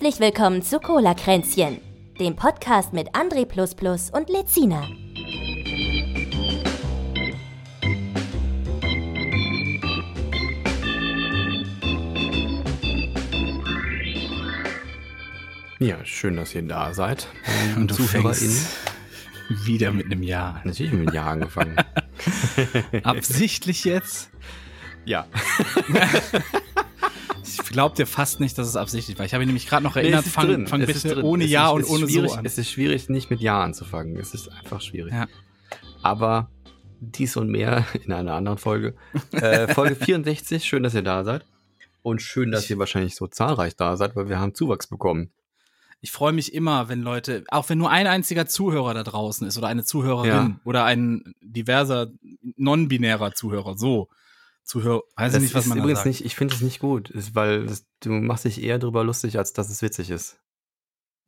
Herzlich willkommen zu Cola Kränzchen, dem Podcast mit André und Lezina. Ja, schön, dass ihr da seid. Und du fängst wieder mit einem Ja. Natürlich mit einem Ja angefangen. Absichtlich jetzt? Ja. Ich glaube dir fast nicht, dass es absichtlich war. Ich habe mich nämlich gerade noch erinnert, nee, fang, fang bitte ohne es Ja ist, und ohne so an. Es ist schwierig, nicht mit Ja anzufangen. Es ist einfach schwierig. Ja. Aber dies und mehr in einer anderen Folge. Äh, Folge 64, schön, dass ihr da seid. Und schön, dass ihr wahrscheinlich so zahlreich da seid, weil wir haben Zuwachs bekommen. Ich freue mich immer, wenn Leute, auch wenn nur ein einziger Zuhörer da draußen ist oder eine Zuhörerin Ja. oder ein diverser non-binärer Zuhörer, so. Zuhörer, weiß ich nicht, was man da übrigens sagt. nicht, ich finde es nicht gut, weil das, du machst dich eher drüber lustig, als dass es witzig ist.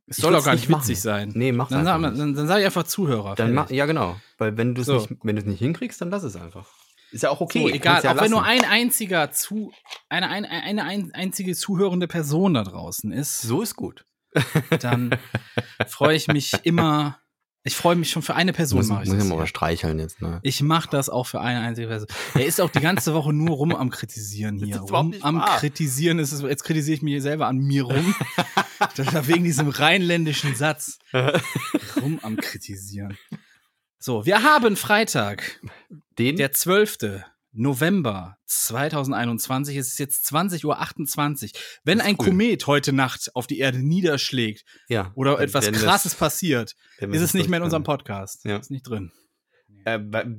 Es soll doch gar nicht nicht witzig machen. sein. Nee, mach's Dann sag, dann, dann sag ich einfach Zuhörer. Dann mach, ja, genau. Weil wenn du es So. nicht, wenn du es nicht hinkriegst, dann lass es einfach. Ist ja auch okay. so, egal, ja auch wenn nur lassen. ein einziger zu, eine, eine, eine, ein, einzige zuhörende Person da draußen ist, So ist gut. dann freue ich mich immer. Ich freue mich schon für eine Person. Muss, mach ich muss das ja mal was streicheln jetzt, ne? Ich mache das auch für eine einzige Person. Er ist auch die ganze Woche nur rum am Kritisieren hier. Rum am wahr. Kritisieren ist es, jetzt kritisiere ich mich selber an mir rum. Das war wegen diesem rheinländischen Satz. Rum am Kritisieren. So, wir haben Freitag, Den? der 12. November 2021. Es ist jetzt 20.28 Uhr. Wenn Das ein früh. Komet heute Nacht auf die Erde niederschlägt ja. oder etwas Krasses es- passiert, ist es nicht mehr in unserem. Podcast. Ja. Ist nicht drin. Äh,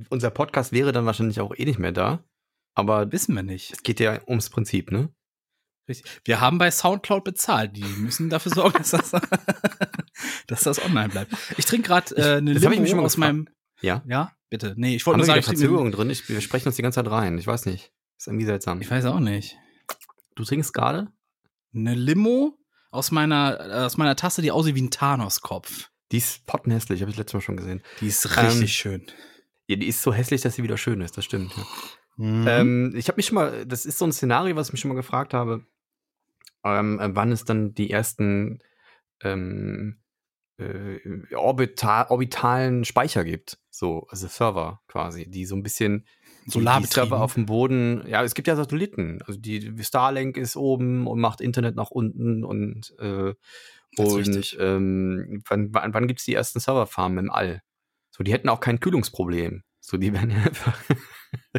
unser Podcast wäre dann wahrscheinlich auch eh nicht mehr da. Aber Wissen wir nicht. es geht ja ums Prinzip, ne? Richtig. Wir haben bei Soundcloud bezahlt. Die müssen dafür sorgen, dass das, dass das online bleibt. Ich trinke gerade äh, eine das Limo aus gefragt. meinem. Ja. Ja, bitte. Nee, ich wollte nur sagen, Verzögerung drin? Ich, wir sprechen uns die ganze Zeit rein. Ich weiß nicht. Ist irgendwie seltsam. ich weiß auch nicht. Du trinkst gerade? Eine Limo aus meiner, äh, aus meiner Tasse, die aussieht wie ein Thanos-Kopf. Die ist pottenhässlich, habe ich letztes Mal schon gesehen. Die ist Ähm, richtig schön. Ja, die ist so hässlich, dass sie wieder schön ist, das stimmt. Ja. Mhm. Ähm, ich habe mich schon mal, das ist so ein Szenario, was ich mich schon mal gefragt habe, ähm, äh, wann es dann die ersten ähm, äh, orbita orbitalen Speicher gibt, so, also Server quasi, die so ein bisschen die, die. Server auf dem Boden, ja, es gibt ja Satelliten, also die Starlink ist oben und macht Internet nach unten und äh, Das ist und richtig. ähm, wann, wann, wann gibt es die ersten Serverfarmen im All? So, die hätten auch kein Kühlungsproblem. So, die werden ja einfach.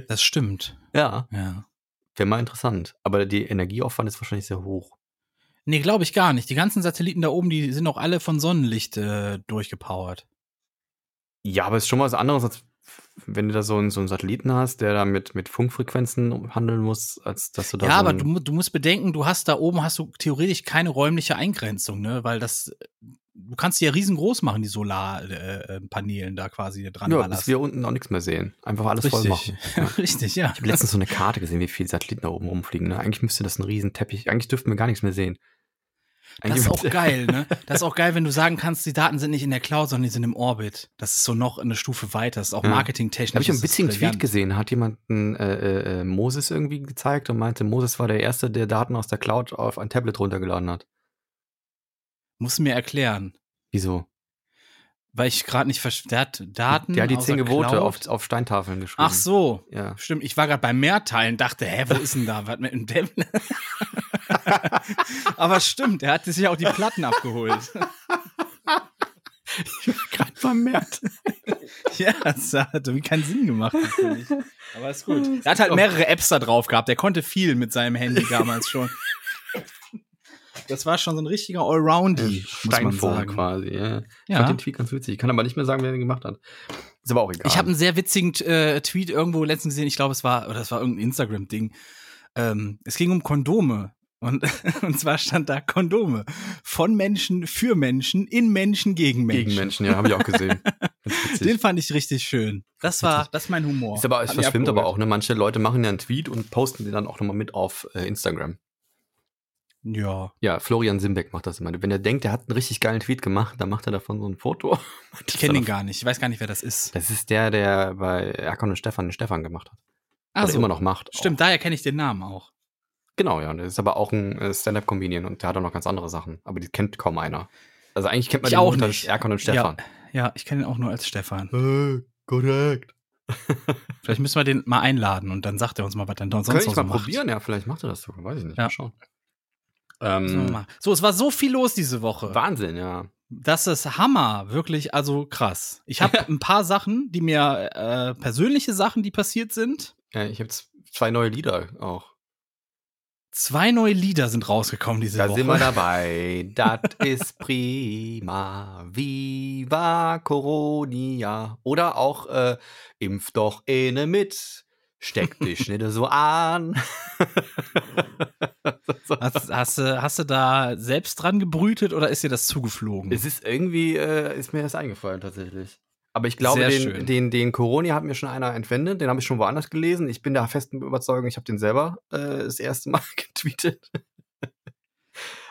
Das stimmt. ja, Ja. wäre mal interessant. Aber der Energieaufwand ist wahrscheinlich sehr hoch. Nee, glaube ich gar nicht. Die ganzen Satelliten da oben, die sind auch alle von Sonnenlicht äh, durchgepowert. Ja, aber es ist schon was anderes, als wenn du da so einen, so einen Satelliten hast, der da mit, mit Funkfrequenzen handeln muss, als dass du da Ja, so aber du, du musst bedenken, du hast da oben hast du theoretisch keine räumliche Eingrenzung, ne? Weil das, du kannst die ja riesengroß machen, die Solarpanelen da quasi dran ja, ballerst. bis wir unten auch nichts mehr sehen. Einfach alles voll machen. Ja. Richtig, ja. Ich habe letztens so eine Karte gesehen, wie viele Satelliten da oben rumfliegen. Ne? Eigentlich müsste das ein Riesenteppich, eigentlich dürften wir gar nichts mehr sehen. Das ist auch geil, ne? Das ist auch geil, wenn du sagen kannst, die Daten sind nicht in der Cloud, sondern die sind im Orbit. Das ist so noch eine Stufe weiter. Das ist auch Ja. marketingtechnisch. Habe ich einen witzigen Tweet gesehen, hat jemand äh, äh, äh, Moses irgendwie gezeigt und meinte, Moses war der Erste, der Daten aus der Cloud auf ein Tablet runtergeladen hat. Musst du mir erklären. Wieso? Weil ich gerade nicht verstehe. Der hat Daten. Der hat die zehn der Gebote Cloud? auf, auf Steintafeln geschrieben. Ach so. Ja. Stimmt, ich war gerade beim Mehrteilen, dachte, hä, wo ist denn da? Was mit dem Devil? Aber stimmt, er hat sich auch die Platten abgeholt. Gerade vermehrt. ja, das hat irgendwie keinen Sinn gemacht. natürlich. Aber ist gut. Er hat halt mehrere Apps da drauf gehabt. Er konnte viel mit seinem Handy damals schon. Das war schon so ein richtiger Allroundy, muss man Steinvogel quasi, ja. Ich Ja. fand den Tweet ganz witzig. Ich kann aber nicht mehr sagen, wer den gemacht hat. Ist aber auch egal. Ich habe einen sehr witzigen äh, Tweet irgendwo letztens gesehen. Ich glaube, es war, oder es war irgendein Instagram-Ding. Ähm, es ging um Kondome. Und, und zwar stand da Kondome. Von Menschen für Menschen, in Menschen gegen Menschen. gegen Menschen, ja, habe ich auch gesehen. Den fand ich richtig schön. Das war, das ist mein Humor. ist aber, es verschwimmt aber auch, ne? Manche Leute machen ja einen Tweet und posten den dann auch nochmal mit auf äh, Instagram. Ja. Ja, Florian Simbeck macht das immer. Wenn er denkt, er hat einen richtig geilen Tweet gemacht, dann macht er davon so ein Foto. Ich kenne den gar nicht. Ich weiß gar nicht, wer das ist. Das ist der, der bei Erkon und Stefan den Stefan gemacht hat. Ach Oder so. immer noch macht. Stimmt, daher kenne ich den Namen auch. Genau, ja. Der ist aber auch ein äh, Stand-Up-Comedian und der hat auch noch ganz andere Sachen. Aber die kennt kaum einer. Also eigentlich kennt man Ich den auch unter. Erkan und Stefan. Ja, ich kenne ihn auch nur als Stefan. Äh, korrekt. Vielleicht müssen wir den mal einladen und dann sagt er uns mal, was er sonst Könnte noch ich so mal macht. probieren, ja, vielleicht macht er das sogar, weiß ich nicht. Ja. Mal schauen. Ähm. So, es war so viel los diese Woche. Wahnsinn, ja. Das ist Hammer, wirklich, also krass. Ich habe ein paar Sachen, die mir äh, persönliche Sachen, die passiert sind. ja ich habe zwei neue Lieder auch. Zwei neue Lieder sind rausgekommen diese Da Woche. sind wir dabei. Das ist prima. Viva Coronia. Oder auch äh, Impf doch eine mit. Steck dich nicht so an. Hast, hast, du, hast du da selbst dran gebrütet oder ist dir das zugeflogen? es ist irgendwie, äh, ist mir das eingefallen tatsächlich. Aber ich glaube, Sehr den, schön. den, den Corona hat mir schon einer entwendet. Den habe ich schon woanders gelesen. Ich bin der festen Überzeugung, ich habe den selber äh, das erste Mal getweetet.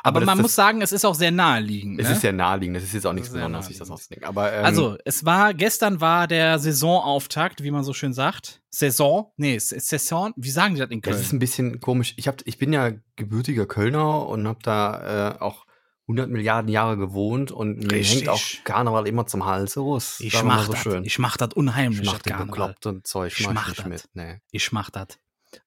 Aber, das- man das- muss sagen, es ist auch sehr naheliegend. Es Ne? ist ja naheliegend. Das ist jetzt auch nichts sehr Besonderes, sich das auszudenken. Aber ähm, also, es war, gestern war der Saisonauftakt, wie man so schön sagt. Saison? Nee, Saison? Wie sagen die das in Köln? Das ist ein bisschen komisch. Ich, hab, ich bin ja gebürtiger Kölner und habe da äh, auch 100 Milliarden Jahre gewohnt und mir Richtig. hängt auch Karneval immer zum Hals raus. ich wir mal mach so das. Ich mach das unheimlich, Ich mach das bekloppten Zeug, Ich mach mach ich nicht das. mit. Nee. Ich mach das.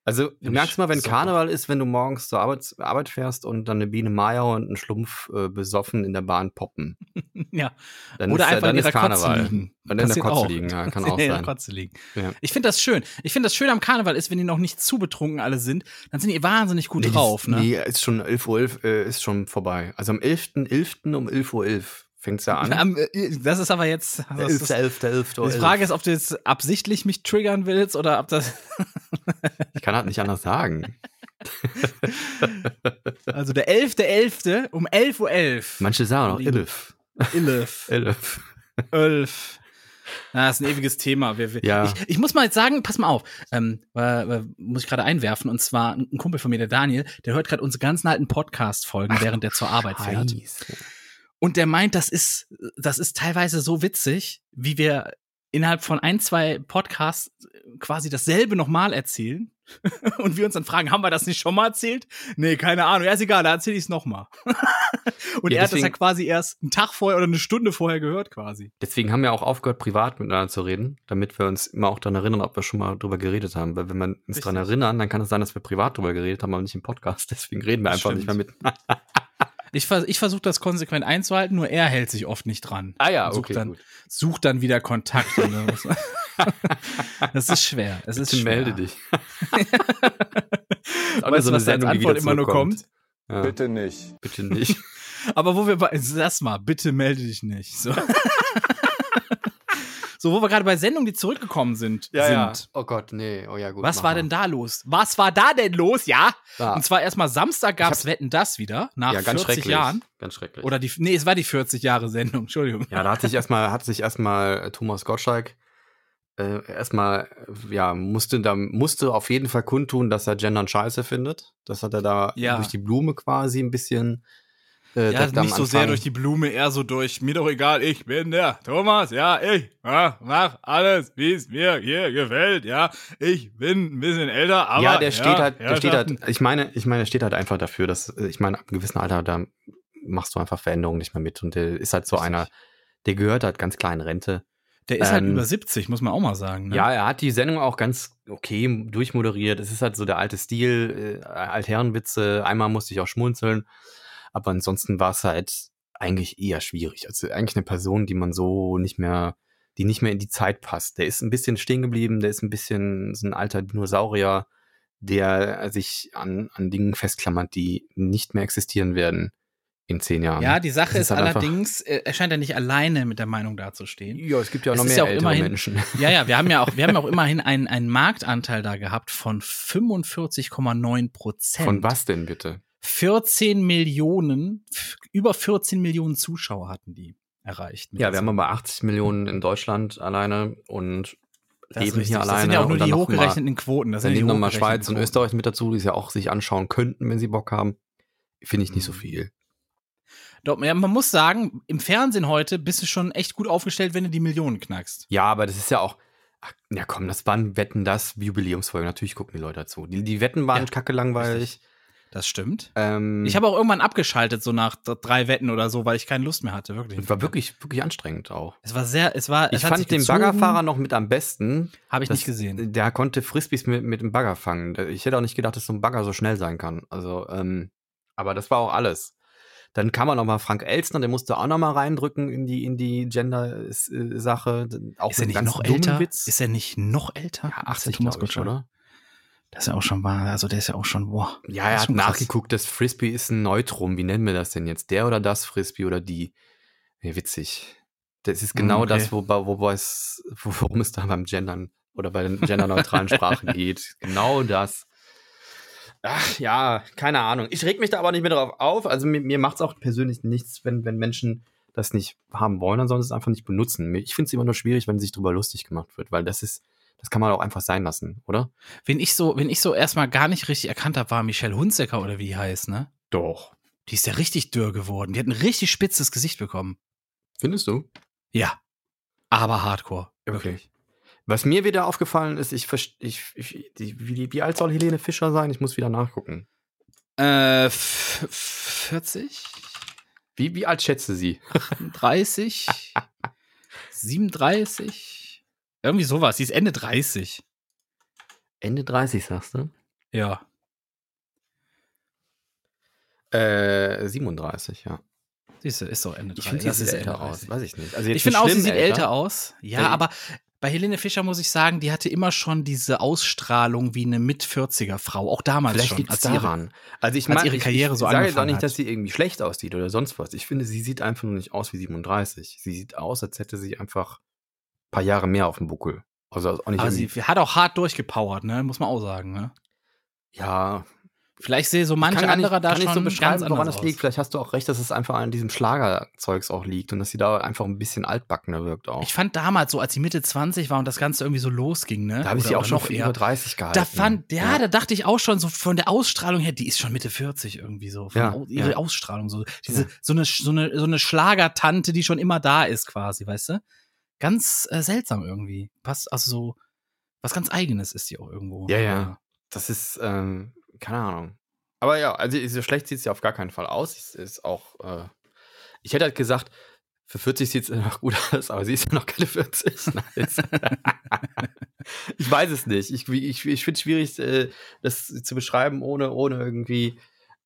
Also du merkst mal, wenn super. Karneval ist, wenn du morgens zur Arbeit, Arbeit fährst und dann eine Biene Meier und einen Schlumpf äh, besoffen in der Bahn poppen. Ja. Dann Oder ist, einfach dann in ist Karneval. Kotze liegen. Dann in der Kotze auch. liegen, ja, kann In auch sein. Kotze liegen. Ja. Ich finde das schön. Ich finde das schön am Karneval ist, wenn die noch nicht zu betrunken alle sind, dann sind die wahnsinnig gut Nee, drauf. das, Ne? Nee, ist schon 11.11 Uhr äh, ist schon vorbei. Also am 11.11. um 11.11 Uhr fängt es ja an. Am, äh, Das ist aber jetzt. Das ist, 11.11. 11.11. die Frage ist, ob du jetzt absichtlich mich triggern willst oder ob das. Ich kann halt nicht anders sagen. Also der 11.11. um 11.11 Uhr. 11. Manche sagen auch. 11. 11. 11. 11. Na, das ist ein ewiges Thema. Wir, wir, Ja. ich, ich muss mal jetzt sagen, pass mal auf, ähm, äh, äh, muss ich gerade einwerfen, und zwar ein ein Kumpel von mir, der Daniel, der hört gerade unsere ganzen alten Podcast-Folgen, während der zur Arbeit fährt. Und der meint, das ist, das ist teilweise so witzig, wie wir innerhalb von ein, zwei Podcasts quasi dasselbe nochmal erzählen. Und wir uns dann fragen, haben wir das nicht schon mal erzählt? Nee, keine Ahnung. Ja, ist egal, da erzähle ich es nochmal. Und Ja, er hat das ja quasi erst einen Tag vorher oder eine Stunde vorher gehört quasi. Deswegen haben wir auch aufgehört, privat miteinander zu reden, damit wir uns immer auch daran erinnern, ob wir schon mal drüber geredet haben. Weil wenn wir uns daran erinnern, dann kann es sein, dass wir privat drüber geredet haben, aber nicht im Podcast. Deswegen reden wir einfach nicht mehr stimmt. Ich, vers ich versuche das konsequent einzuhalten, nur er hält sich oft nicht dran. Ah ja, Sucht okay, dann, gut. Sucht dann wieder Kontakt. Das ist schwer. Es ist schwer. melde dich. Weißt du, was als Antwort immer nur kommt? Ja, Bitte nicht. bitte nicht. Aber wo wir bei, lass mal, bitte melde dich nicht. So, so wo wir gerade bei Sendungen, die zurückgekommen sind, sind. Oh Gott, nee. Oh ja, gut. Was war mal. denn da los? Was war da denn los? Ja. Ah, Und zwar erstmal Samstag gab's Wetten das wieder, nach ja, ganz 40 schrecklich. Jahren. Ganz schrecklich. Oder die, nee, es war die 40 Jahre Sendung, Entschuldigung. Ja, da hat sich erstmal, hat sich erstmal äh, Thomas Gottschalk äh, erstmal, äh, ja, musste da, musste auf jeden Fall kundtun, dass er Gendern scheiße findet. Das hat er da Ja. durch die Blume quasi ein bisschen. Äh, Ja, nicht so sehr durch die Blume, eher so durch, mir doch egal, ich bin der Thomas, ja, ich mach, mach alles, wie es mir hier gefällt, ja, ich bin ein bisschen älter, aber ja, der steht halt, der steht halt, ich meine, ich meine, der steht halt einfach dafür, dass, ich meine, ab einem gewissen Alter, da machst du einfach Veränderungen nicht mehr mit. Und der ist halt so einer, der gehört halt ganz klar in Rente. Der ist halt ähm, über 70, muss man auch mal sagen. Ne? Ja, er hat die Sendung auch ganz okay durchmoderiert. Es ist halt so der alte Stil, äh, Altherrenwitze. Einmal musste ich auch schmunzeln. Aber ansonsten war es halt eigentlich eher schwierig. Also eigentlich eine Person, die man so nicht mehr, die nicht mehr in die Zeit passt. Der ist ein bisschen stehen geblieben, der ist ein bisschen so ein alter Dinosaurier, der sich an, an Dingen festklammert, die nicht mehr existieren werden in zehn Jahren. Ja, die Sache ist, ist halt allerdings, äh, er scheint ja nicht alleine mit der Meinung dazustehen. ja, es gibt ja auch Es noch mehr ja auch ältere immerhin- Menschen. Ja, ja, wir haben ja auch, wir haben ja auch immerhin einen, einen Marktanteil da gehabt von 45,9 Prozent. Von was denn bitte? 14 Millionen, über 14 Millionen Zuschauer hatten die erreicht. Ja, wir haben aber 80 Millionen in Deutschland alleine und Das leben richtig. hier alleine. Das sind ja auch nur die hochgerechneten Quoten. Das Mal, dann nehmen nochmal Schweiz und. Österreich mit dazu, die es ja auch sich anschauen könnten, wenn sie Bock haben. Finde ich nicht so Mhm. viel. Doch, ja, man muss sagen, im Fernsehen heute bist du schon echt gut aufgestellt, wenn du die Millionen knackst. Ja, aber das ist ja auch. Ach, ja, komm, das waren Wetten, das Jubiläumsfolge. Natürlich gucken die Leute dazu. Die, die Wetten waren Ja, kacke langweilig. Das stimmt. Ähm, Ich habe auch irgendwann abgeschaltet, so nach drei Wetten oder so, weil ich keine Lust mehr hatte, wirklich. es war wirklich, wirklich anstrengend auch. Es war sehr, es war. Ich es hat fand den gezogen. Baggerfahrer noch mit am besten. Habe ich Das- nicht gesehen. Der konnte Frisbees mit, mit dem Bagger fangen. Ich hätte auch nicht gedacht, dass so ein Bagger so schnell sein kann. Also, ähm, aber das war auch alles. Dann kam auch noch mal Frank Elstner, der musste auch noch mal reindrücken in die, in die Gender-Sache. Auch Ist er nicht noch älter? Witz. Ist er nicht noch älter? ja, als der 80, Thomas glaub ich, oder? Das ist ja auch schon wahr. Also der ist ja auch schon, boah. Ja, er hat nachgeguckt, das Frisbee ist ein Neutrum. Wie nennen wir das denn jetzt? Der oder das Frisbee oder die? Ja, witzig. Das ist genau Hm, okay. das, wobei, wobei es, worum es da beim Gendern oder bei den genderneutralen Sprachen geht. Genau das. Ach ja, keine Ahnung. Ich reg mich da aber nicht mehr drauf auf. Also mir, mir macht es auch persönlich nichts, wenn, wenn Menschen das nicht haben wollen, dann sollen sie es einfach nicht benutzen. Ich finde es immer nur schwierig, wenn sich drüber lustig gemacht wird, weil das ist, das kann man auch einfach sein lassen, oder? Wen ich so, wen ich so erstmal gar nicht richtig erkannt habe, war Michelle Hunziker oder wie die heißt, ne? Doch. Die ist ja richtig dürr geworden. Die hat ein richtig spitzes Gesicht bekommen. Findest du? Ja. Aber hardcore. Okay. Was mir wieder aufgefallen ist, ich, ich, ich wie, wie alt soll Helene Fischer sein? Ich muss wieder nachgucken. Äh, f- 40? Wie, wie alt schätze sie? 30? 37? Irgendwie sowas. Sie ist Ende 30. Ende 30, sagst du? Ja. Äh, 37, ja. Siehst du, ist doch Ende Ich 30. finde, sie sieht ist älter aus. 30. Weiß ich nicht. Also Ich finde auch, sie sieht älter aus. Ja, Ja. aber bei Helene Fischer muss ich sagen, die hatte immer schon diese Ausstrahlung wie eine Mit-40er-Frau. Auch damals Vielleicht schon. liegt es sie ihre- daran. Also ich als mag- ihre ich- Karriere ich so sage jetzt auch angefangen nicht, hat. dass sie irgendwie schlecht aussieht oder sonst was. Ich finde, sie sieht einfach nur nicht aus wie 37. Sie sieht aus, als hätte sie einfach ein paar Jahre mehr auf dem Buckel. Also auch nicht Aber sie hat auch hart durchgepowert, ne? Muss man auch sagen, ne? ja, Vielleicht sehe so manche andere da kann schon nicht so beschreiben, ganz woran das aus. liegt. Vielleicht hast du auch recht, dass es einfach an diesem Schlagerzeugs auch liegt und dass sie da einfach ein bisschen altbackener wirkt auch. Ich fand damals so, als sie Mitte 20 war und das Ganze irgendwie so losging, ne? da habe ich sie auch schon noch für eher. über 30 gehalten. Da fand, ja, da dachte ich auch schon so von der Ausstrahlung her, die ist schon Mitte 40 irgendwie so. Von Ja, ihre ja. Ausstrahlung so. Diese, Ja. so eine, so eine, so eine Schlagertante, die schon immer da ist quasi, weißt du? Ganz äh, seltsam irgendwie. Passt, also so, was ganz eigenes ist die auch irgendwo. Ja, ja. Das ist, ähm, keine Ahnung. Aber ja, also so schlecht sieht sie auf gar keinen Fall aus. Ist, ist auch, äh, ich hätte halt gesagt, für 40 sieht sie noch gut aus, aber sie ist ja noch keine 40. Nice. ich weiß es nicht. Ich, ich, ich finde es schwierig, äh, das zu beschreiben, ohne, ohne irgendwie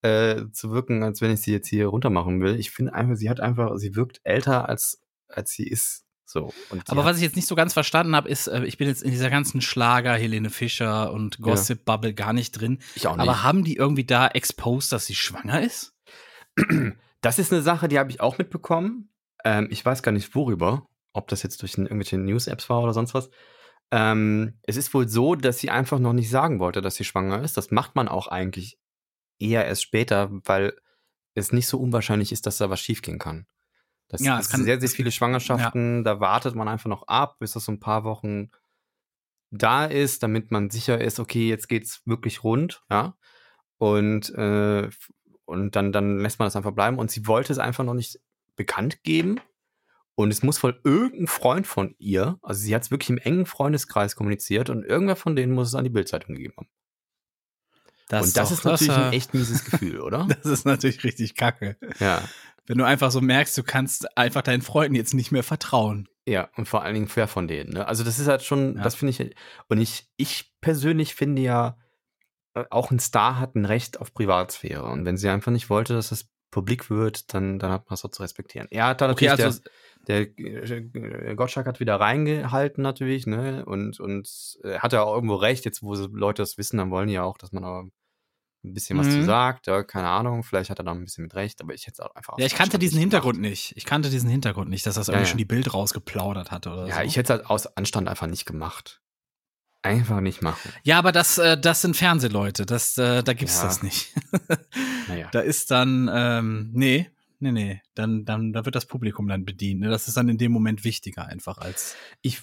äh, zu wirken, als wenn ich sie jetzt hier runtermachen will. Ich finde einfach, sie hat einfach, sie wirkt älter, als, als sie ist. So. Aber was ich jetzt nicht so ganz verstanden habe, ist, äh, ich bin jetzt in dieser ganzen Schlager, Helene Fischer und Gossip-Bubble gar nicht drin. ich auch nicht. Aber haben die irgendwie da exposed, dass sie schwanger ist? Das ist eine Sache, die habe ich auch mitbekommen. Ähm, ich weiß gar nicht worüber, ob das jetzt durch irgendwelche News-Apps war oder sonst was. Ähm, es ist wohl so, dass sie einfach noch nicht sagen wollte, dass sie schwanger ist. Das macht man auch eigentlich eher erst später, weil es nicht so unwahrscheinlich ist, dass da was schiefgehen kann. Das Ja, ja, es kann- sehr, sehr viele Schwangerschaften, da wartet man einfach noch ab, bis das so ein paar Wochen da ist, damit man sicher ist, okay, jetzt geht's wirklich rund, ja. Und, äh, und dann, dann lässt man das einfach bleiben. Und sie wollte es einfach noch nicht bekannt geben. Und es muss wohl irgendein Freund von ihr, also sie hat es wirklich im engen Freundeskreis kommuniziert und irgendwer von denen muss es an die Bildzeitung gegeben haben. und das doch- ist natürlich ein echt mieses Gefühl, oder? Das ist natürlich richtig kacke. ja. Wenn du einfach so merkst, du kannst einfach deinen Freunden jetzt nicht mehr vertrauen. Ja, und vor allen Dingen fair von denen. Ne? Also das ist halt schon, Ja. das finde ich, und ich, ich persönlich finde ja, äh, auch ein Star hat ein Recht auf Privatsphäre. Und wenn sie einfach nicht wollte, dass es publik wird, dann, dann hat man es auch zu respektieren. Er hat da Okay, natürlich, also der, der äh, Gottschalk hat wieder reingehalten natürlich, ne? Und, und hat ja auch irgendwo recht, jetzt wo Leute das wissen, dann wollen die ja auch, dass man da ein bisschen was Mhm. zu sagt. Ja, keine Ahnung, vielleicht hat er da ein bisschen mit recht, aber ich hätte es auch einfach ja, ich kannte diesen Hintergrund gemacht. nicht. Ich kannte diesen Hintergrund nicht, dass das Ja, irgendwie ja. schon die Bild rausgeplaudert hatte oder Ja, so. ich hätte es halt aus Anstand einfach nicht gemacht. Einfach nicht machen. ja, aber das, äh, das sind Fernsehleute. Das, äh, da gibt's Ja. das nicht. Naja. da ist dann, ähm, nee, nee, nee. Dann, dann, da wird das Publikum dann bedient. Ne? Das ist dann in dem Moment wichtiger einfach als. Ich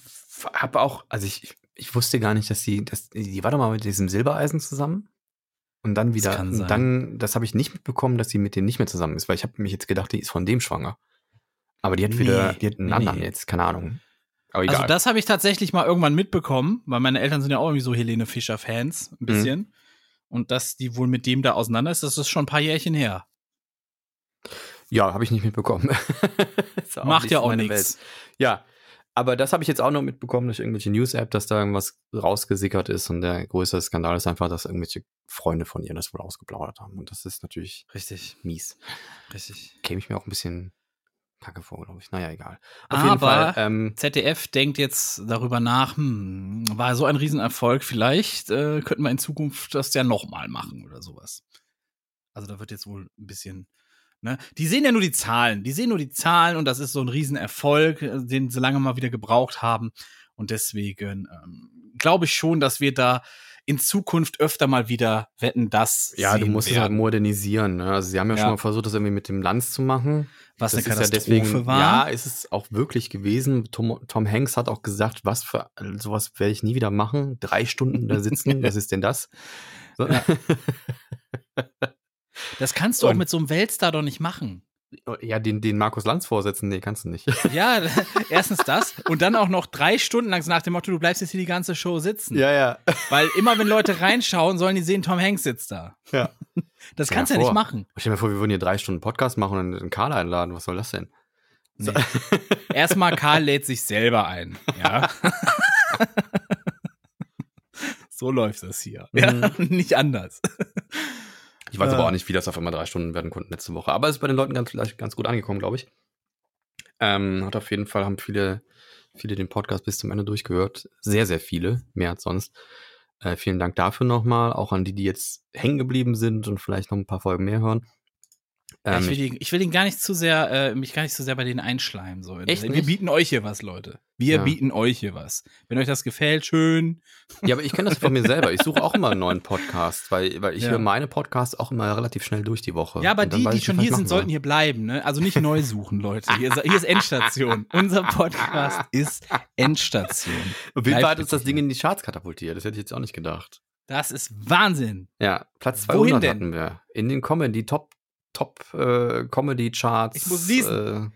habe auch, also ich, ich wusste gar nicht, dass die, dass die war doch mal mit diesem Silbereisen zusammen. Und dann wieder, kann und dann, das habe ich nicht mitbekommen, dass sie mit dem nicht mehr zusammen ist, weil ich habe mich jetzt gedacht, die ist von dem schwanger. Aber die hat wieder, Nee, die hat einen nee, anderen nee. jetzt, keine Ahnung. Aber egal. Also das habe ich tatsächlich mal irgendwann mitbekommen, weil meine Eltern sind ja auch irgendwie so Helene Fischer Fans, Mhm. ein bisschen. und dass die wohl mit dem da auseinander ist, das ist schon ein paar Jährchen her. Ja, habe ich nicht mitbekommen. Macht ja auch nichts. Ja, aber das habe ich jetzt auch noch mitbekommen durch irgendwelche News-App, dass da irgendwas rausgesickert ist und der größte Skandal ist einfach, dass irgendwelche Freunde von ihr das wohl ausgeplaudert haben. Und das ist natürlich Richtig, mies. richtig. Käme ich mir auch ein bisschen kacke vor, glaube ich. Naja, egal. Aber- ähm, ZDF denkt jetzt darüber nach, hm, war so ein Riesenerfolg, vielleicht äh, könnten wir in Zukunft das ja nochmal machen oder sowas. Also da wird jetzt wohl ein bisschen, ne? Die sehen ja nur die Zahlen, die sehen nur die Zahlen und das ist so ein Riesenerfolg, äh, den sie lange mal wieder gebraucht haben. Und deswegen ähm, glaube ich schon, dass wir da in Zukunft öfter mal wieder wetten, das ja, du musst es halt werden, modernisieren. Ne? Also sie haben ja, Ja. schon mal versucht, das irgendwie mit dem Lanz zu machen. was eine das ist Katastrophe ja deswegen, war. Ja, ist es auch wirklich gewesen. Tom, Tom Hanks hat auch gesagt, was für sowas werde ich nie wieder machen. Drei Stunden da sitzen, was ist denn das? So. Ja. Das kannst du auch Und- mit so einem Weltstar doch nicht machen. Ja, den, den Markus Lanz vorsetzen, nee, kannst du nicht. Ja, erstens das und dann auch noch drei Stunden lang so nach dem Motto, du bleibst jetzt hier die ganze Show sitzen. ja. Weil immer wenn Leute reinschauen, sollen die sehen, Tom Hanks sitzt da. Ja. Das Stell kannst du dir ja nicht machen. Stell dir mal vor, wir würden hier drei Stunden Podcast machen und einen Karl einladen. Was soll das denn? Nee. Erstmal, Karl lädt sich selber ein. Ja. so läuft das hier. Ja, Mhm. nicht anders. Ich weiß Ja. aber auch nicht, wie das auf einmal drei Stunden werden konnten letzte Woche. Aber es ist bei den Leuten ganz, ganz gut angekommen, glaube ich. Ähm, hat auf jeden Fall, haben viele, viele den Podcast bis zum Ende durchgehört. Sehr, sehr viele, mehr als sonst. Äh, vielen Dank dafür nochmal, auch an die, die jetzt hängen geblieben sind und vielleicht noch ein paar Folgen mehr hören. Ähm, ich, will die, ich will den gar nicht zu sehr, äh, mich gar nicht zu sehr bei denen einschleimen. So. Echt Wir nicht? bieten euch hier was, Leute. Wir Ja. bieten euch hier was. Wenn euch das gefällt, schön. Ja, aber ich kenne das von mir selber. Ich suche auch immer einen neuen Podcast, weil, weil ich Ja. höre meine Podcasts auch immer relativ schnell durch die Woche. Ja, aber Und die, die schon hier sind, sollten soll. hier bleiben, ne? Also nicht neu suchen, Leute. Hier ist, hier ist Endstation. Unser Podcast ist Endstation. Live Fall hat uns das Ding in die Charts katapultiert. Das hätte ich jetzt auch nicht gedacht. Das ist Wahnsinn. Ja, Platz Wohin 200 denn? hatten wir. In den Comedy, Top, Top äh, Comedy Charts. Ich muss niesen.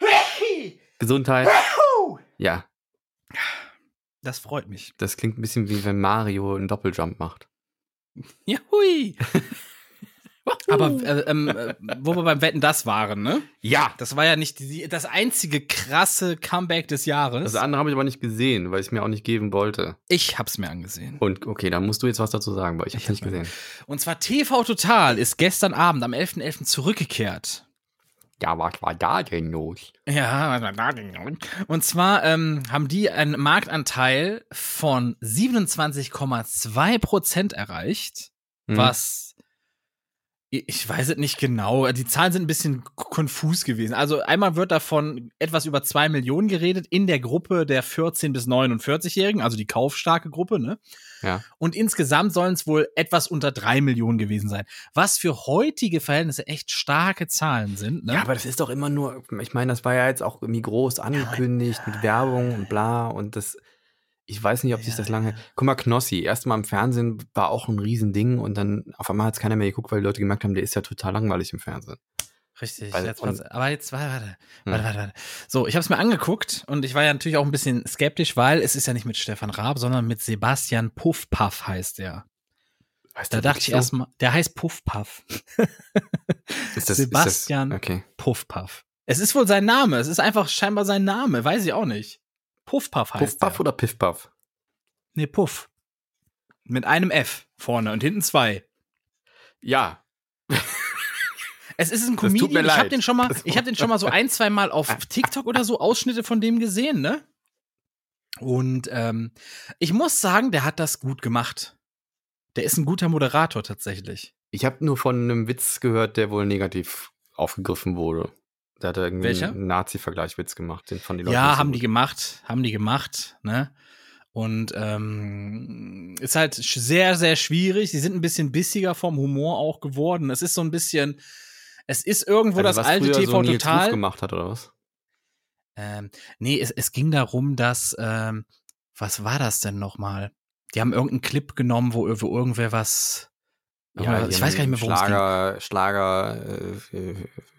Äh, Gesundheit. Ja, Das freut mich. das klingt ein bisschen wie wenn Mario einen Doppeljump macht. Ja, hui. Aber äh, ähm, äh, wo wir beim Wetten das waren, ne? Ja. Das war ja nicht die, das einzige krasse Comeback des Jahres. Das andere habe ich aber nicht gesehen, weil ich es mir auch nicht geben wollte. ich hab's mir angesehen. Und okay, dann musst du jetzt was dazu sagen, weil ich habe Ich es nicht gesehen. Und zwar TV Total ist gestern Abend am 11.11. zurückgekehrt. Ja, was war da denn los? Ja, was war da denn nun? Und zwar ähm, haben die einen Marktanteil von 27,2 Prozent erreicht, Hm. was ich weiß es nicht genau. Die Zahlen sind ein bisschen konfus gewesen. Also einmal wird davon etwas über zwei Millionen geredet in der Gruppe der 14 bis 49-Jährigen, also die kaufstarke Gruppe, ne? Ja. Und insgesamt sollen es wohl etwas unter drei Millionen gewesen sein. Was für heutige Verhältnisse echt starke Zahlen sind, ne? Ja, aber das ist doch immer nur, ich meine, das war ja jetzt auch irgendwie groß angekündigt mit Werbung und bla und das, ich weiß nicht, ob sich Ja, das lange, guck mal, Knossi, erst mal im Fernsehen war auch ein Riesending und dann auf einmal hat es keiner mehr geguckt, weil die Leute gemerkt haben, der ist ja total langweilig im Fernsehen. Richtig. Weil- jetzt, und- aber jetzt, warte, warte, Hm. warte, warte, warte. So, ich habe es mir angeguckt und ich war ja natürlich auch ein bisschen skeptisch, weil es ist ja nicht mit Stefan Raab, sondern mit Sebastian Puffpaff heißt der. Weißt Da dachte ich so? erstmal, der heißt Puffpaff. ist das, Sebastian- Ist das, okay. Puffpaff. Es ist wohl sein Name. Es ist einfach scheinbar sein Name. Weiß ich auch nicht. Puffpaff heißt Puffpuff der. oder Piffpuff? Nee, Puff. Mit einem F vorne und hinten zwei. Ja. Es ist ein Comedian. Ich habe den schon mal, ich habe den schon mal so ein, zwei Mal auf TikTok oder so Ausschnitte von dem gesehen, ne? Und ähm, ich muss sagen, der hat das gut gemacht. Der ist ein guter Moderator tatsächlich. Ich habe nur von einem Witz gehört, der wohl negativ aufgegriffen wurde. Da hat er irgendwie Welcher? einen Nazi-Vergleichwitz gemacht, den von den Leuten Ja, so haben gut. die gemacht, haben die gemacht, ne? Und ähm, ist halt sehr, sehr schwierig. Sie sind ein bisschen bissiger vom Humor auch geworden. Es ist so ein bisschen, es ist irgendwo Also das alte TV so Nils Ruf Total. gemacht hat, oder was? Ähm, nee, es, es ging darum, dass, ähm, was war das denn nochmal? Die haben irgendeinen Clip genommen, wo, wo irgendwer was, Ja, ich weiß gar nicht mehr, worum es ging. Schlager, Schlager, äh,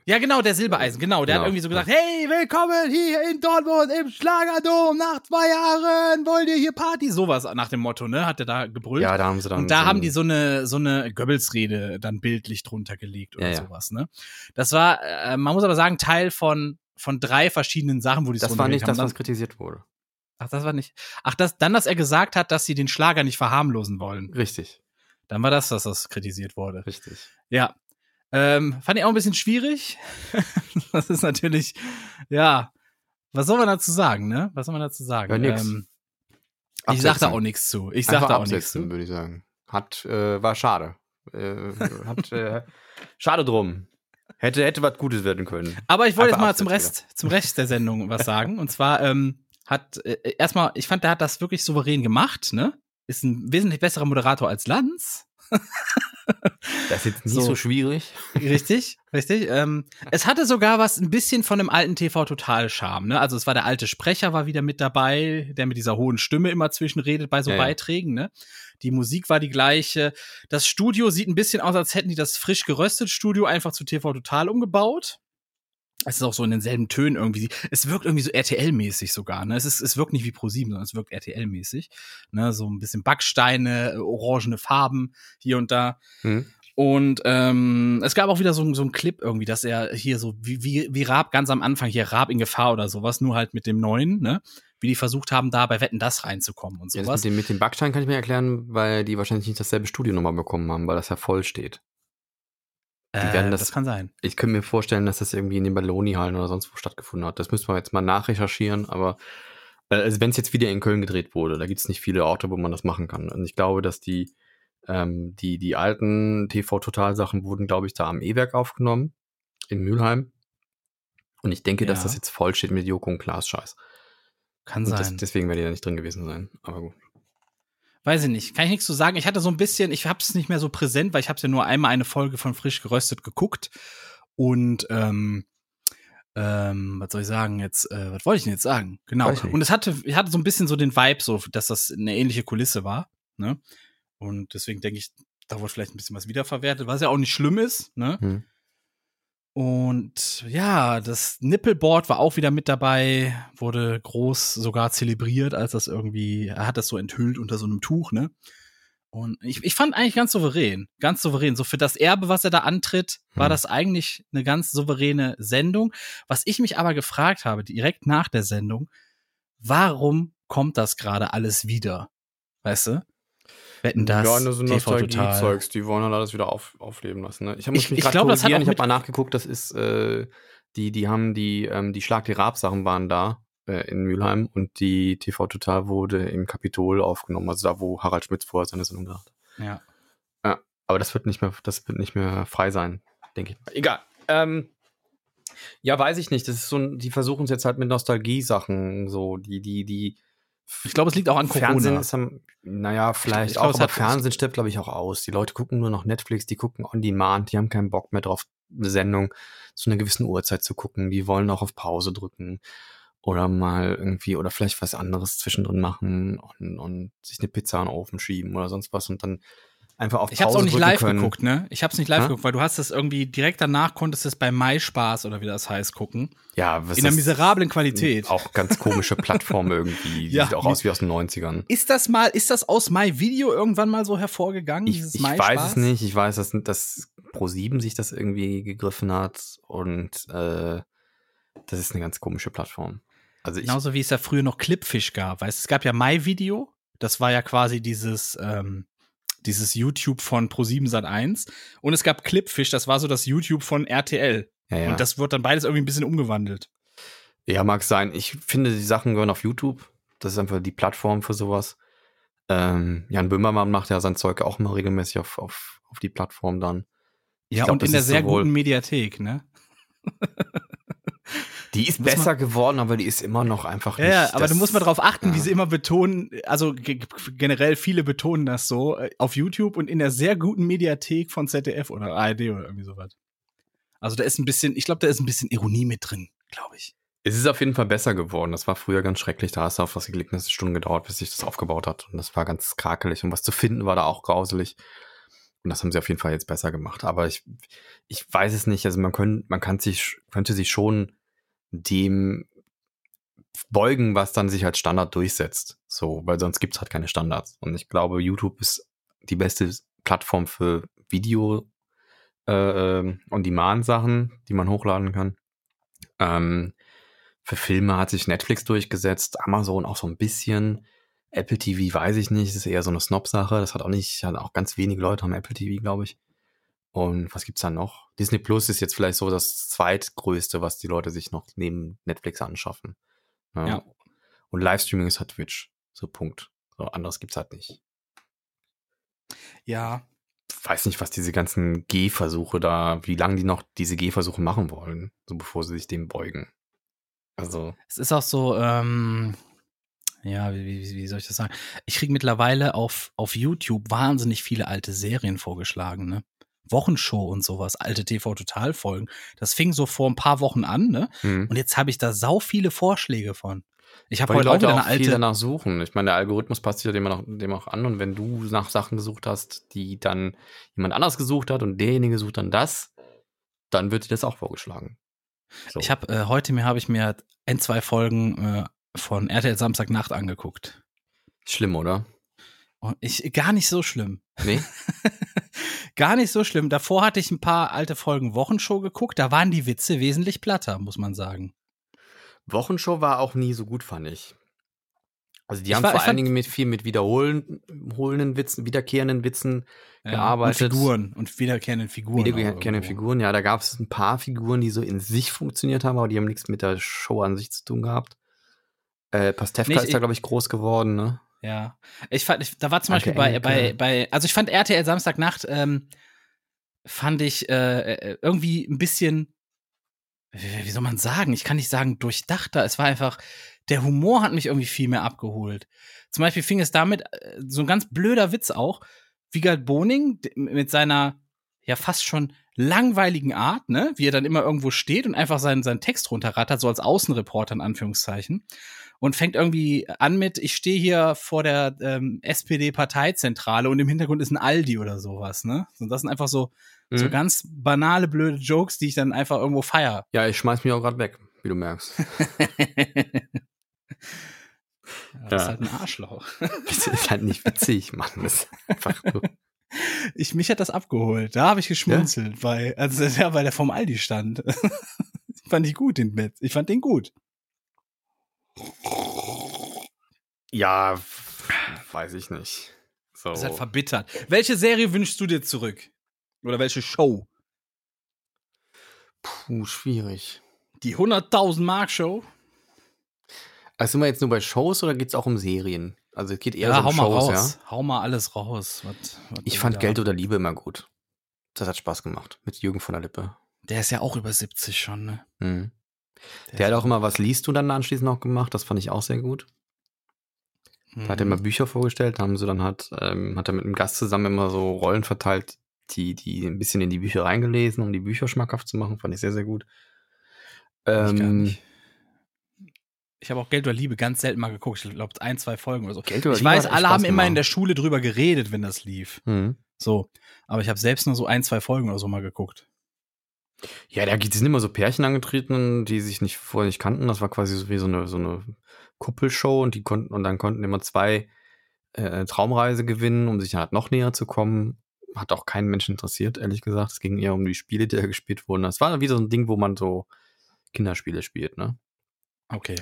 Ja, genau, der Silbereisen, genau. Der Genau. hat irgendwie so gesagt, hey, willkommen hier in Dortmund im Schlagerdom. Nach zwei Jahren wollt ihr hier Party? Sowas nach dem Motto, ne? Hat er da gebrüllt. ja, da haben sie dann. Und da so haben die so eine, so eine Goebbels-Rede dann bildlich drunter gelegt oder Ja, sowas, ne? Das war, äh, man muss aber sagen, Teil von, von drei verschiedenen Sachen, wo die Das war nicht das, was kritisiert wurde. Ach, das war nicht. Ach, das, dann, dass er gesagt hat, dass sie den Schlager nicht verharmlosen wollen. Richtig, Dann war das, dass das kritisiert wurde. richtig. Ja. Ähm, fand ich auch ein bisschen schwierig. das ist natürlich, ja. Was soll man dazu sagen, ne? Was soll man dazu sagen? Ja, nix. Ähm, ich sag da auch nichts zu. Ich sag da auch nichts zu. würde ich sagen. Hat, äh, war schade. Äh, hat, äh, schade drum. Hätte, hätte was Gutes werden können. Aber ich wollte jetzt mal zum Rest, zum Rest der Sendung was sagen. Und zwar ähm, hat äh, erstmal, ich fand, der hat das wirklich souverän gemacht, ne? Ist ein wesentlich besserer Moderator als Lanz. Das ist jetzt nicht So. so, schwierig. Richtig, richtig. Ähm, es hatte sogar was ein bisschen von einem alten TV-Total-Charme. Ne? Also es war der alte Sprecher war wieder mit dabei, der mit dieser hohen Stimme immer zwischenredet bei so Ja. Beiträgen. Ne? Die Musik war die gleiche. Das Studio sieht ein bisschen aus, als hätten die das frisch geröstet Studio einfach zu TV Total umgebaut. Es ist auch so in denselben Tönen irgendwie. Es wirkt irgendwie so RTL-mäßig sogar. Ne? Es, ist, es wirkt nicht wie Pro7, sondern es wirkt RTL-mäßig. Ne? So ein bisschen Backsteine, orangene Farben hier und da. Hm. Und ähm, es gab auch wieder so, so einen Clip irgendwie, dass er hier so, wie, wie, wie Raab ganz am Anfang, hier Raab in Gefahr oder sowas, nur halt mit dem neuen, ne? Wie die versucht haben, da bei Wetten das reinzukommen und Ja, sowas. mit, dem, mit dem Backstein kann ich mir erklären, weil die wahrscheinlich nicht dasselbe Studio nochmal bekommen haben, weil das ja voll steht. Die werden äh, das- das kann sein. Ich könnte mir vorstellen, dass das irgendwie in den Balloni-Hallen oder sonst wo stattgefunden hat. Das müssen wir jetzt mal nachrecherchieren, aber äh, also wenn es jetzt wieder in Köln gedreht wurde, da gibt es nicht viele Orte, wo man das machen kann. Und ich glaube, dass die, ähm, die, die alten TV-Total-Sachen wurden, glaube ich, da am E-Werk aufgenommen, in Mülheim. Und ich denke, dass Ja. das jetzt voll steht mit Joko und Klaas Scheiß. Kann Und das, sein. deswegen werde ich da nicht drin gewesen sein. Aber gut. Weiß ich nicht. Kann ich nichts zu sagen. Ich hatte so ein bisschen, ich hab's nicht mehr so präsent, weil ich hab's ja nur einmal eine Folge von Frisch geröstet geguckt. Und ähm, ähm, was soll ich sagen jetzt? Äh, was wollte ich denn jetzt sagen? Genau. Und es hatte, ich hatte so ein bisschen so den Vibe, so, dass das eine ähnliche Kulisse war. Ne? Und deswegen denke ich, da wurde vielleicht ein bisschen was wiederverwertet, was ja auch nicht schlimm ist. Ne? Hm. Und ja, das Nippelboard war auch wieder mit dabei, wurde groß sogar zelebriert, als das irgendwie, er hat das so enthüllt unter so einem Tuch, ne? Und ich, ich fand eigentlich ganz souverän, ganz souverän. So für das Erbe, was er da antritt, war Hm. das eigentlich eine ganz souveräne Sendung. Was ich mich aber gefragt habe, direkt nach der Sendung, warum kommt das gerade alles wieder? Weißt du? Wetten das, ja, nur so TV Total. Nostalgie-Zeugs, die wollen halt alles wieder auf, aufleben lassen. Ne? Ich, hab- Ich- mich ich grad glaub, das hat auch Ich habe mal nachgeguckt, das ist, äh, die, die haben die, ähm, die Schlag die Raab-Sachen waren da äh, in Mülheim und die TV Total wurde im Kapitol aufgenommen, also da, wo Harald Schmitz vorher seine Sendung gemacht hat. Ja. Aber das wird nicht mehr, das wird nicht mehr frei sein, denke ich. Egal. Ähm, ja, weiß ich nicht. Das ist so, die versuchen es jetzt halt mit Nostalgie-Sachen, so, die, die, die Ich glaube, es liegt auch an Fernsehen Corona. ist am, naja, vielleicht ich glaub, auch, aber Fernsehen stirbt, glaube ich, auch aus. Die Leute gucken nur noch Netflix, die gucken on demand, die haben keinen Bock mehr drauf, eine Sendung zu einer gewissen Uhrzeit zu gucken. Die wollen auch auf Pause drücken oder mal irgendwie oder vielleicht was anderes zwischendrin machen und, und sich eine Pizza in den Ofen schieben oder sonst was und dann einfach auf Ich Pause hab's auch nicht live können. geguckt, ne? Ich hab's nicht live Hä? geguckt, weil du hast es irgendwie direkt danach konntest es bei MySpaß oder wie das heißt gucken. Ja, was in einer miserablen Qualität. Auch ganz komische Plattform irgendwie. Ja. sieht auch aus wie aus den 90ern. Ist das mal, ist das aus MyVideo irgendwann mal so hervorgegangen? Ich, ich weiß es nicht. Ich weiß, dass, dass Pro7 sich das irgendwie gegriffen hat und äh, das ist eine ganz komische Plattform. Also ich, Genauso wie es ja früher noch Clipfish gab. Weißt es gab ja MyVideo. Das war ja quasi dieses, ähm, dieses YouTube von Pro7 Sat1. Und es gab Clipfish, das war so das YouTube von RTL. ja, ja. Und das wird dann beides irgendwie ein bisschen umgewandelt. ja, mag sein. Ich finde, die Sachen gehören auf YouTube. Das ist einfach die Plattform für sowas. Ähm, Jan Böhmermann macht ja sein Zeug auch mal regelmäßig auf, auf, auf die Plattform dann. Ich Ja, glaub, und in der sehr guten Mediathek, ne? Die ist Muss man- besser geworden, aber die ist immer noch einfach Ja, nicht. ja, aber das, du musst mal drauf achten, wie ja. sie immer betonen, also ge- generell viele betonen das so, äh, auf YouTube und in der sehr guten Mediathek von ZDF oder ARD oder irgendwie sowas. Also da ist ein bisschen, ich glaube, da ist ein bisschen Ironie mit drin, glaube ich. Es ist auf jeden Fall besser geworden. Das war früher ganz schrecklich. Da hast du auf was geklickt, hat Stunden gedauert, bis sich das aufgebaut hat. Und das war ganz krakelig. Und was zu finden war da auch grauselig. Und das haben sie auf jeden Fall jetzt besser gemacht. Aber ich, ich weiß es nicht. Also man, können, man kann sich, könnte sich schon dem beugen, was dann sich als Standard durchsetzt. So, weil sonst gibt's halt keine Standards. Und ich glaube, YouTube ist die beste Plattform für Video äh, ähm, On-Demand-Sachen, die man hochladen kann. Ähm, für Filme hat sich Netflix durchgesetzt, Amazon auch so ein bisschen. Apple TV weiß ich nicht, ist eher so eine Snob-Sache. Das hat auch nicht, hat auch ganz wenige Leute haben Apple TV, glaube ich. Und was gibt's da noch? Disney Plus ist jetzt vielleicht so das zweitgrößte, was die Leute sich noch neben Netflix anschaffen. Ja. Ja. Und Livestreaming ist halt Twitch. So Punkt. So anderes gibt's halt nicht. Ja, Weiß nicht, was diese ganzen Gehversuche da, wie lange die noch diese Gehversuche machen wollen, so bevor sie sich dem beugen. Also, Es ist auch so, ähm, ja, wie, wie, wie soll ich das sagen? Ich kriege mittlerweile auf, auf YouTube wahnsinnig viele alte Serien vorgeschlagen, ne? Wochenshow und sowas, alte TV-Total-Folgen. Das fing so vor ein paar Wochen an, ne? hm. Und jetzt habe ich da sau viele Vorschläge von. Ich habe heute auch Leute auch eine viel alte. danach suchen. Ich meine, der Algorithmus passt sich ja dem auch, dem auch an und wenn du nach Sachen gesucht hast, die dann jemand anders gesucht hat und derjenige sucht dann das, dann wird dir das auch vorgeschlagen. So. Ich habe äh, heute mir habe ich mir ein, zwei Folgen äh, von RTL Samstagnacht angeguckt. Schlimm, oder? Und ich gar nicht so schlimm. Nee? Gar nicht so schlimm. Davor hatte ich ein paar alte Folgen Wochenshow geguckt. Da waren die Witze wesentlich platter, muss man sagen. Wochenshow war auch nie so gut, fand ich. Also die Ich haben war- vor allen Dingen mit viel mit wiederholenden Witzen, wiederkehrenden Witzen gearbeitet. Und Figuren und wiederkehrenden Figuren. Wiederkehrende auch Figuren, ja, da gab es ein paar Figuren, die so in sich funktioniert haben, aber die haben nichts mit der Show an sich zu tun gehabt. Äh, Pastewka Nicht- ist da, glaube ich, groß geworden, ne? Ja. Ich fand, ich, da war zum Beispiel bei, bei, bei, also ich fand RTL Samstagnacht, ähm, fand ich äh, äh, irgendwie ein bisschen, wie wie soll man sagen? Ich kann nicht sagen durchdachter. Es war einfach, der Humor hat mich irgendwie viel mehr abgeholt. Zum Beispiel fing es damit, äh, so ein ganz blöder Witz auch, Wiegald Boning mit seiner ja fast schon langweiligen Art, ne, wie er dann immer irgendwo steht und einfach seinen, seinen Text runterrattert, so als Außenreporter in Anführungszeichen und fängt irgendwie an mit, ich stehe hier vor der ähm, SPD-Parteizentrale und im Hintergrund ist ein Aldi oder sowas, ne? Und das sind einfach so, so Mhm. ganz banale, blöde Jokes, die ich dann einfach irgendwo feier. Ja, ich schmeiß mich auch gerade weg, wie du merkst. Ja, das ist Ja. halt ein Arschloch. Das ist halt nicht witzig, Mann. Das ist einfach nur. Ich, mich hat das abgeholt. Da habe ich geschmunzelt, bei, also ja, weil der vom Aldi stand. fand ich gut, den Witz. Ich fand den gut. Ja, weiß ich nicht. So. Das ist halt verbittert. Welche Serie wünschst du dir zurück? Oder welche Show? Puh, schwierig. Die 100.000 Mark Show? Also sind wir jetzt nur bei Shows oder geht's auch um Serien? Also es geht eher so Ja, um hau mal Shows, raus. ja? Hau mal alles raus. Was, was Ich fand da- Geld oder Liebe immer gut. Das hat Spaß gemacht. Mit Jürgen von der Lippe. Der ist ja auch über 70 schon, ne? Mhm. Der, hat auch immer, was liest du dann anschließend noch gemacht? Das fand ich auch sehr gut. Da hat er Mhm. immer Bücher vorgestellt, da haben sie dann hat, ähm, hat er mit einem Gast zusammen immer so Rollen verteilt, die, die ein bisschen in die Bücher reingelesen, um die Bücher schmackhaft zu machen. Fand ich sehr, sehr gut. Ich Ähm, nicht. Ich habe auch Geld oder Liebe ganz selten mal geguckt. Ich glaube, ein, zwei Folgen oder so. Geld oder ich Liebe weiß, alle haben immer in der Schule drüber geredet, wenn das lief. Mhm. So. Aber ich habe selbst nur so ein, zwei Folgen oder so mal geguckt. Ja, da sind immer so Pärchen angetreten, die sich nicht vorher nicht kannten. Das war quasi so wie so eine, so eine Kuppelshow und die konnten, und dann konnten immer zwei äh, Traumreise gewinnen, um sich halt noch näher zu kommen. Hat auch keinen Menschen interessiert, ehrlich gesagt. Es ging eher um die Spiele, die da gespielt wurden. Das war wieder so ein Ding, wo man so Kinderspiele spielt, ne? Okay.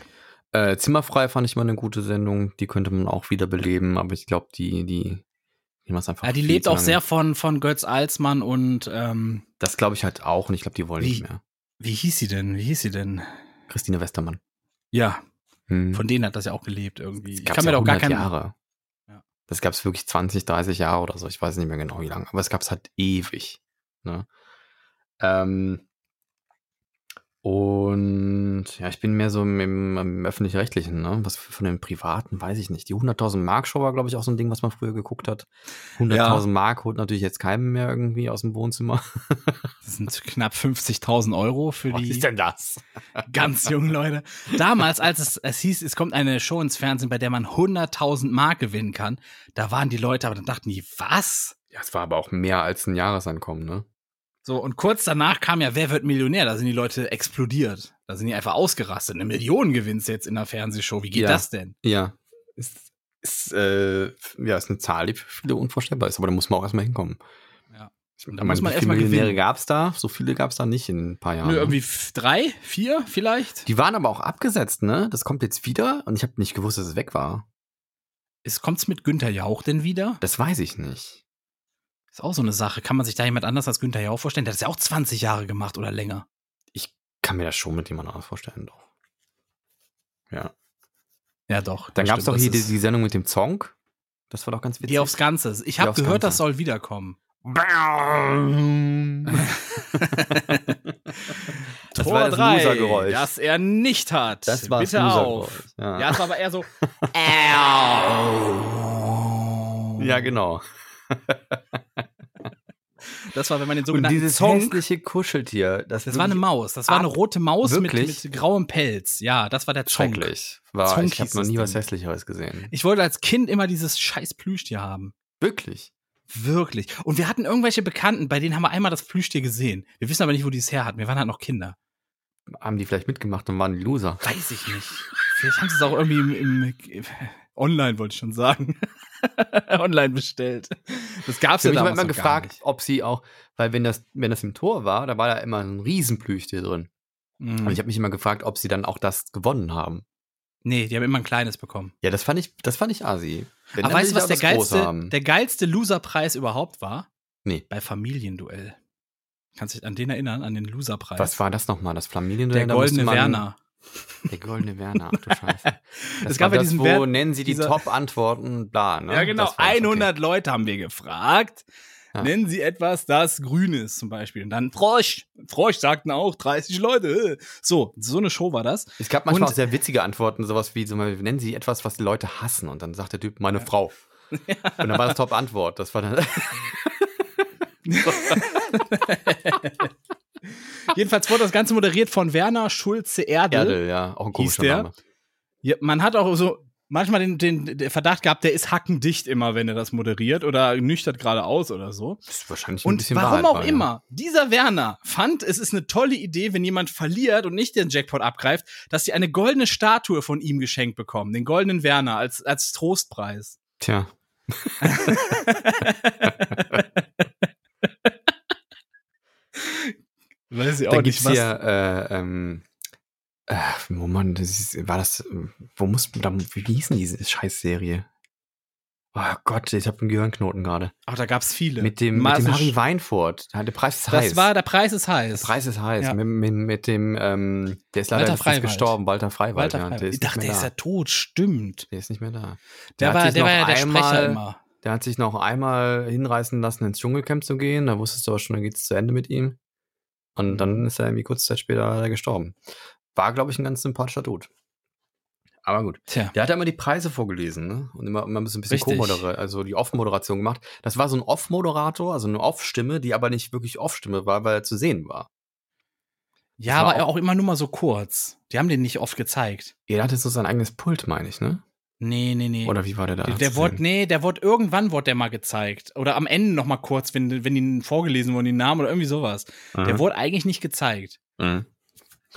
Äh, Zimmerfrei fand ich mal eine gute Sendung. Die könnte man auch wieder beleben, aber ich glaube, die, die, die macht einfach. Ja, die lebt auch sehr von, von Götz Alsmann und ähm, Das glaube ich halt auch und ich glaube, die wollen Wie? nicht mehr. wie hieß sie denn? Wie hieß sie denn? Christine Westermann. Ja, Hm. von denen hat das ja auch gelebt irgendwie. Das Ich kann mir ja doch gar 100 keine. Jahre. Ja. Das gab es wirklich 20, 30 Jahre oder so. Ich weiß nicht mehr genau wie lange. Aber es gab es halt ewig. Ne? Ähm, und ja, ich bin mehr so im, im, im öffentlich-rechtlichen. Ne? Was von den Privaten weiß ich nicht. Die 100.000 Mark Show war, glaube ich, auch so ein Ding, was man früher geguckt hat. 100.000 Ja. Mark holt natürlich jetzt keinem mehr irgendwie aus dem Wohnzimmer. Das sind knapp 50.000 Euro für Was die ist denn das? ganz jungen Leute. Damals, als es, es hieß, es kommt eine Show ins Fernsehen, bei der man 100.000 Mark gewinnen kann, da waren die Leute, aber dann dachten die, was? Ja, es war aber auch mehr als ein Jahresankommen, ne? So, und kurz danach kam ja Wer wird Millionär? Da sind die Leute explodiert. Da sind die einfach ausgerastet. Eine Million gewinnst jetzt in der Fernsehshow. Wie geht Ja. das denn? Ja. Ist, ist, äh, ja, ist eine Zahl, die für viele unvorstellbar ist, aber da muss man auch erstmal hinkommen. Ja. Ich Da meine, muss man wie viele Millionäre gab es da? So viele gab es da nicht in ein paar Jahren. Nö, irgendwie drei, vier vielleicht? Die waren aber auch abgesetzt, ne? Das kommt jetzt wieder und ich habe nicht gewusst, dass es weg war. Ist, kommt's mit Günther Jauch denn wieder? Das weiß ich nicht. Ist auch so eine Sache. Kann man sich da jemand anders als Günther Jauch vorstellen? Der hat es ja auch 20 Jahre gemacht oder länger. Kann mir das schon mit jemand anderem vorstellen, doch. Ja. Ja, doch. Dann das gab es doch das hier die, die Sendung mit dem Song. Das war doch ganz witzig. Die aufs Ganze. Ich habe gehört, Ganze. das soll wiederkommen. Das Tor war das drei, Loser-Geräusch. Das er nicht hat. Das war das Bitte Loser-Geräusch, auf. ja. Ja, es war aber eher so. ja, genau. Das war, wenn man den Und sogenannten dieses Song. hässliche Kuscheltier. Das, Das war eine Maus. Das war eine rote Maus mit, mit grauem Pelz. Ja, das war der Zonk. Schrecklich. War, Zonk ich habe noch nie was. Hässlicheres gesehen. Ich wollte als Kind immer dieses scheiß Plüschtier haben. Wirklich. Wirklich. Und wir hatten irgendwelche Bekannten, bei denen haben wir einmal das Plüschtier gesehen. Wir wissen aber nicht, wo die es her hatten. Wir waren halt noch Kinder. Haben die vielleicht mitgemacht und waren die Loser? Weiß ich nicht. Vielleicht haben sie es auch irgendwie im, im Online, wollte ich schon sagen. Online bestellt. Das gab's Ich ja habe mich damals immer gefragt, ob sie auch, weil wenn das, wenn das im Tor war, da war da immer ein Riesenplüschtier drin. nicht. Und Mhm. ich habe mich immer gefragt, ob sie dann auch das gewonnen haben. Nee, die haben immer ein kleines bekommen. Ja, das fand ich, das fand ich asi. Wenn, Aber weißt du, was ich der geilste, der geilste Loserpreis überhaupt war? Nee. Bei Familienduell. Kannst du dich an den erinnern, an den Loserpreis? Was war das nochmal? Das Familien der goldene Werner. Der goldene Werner, ach du Scheiße. Das Es gab ja das, diesen wo Wer- nennen sie die Top-Antworten, bla, ne? Ja, genau. Das war das, 100 Leute haben wir gefragt. Ja. Nennen Sie etwas, das grün ist, zum Beispiel. Und dann Frosch. Frosch sagten auch 30 Leute. So, so eine Show war das. Okay. Es gab manchmal Und- auch sehr witzige Antworten, sowas wie, so mal, nennen sie etwas, was die Leute hassen. Und dann sagt der Typ, meine Frau. Und dann war das Top-Antwort. Das war dann, Jedenfalls wurde das Ganze moderiert von Werner Schulze Erdel. Erdel, ja, auch ein komischer? Name. Ja, man hat auch so manchmal den, den, den Verdacht gehabt, der ist hackendicht immer, wenn er das moderiert oder nüchtert gerade aus oder so. Das ist wahrscheinlich ein Und bisschen warum auch ja. immer, dieser Werner fand, es ist eine tolle Idee, wenn jemand verliert und nicht den Jackpot abgreift, dass sie eine goldene Statue von ihm geschenkt bekommen, den goldenen Werner als, als Trostpreis. Tja. Weiß ich Da gibt's ja, äh, ähm, äh, wo man, das ist, war das, wo muss, da, wie hieß denn diese Scheißserie? Oh Gott, ich habe einen Gehirnknoten gerade. Ach, da gab's viele. Mit dem, mit dem Harry Weinfurt. Der Preis ist Das heiß. war, der Preis ist heiß. der Preis ist heiß. Ja. Mit, mit, mit dem, ähm, der ist leider Walter gestorben, Walter Freiwald. Walter ja, Freiwald. Der ist ich dachte, nicht der ist ja tot, stimmt. Der ist nicht mehr da. Der, hat war, der war ja der einmal- Sprecher immer. Der hat sich noch einmal hinreißen lassen, ins Dschungelcamp zu gehen. Da wusstest du aber schon, dann geht's zu Ende mit ihm. Und dann ist er irgendwie kurze Zeit später gestorben. War, glaube ich, ein ganz sympathischer Dude. Aber gut. Tja. Der hat ja immer die Preise vorgelesen, ne? Und immer, immer ein bisschen. Co-Moderator, also die Off-Moderation gemacht. Das war so ein Off-Moderator, also eine Off-Stimme, die aber nicht wirklich Off-Stimme war, weil er zu sehen war. Ja, war aber auch- auch immer nur mal so kurz. Die haben den nicht oft gezeigt. Er hatte so sein eigenes Pult, meine ich, ne? Nee, nee, nee. Oder wie war der da? der, der wurde, nee, der wurde irgendwann wurde der mal gezeigt. Oder am Ende noch mal kurz, wenn, wenn ihnen vorgelesen wurden, die Namen oder irgendwie sowas. Der Mhm. wurde eigentlich nicht gezeigt. Mhm.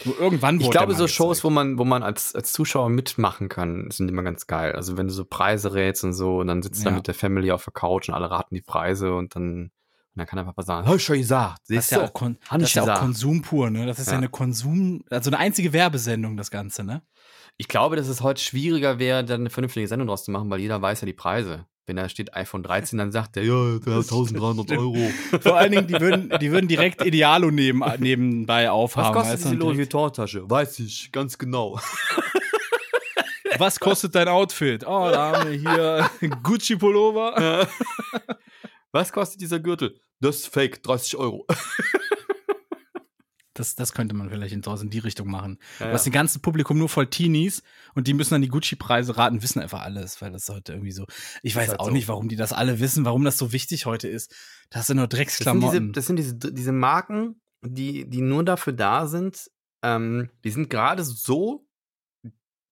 Nur irgendwann wurde Ich der glaube, so Shows, gezeigt. wo man, wo man als, als Zuschauer mitmachen kann, sind immer ganz geil. Also wenn du so Preise rätst und so, und dann sitzt du Ja. da mit der Family auf der Couch und alle raten die Preise und dann, dann kann der Papa sagen, hab ich schon gesagt, Das ist ja auch, Kon das ist ja auch. Konsum pur, ne? Das ist ja, Ja. eine Konsum, also eine einzige Werbesendung, das Ganze, ne? Ich glaube, dass es heute schwieriger wäre, dann eine vernünftige Sendung draus zu machen, weil jeder weiß ja die Preise. Wenn da steht iPhone 13, dann sagt der, ja, der hat 1300 stimmt. Euro. Vor allen Dingen, die würden, die würden direkt Idealo neben, nebenbei Was aufhaben. kostet du, diese und Louis Vuitton-Tasche? Weiß ich, ganz genau. Was kostet dein Outfit? Oh, da haben wir hier Gucci Pullover. Was kostet dieser Gürtel? Das ist fake, 30 Euro. Das, das könnte man vielleicht in, in die Richtung machen. Ja, Du hast ja. ein ganzes Publikum nur voll Teenies und die müssen dann die Gucci-Preise raten, wissen einfach alles, weil das heute irgendwie so. Ich weiß halt auch so. nicht, warum die das alle wissen, warum das so wichtig heute ist. Das sind nur Das sind, Drecksklamotten. diese, das sind diese, diese Marken, die, die nur dafür da sind, ähm, die sind gerade so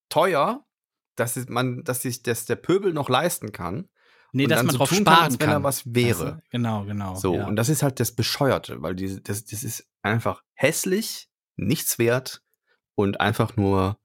teuer, dass man, dass sich das der Pöbel noch leisten kann. Nee, dass man so drauf tun kann, sparen als wenn kann. da was wäre. Du? Genau, genau. So, ja. und das ist halt das Bescheuerte, weil die, das, das ist einfach hässlich, nichts wert und einfach nur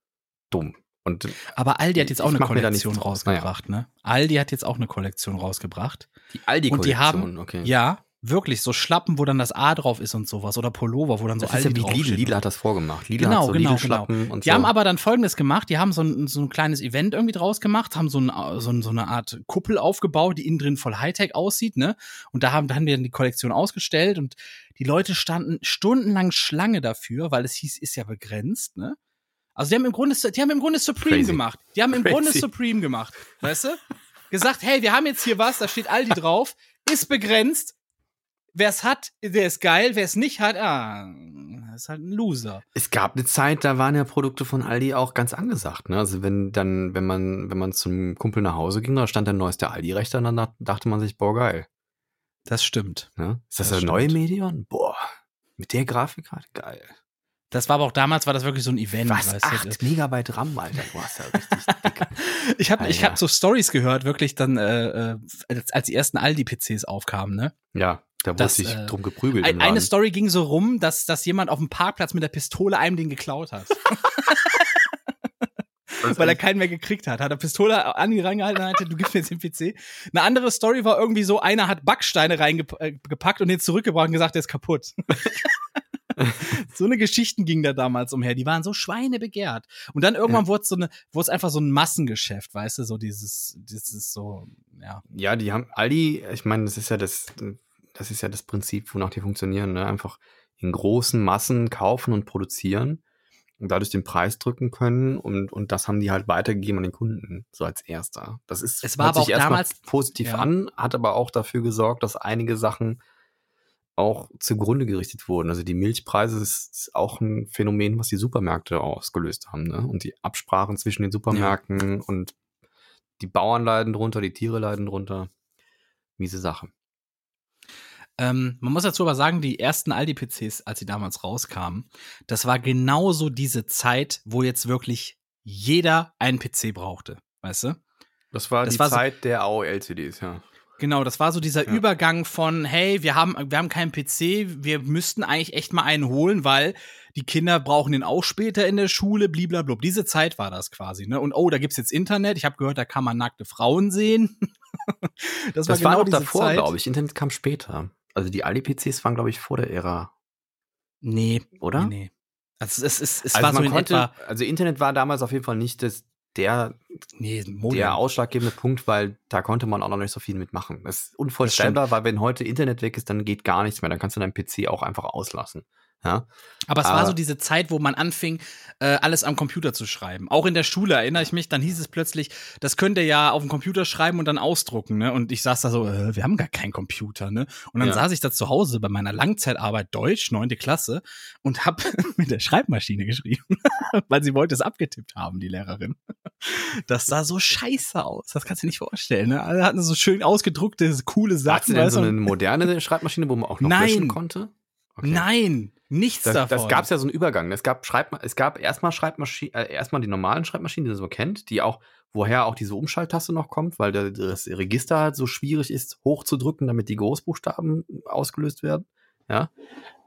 dumm. Und Aber Aldi hat jetzt auch eine Kollektion draus. Naja. rausgebracht, ne? Aldi hat jetzt auch eine Kollektion rausgebracht. die Aldi Und die haben, okay. ja, wirklich, so Schlappen, wo dann das A drauf ist und sowas. Oder Pullover, wo dann so das ist ja wie Lidl. Lidl hat das vorgemacht. Lidl Genau, hat so genau, Lidl-Schlappen und Die so. haben aber dann folgendes gemacht, die haben so ein, so ein kleines Event irgendwie draus gemacht, haben so, ein, so, ein, so eine Art Kuppel aufgebaut, die innen drin voll Hightech aussieht, ne? Und da haben, da haben wir dann die Kollektion ausgestellt und die Leute standen stundenlang Schlange dafür, weil es hieß, ist ja begrenzt, ne? Also die haben im Grunde, die haben im Grunde Supreme Crazy. gemacht. Die haben im Crazy. Grunde Supreme gemacht, weißt du? Gesagt, hey, wir haben jetzt hier was, da steht Aldi drauf, ist begrenzt. Wer es hat, der ist geil, wer es nicht hat, ah, ist halt ein Loser. Es gab eine Zeit, da waren ja Produkte von Aldi auch ganz angesagt. Ne? Also wenn dann, wenn man, wenn man zum Kumpel nach Hause ging, da stand der neueste Aldi-Rechter und dann dacht- dachte man sich, boah, geil. Das stimmt. Ne? Ist das, Das das neue. Medion? Boah, mit der Grafikkarte, geil. Das war aber auch damals war das wirklich so ein Event. Was? weißt du? 8 Megabyte RAM, Alter, du hast ja richtig dick. Ich habe ich hab so Stories gehört, wirklich dann, äh, äh, als, als die ersten Aldi-PCs aufkamen, ne? Ja, da wurde Das, sich äh, drum geprügelt. Ein, eine. Story ging so rum, dass, dass jemand auf dem Parkplatz mit der Pistole einem den geklaut hat. weil er keinen mehr gekriegt hat. Hat er Pistole an ihn reingehalten und meinte, du gibst mir jetzt den PC. Eine andere Story war irgendwie so, einer hat Backsteine reingepackt und den zurückgebracht und gesagt, der ist kaputt. so eine Geschichten ging da damals umher. Die waren so schweinebegehrt. Und dann irgendwann wurde es so eine, wurde es einfach so ein Massengeschäft, weißt du, so dieses, dieses so, ja. Ja, die haben Aldi, ich meine, das ist ja das, das ist ja das Prinzip, wonach die funktionieren, ne? Einfach in großen Massen kaufen und produzieren und dadurch den Preis drücken können und, und das haben die halt weitergegeben an den Kunden, so als erster. Das ist Es war hört aber sich auch erstmal damals- positiv ja. an, hat aber auch dafür gesorgt, dass einige Sachen auch zugrunde gerichtet wurden. Also die Milchpreise ist, auch ein Phänomen, was die Supermärkte ausgelöst haben. Ne? Und die Absprachen zwischen den Supermärkten und die Bauern leiden drunter, die Tiere leiden drunter. Miese Sache. Ähm, man muss dazu aber sagen, die ersten Aldi-PCs, als sie damals rauskamen, das war genauso diese Zeit, wo jetzt wirklich jeder einen PC brauchte, weißt du? Das war Das die war so- Zeit der AOL-CDs, ja. Genau, das war so dieser Ja. Übergang von, hey, wir haben, wir haben keinen PC, wir müssten eigentlich echt mal einen holen, weil die Kinder brauchen den auch später in der Schule, bliblablub. Diese Zeit war das quasi, ne? Und oh, da gibt's jetzt Internet, ich habe gehört, da kann man nackte Frauen sehen. das war Das war genau noch diese davor, glaube ich. Internet kam später. Also die Aldi-PCs waren, glaube ich, vor der Ära, Nee, oder? nee, nee. Also es, es, es also war so in konnte, etwa, also Internet war damals auf jeden Fall nicht das, der, nee, der ausschlaggebende Punkt, weil da konnte man auch noch nicht so viel mitmachen. Das ist unvorstellbar, weil wenn heute Internet weg ist, dann geht gar nichts mehr. Dann kannst du deinen PC auch einfach auslassen. Ja, Aber es war Aber- so diese Zeit, wo man anfing, äh, alles am Computer zu schreiben. Auch in der Schule erinnere ich mich, dann hieß es plötzlich, das könnt ihr ja auf dem Computer schreiben und dann ausdrucken, ne? Und ich saß da so, äh, wir haben gar keinen Computer, ne? Und dann Ja. saß ich da zu Hause bei meiner Langzeitarbeit Deutsch, neunte Klasse, und hab mit der Schreibmaschine geschrieben, weil sie wollte es abgetippt haben, die Lehrerin. Das sah so scheiße aus. Das kannst du dir nicht vorstellen, ne? Alle hatten so schön ausgedruckte, coole Sachen. denn weißt so eine moderne Schreibmaschine, wo man auch noch Nein. löschen konnte? Okay. Nein, nichts Das, davon. das gab es ja so einen Übergang. Es gab, Schreibma es gab erstmal Schreibmaschinen, äh, erstmal die normalen Schreibmaschinen, die man so kennt, die auch, woher auch diese Umschalttaste noch kommt, weil der, das Register halt so schwierig ist, hochzudrücken, damit die Großbuchstaben ausgelöst werden. Ja.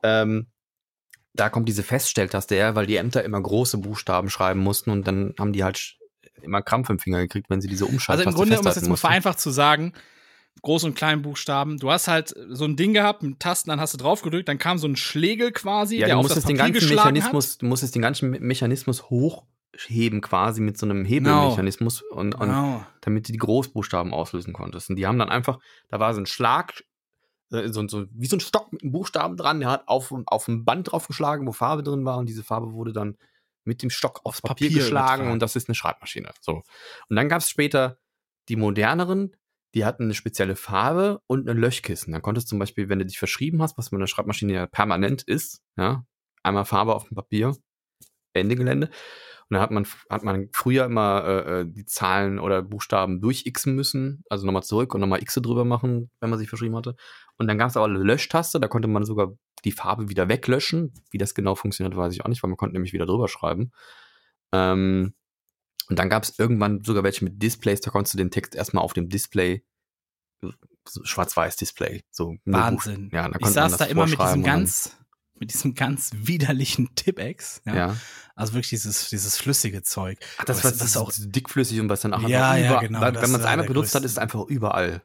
Ähm, da kommt diese Feststelltaste her, weil die Ämter immer große Buchstaben schreiben mussten und dann haben die halt immer Krampf im Finger gekriegt, wenn sie diese Also Umschalttaste im Grunde, um festhalten jetzt mal vereinfacht zu sagen, Groß- und Kleinbuchstaben. Du hast halt so ein Ding gehabt mit Tasten, dann hast du drauf gedrückt, dann kam so ein Schlegel quasi, Ja, der du auf das musstest den Papier ganzen geschlagen Mechanismus, du musstest den ganzen Me- Mechanismus hochheben quasi mit so einem Hebelmechanismus und, hat. und Genau. damit du die Großbuchstaben auslösen konntest. Und die haben dann einfach, da war so ein Schlag, äh, so, so, wie so ein Stock mit einem Buchstaben dran, der hat auf, auf ein Band draufgeschlagen, wo Farbe drin war und diese Farbe wurde dann mit dem Stock aufs Papier, Papier geschlagen und das ist eine Schreibmaschine. So. Und dann gab es später die moderneren, die hatten eine spezielle Farbe und ein Löschkissen. Dann konntest du zum Beispiel, wenn du dich verschrieben hast, was mit einer Schreibmaschine ja permanent ist, ja, einmal Farbe auf dem Papier, Ende Gelände. Und dann hat man, hat man früher immer äh, äh, die Zahlen oder Buchstaben durchxen müssen, also nochmal zurück und nochmal Xe drüber machen, wenn man sich verschrieben hatte. Und dann gab es aber eine Löschtaste, da konnte man sogar die Farbe wieder weglöschen. Wie das genau funktioniert, weiß ich auch nicht, weil man konnte nämlich wieder drüber schreiben. Ähm, und dann gab es irgendwann sogar welche mit Displays, da konntest du den Text erstmal auf dem Display so Schwarz-Weiß-Display. So nur Wahnsinn. Ja, da ich saß da immer mit diesem ganz, mit diesem ganz widerlichen Tipex. Ja. Ja. Also wirklich dieses, dieses flüssige Zeug. Ach, das, was, das ist auch- dickflüssig und was dann auch Ja, einfach ja, über, genau, das wenn man es einmal benutzt hat, größte. ist es einfach überall.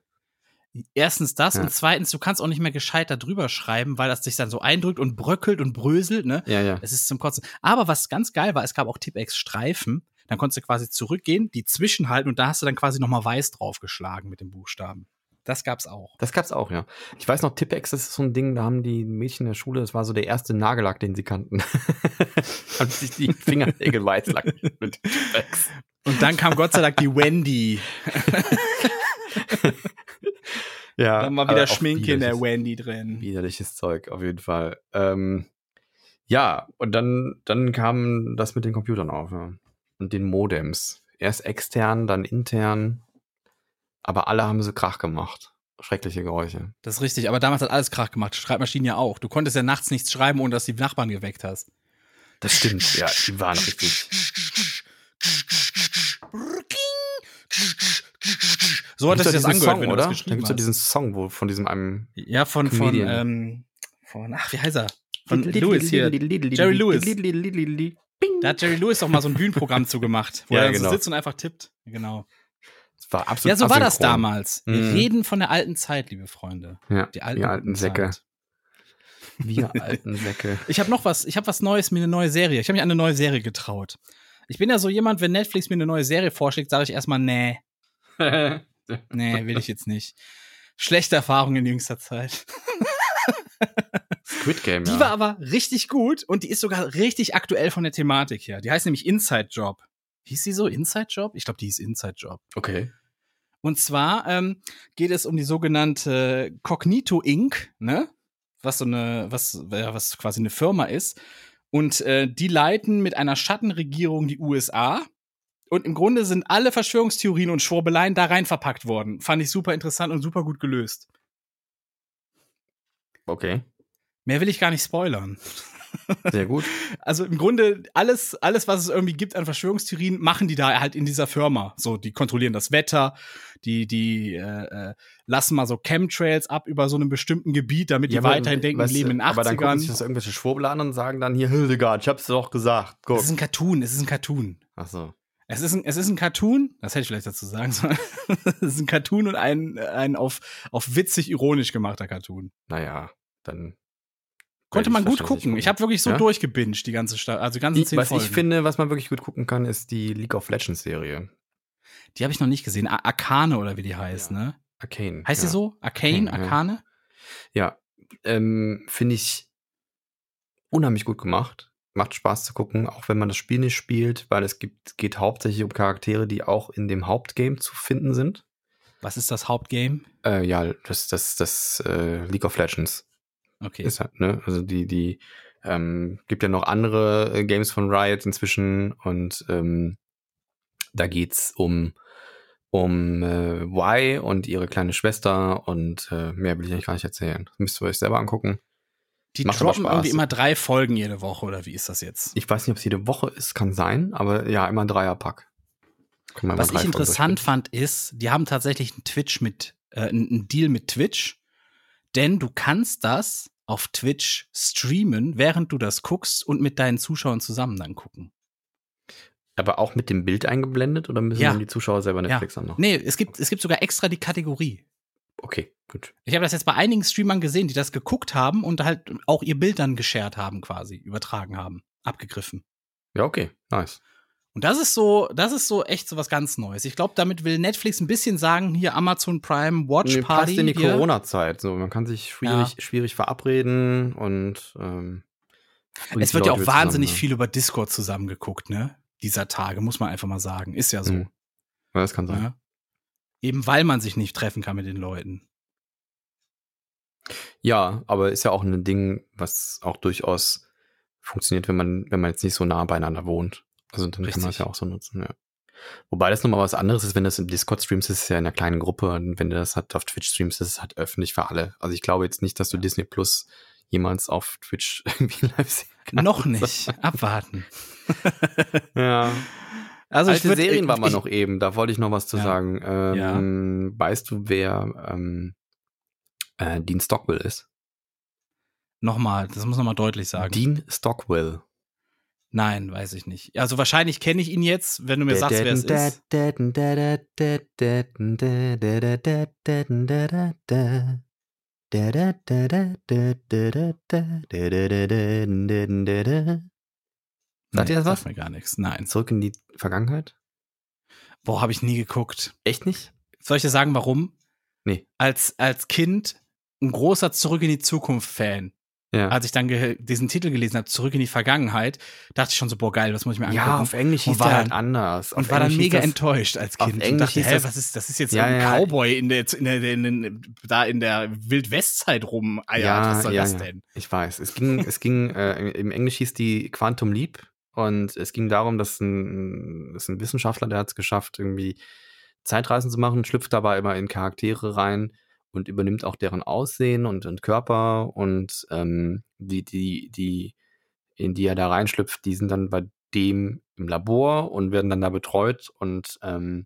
Erstens das Ja. und zweitens, du kannst auch nicht mehr gescheit da drüber schreiben, weil das sich dann so eindrückt und bröckelt und bröselt, ne? Ja, ja. Es ist zum Kotzen. Aber was ganz geil war, es gab auch Tipex-Streifen. Dann konntest du quasi zurückgehen, die zwischenhalten und da hast du dann quasi nochmal weiß draufgeschlagen mit den Buchstaben. Das gab's auch. Das gab's auch, ja. Ich weiß noch, Tippex, das ist so ein Ding, da haben die Mädchen in der Schule, das war so der erste Nagellack, den sie kannten. haben sich die Fingernägel weiß lackiert mit Tippex. Und dann kam Gott sei Dank die Wendy. Ja, Dann war wieder Schminke in der Wendy drin. Widerliches Zeug, auf jeden Fall. Ähm, ja, und dann, dann kam das mit den Computern auf, ja. Und den Modems. Erst extern, dann intern. Aber alle haben sie Krach gemacht. Schreckliche Geräusche. Das ist richtig, aber damals hat alles Krach gemacht. Schreibmaschinen ja auch. Du konntest ja nachts nichts schreiben, ohne dass die Nachbarn geweckt hast. Das stimmt, ja, die waren richtig. So hat das diesen angehört, Song, wenn oder? Da gibt's doch hast. diesen Song, wo von diesem einem Ja, von, von, ähm, von, ach, wie heißt er? Von Lewis hier. Jerry Lewis. Da hat Jerry Lewis auch mal so ein Bühnenprogramm zugemacht, wo Ja, er genau. so sitzt und einfach tippt. Genau. Das war absolut Ja, so war das damals. Wir Mhm. reden von der alten Zeit, liebe Freunde. Ja, Die alten, wir alten Säcke. Zeit. Wir alten Säcke. Ich habe noch was, ich habe was Neues, mir eine neue Serie. Ich habe mich an eine neue Serie getraut. Ich bin ja so jemand, wenn Netflix mir eine neue Serie vorschlägt, sage ich erstmal, nee, nee, will ich jetzt nicht. Schlechte Erfahrungen in jüngster Zeit. Squid Game, Die ja. war aber richtig gut und die ist sogar richtig aktuell von der Thematik her. Die heißt nämlich Inside Job. Hieß sie so Inside Job? Ich glaube, die hieß Inside Job. okay. Und zwar ähm, geht es um die sogenannte Cognito Inc., ne? Was so eine, was, ja, was quasi eine Firma ist. Und äh, die leiten mit einer Schattenregierung die USA. Und im Grunde sind alle Verschwörungstheorien und Schwurbeleien da rein verpackt worden. Fand ich super interessant und super gut gelöst. Okay. Mehr will ich gar nicht spoilern. Sehr gut. Also im Grunde alles, alles, was es irgendwie gibt an Verschwörungstheorien, machen die da halt in dieser Firma. So, die kontrollieren das Wetter, die, die äh, äh, lassen mal so Chemtrails ab über so einem bestimmten Gebiet, damit die Ja, aber, weiterhin denken, weißt leben in den Aber dann gucken 80ern. sich das irgendwelche Schwurbler an und sagen dann hier, Hildegard, ich hab's doch gesagt. Guck. Es ist ein Cartoon, es ist ein Cartoon. Ach so. Es ist ein, es ist ein Cartoon, das hätte ich vielleicht dazu sagen sollen. es ist ein Cartoon und ein, ein auf, auf witzig ironisch gemachter Cartoon. Naja, dann. Konnte man gut gucken. Ich habe wirklich so Ja? durchgebinged, die ganze Stadt, also die ganzen Ich, zehn was Folgen. ich finde, was man wirklich gut gucken kann, ist die League of Legends Serie. die habe ich noch nicht gesehen. A- Arcane oder wie die heißt, Ja. ne? Arcane. Heißt ja. sie so? Arcane? Arcane, ja. Arcane? Ja. Ähm, finde ich unheimlich gut gemacht. Macht Spaß zu gucken, auch wenn man das Spiel nicht spielt, weil es gibt, geht hauptsächlich um Charaktere, die auch in dem Hauptgame zu finden sind. Was ist das Hauptgame? Äh, ja, das, das, das äh, League of Legends. Okay. ist halt, ne? Also die, die, ähm, gibt ja noch andere äh, Games von Riot inzwischen und ähm, da geht's um um äh, Y und ihre kleine Schwester und äh, mehr will ich eigentlich gar nicht erzählen. Das müsst ihr euch selber angucken. die macht droppen irgendwie immer drei Folgen jede Woche, oder wie ist das jetzt? Ich weiß nicht, ob es jede Woche ist, kann sein, aber ja, immer ein Dreierpack. Was ich interessant fand, ist, die haben tatsächlich einen Twitch mit, äh, einen Deal mit Twitch, denn du kannst das auf Twitch streamen, während du das guckst und mit deinen Zuschauern zusammen dann gucken. Aber auch mit dem Bild eingeblendet oder müssen Ja. dann die Zuschauer selber Netflix ja. an noch? Nee, es gibt, es gibt sogar extra die Kategorie. Okay, gut. Ich habe das jetzt bei einigen Streamern gesehen, die das geguckt haben und halt auch ihr Bild dann geshared haben, quasi, übertragen haben, abgegriffen. Ja, okay, nice. Und das ist so, das ist so echt so was ganz Neues. Ich glaube, damit will Netflix ein bisschen sagen, hier Amazon Prime Watch Nee, Party. passt in die. Corona-Zeit. So, man kann sich schwierig, schwierig verabreden und ähm, Es wird ja auch wahnsinnig viel über Discord zusammengeguckt, ne? Dieser Tage, muss man einfach mal sagen. Ist ja so. Mhm. Ja, das kann sein. Ne? Eben weil man sich nicht treffen kann mit den Leuten. Ja, aber ist ja auch ein Ding, was auch durchaus funktioniert, wenn man, wenn man jetzt nicht so nah beieinander wohnt. Also dann kann man Richtig. es ja auch so nutzen, ja. Wobei das nochmal was anderes ist, wenn das im Discord streamst, ist es ja in einer kleinen Gruppe und wenn du das halt auf Twitch streamst, ist es halt öffentlich für alle. Also ich glaube jetzt nicht, dass du Disney Plus jemals auf Twitch irgendwie live sehen kannst. Noch nicht. Abwarten. Ja. Also Alte ich würd, Serien war mal noch eben, da wollte ich noch was zu Ja. sagen. Ähm, Weißt du, wer ähm, äh, Dean Stockwell ist? Nochmal, das muss nochmal deutlich sagen. Dean Stockwell. Nein, weiß ich nicht. Also wahrscheinlich kenne ich ihn jetzt, wenn du mir sagst, wer es ist. Sagt ihr das was? Sagt mir gar nichts. Nein. Zurück in die Vergangenheit? Boah, habe ich nie geguckt. Echt nicht? Soll ich dir sagen, warum? Nee. Als, als Kind ein großer Zurück in die Zukunft-Fan. Ja. Als ich dann diesen Titel gelesen habe, Zurück in die Vergangenheit, dachte ich schon so, boah, geil, das muss ich mir angucken. Ja, auf Englisch Und hieß war der halt anders. und Auf war dann Englisch mega das- enttäuscht als auf Kind. und Englisch dachte, hieß hä, das- was ist, das ist jetzt Ja, ein ja. Cowboy in der, in der, in der, da in der Wildwestzeit rum. Ah, ja, was soll das denn? Ich weiß. Es ging, es ging, äh, im Englisch hieß die Quantum Leap und es ging darum, dass ein, dass ein Wissenschaftler, der hat es geschafft, irgendwie Zeitreisen zu machen, schlüpft dabei immer in Charaktere rein und übernimmt auch deren Aussehen und, und Körper und ähm, die, die, die, in die er da reinschlüpft, die sind dann bei dem im Labor und werden dann da betreut und ähm,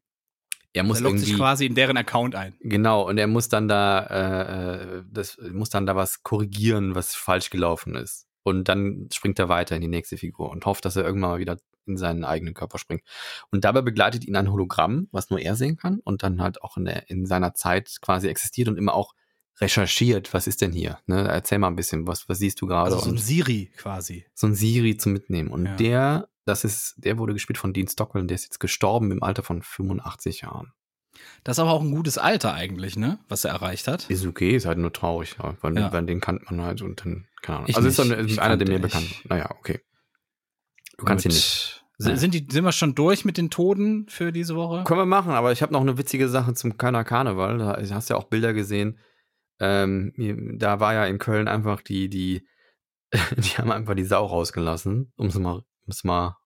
er muss Er lockt sich quasi in deren Account ein. Genau, und er muss dann da, äh, äh, das muss dann da was korrigieren, was falsch gelaufen ist. Und dann springt er weiter in die nächste Figur und hofft, dass er irgendwann mal wieder in seinen eigenen Körper springt. Und dabei begleitet ihn ein Hologramm, was nur er sehen kann und dann halt auch in, der, in seiner Zeit quasi existiert und immer auch recherchiert, was ist denn hier? Ne? Erzähl mal ein bisschen, was, was siehst du gerade? Also so ein Siri quasi. so ein Siri zum Mitnehmen. Und Ja. der, das ist, der wurde gespielt von Dean Stockwell und der ist jetzt gestorben im Alter von 85 Jahren. Das ist aber auch ein gutes Alter eigentlich, ne? Was er erreicht hat. Ist okay, ist halt nur traurig, ja, weil, Ja. weil den kannte man halt und dann, keine Ahnung. Ich also ist, nicht. ist Ich einer, der mir bekannt. Naja, okay. Du kannst ihn nicht. Sind, die, sind wir schon durch mit den Toten für diese Woche? Können wir machen, aber ich habe noch eine witzige Sache zum Kölner Karneval. Da hast du ja auch Bilder gesehen. Ähm, da war ja in Köln einfach die, die, die haben einfach die Sau rausgelassen, um es mal, um's mal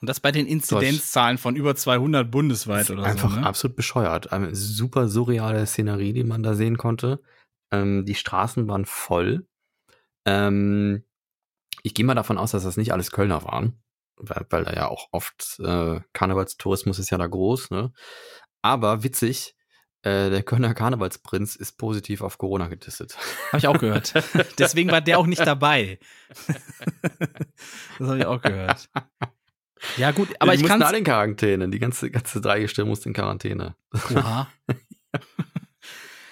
Und das bei den Inzidenzzahlen von über 200 bundesweit oder einfach so. Ne? absolut bescheuert. Eine super surreale Szenerie, die man da sehen konnte. Ähm, die Straßen waren voll. Ähm, ich gehe mal davon aus, dass das nicht alles Kölner waren, weil, weil da ja auch oft äh, Karnevalstourismus ist ja da groß. Ne? Aber witzig, äh, der Kölner Karnevalsprinz ist positiv auf Corona getestet. Habe ich auch gehört. Deswegen war der auch nicht dabei. das habe ich auch gehört. Ja, gut, aber die ich kann alle in Quarantäne. Die ganze, ganze Dreigestirn musste in Quarantäne. Oha.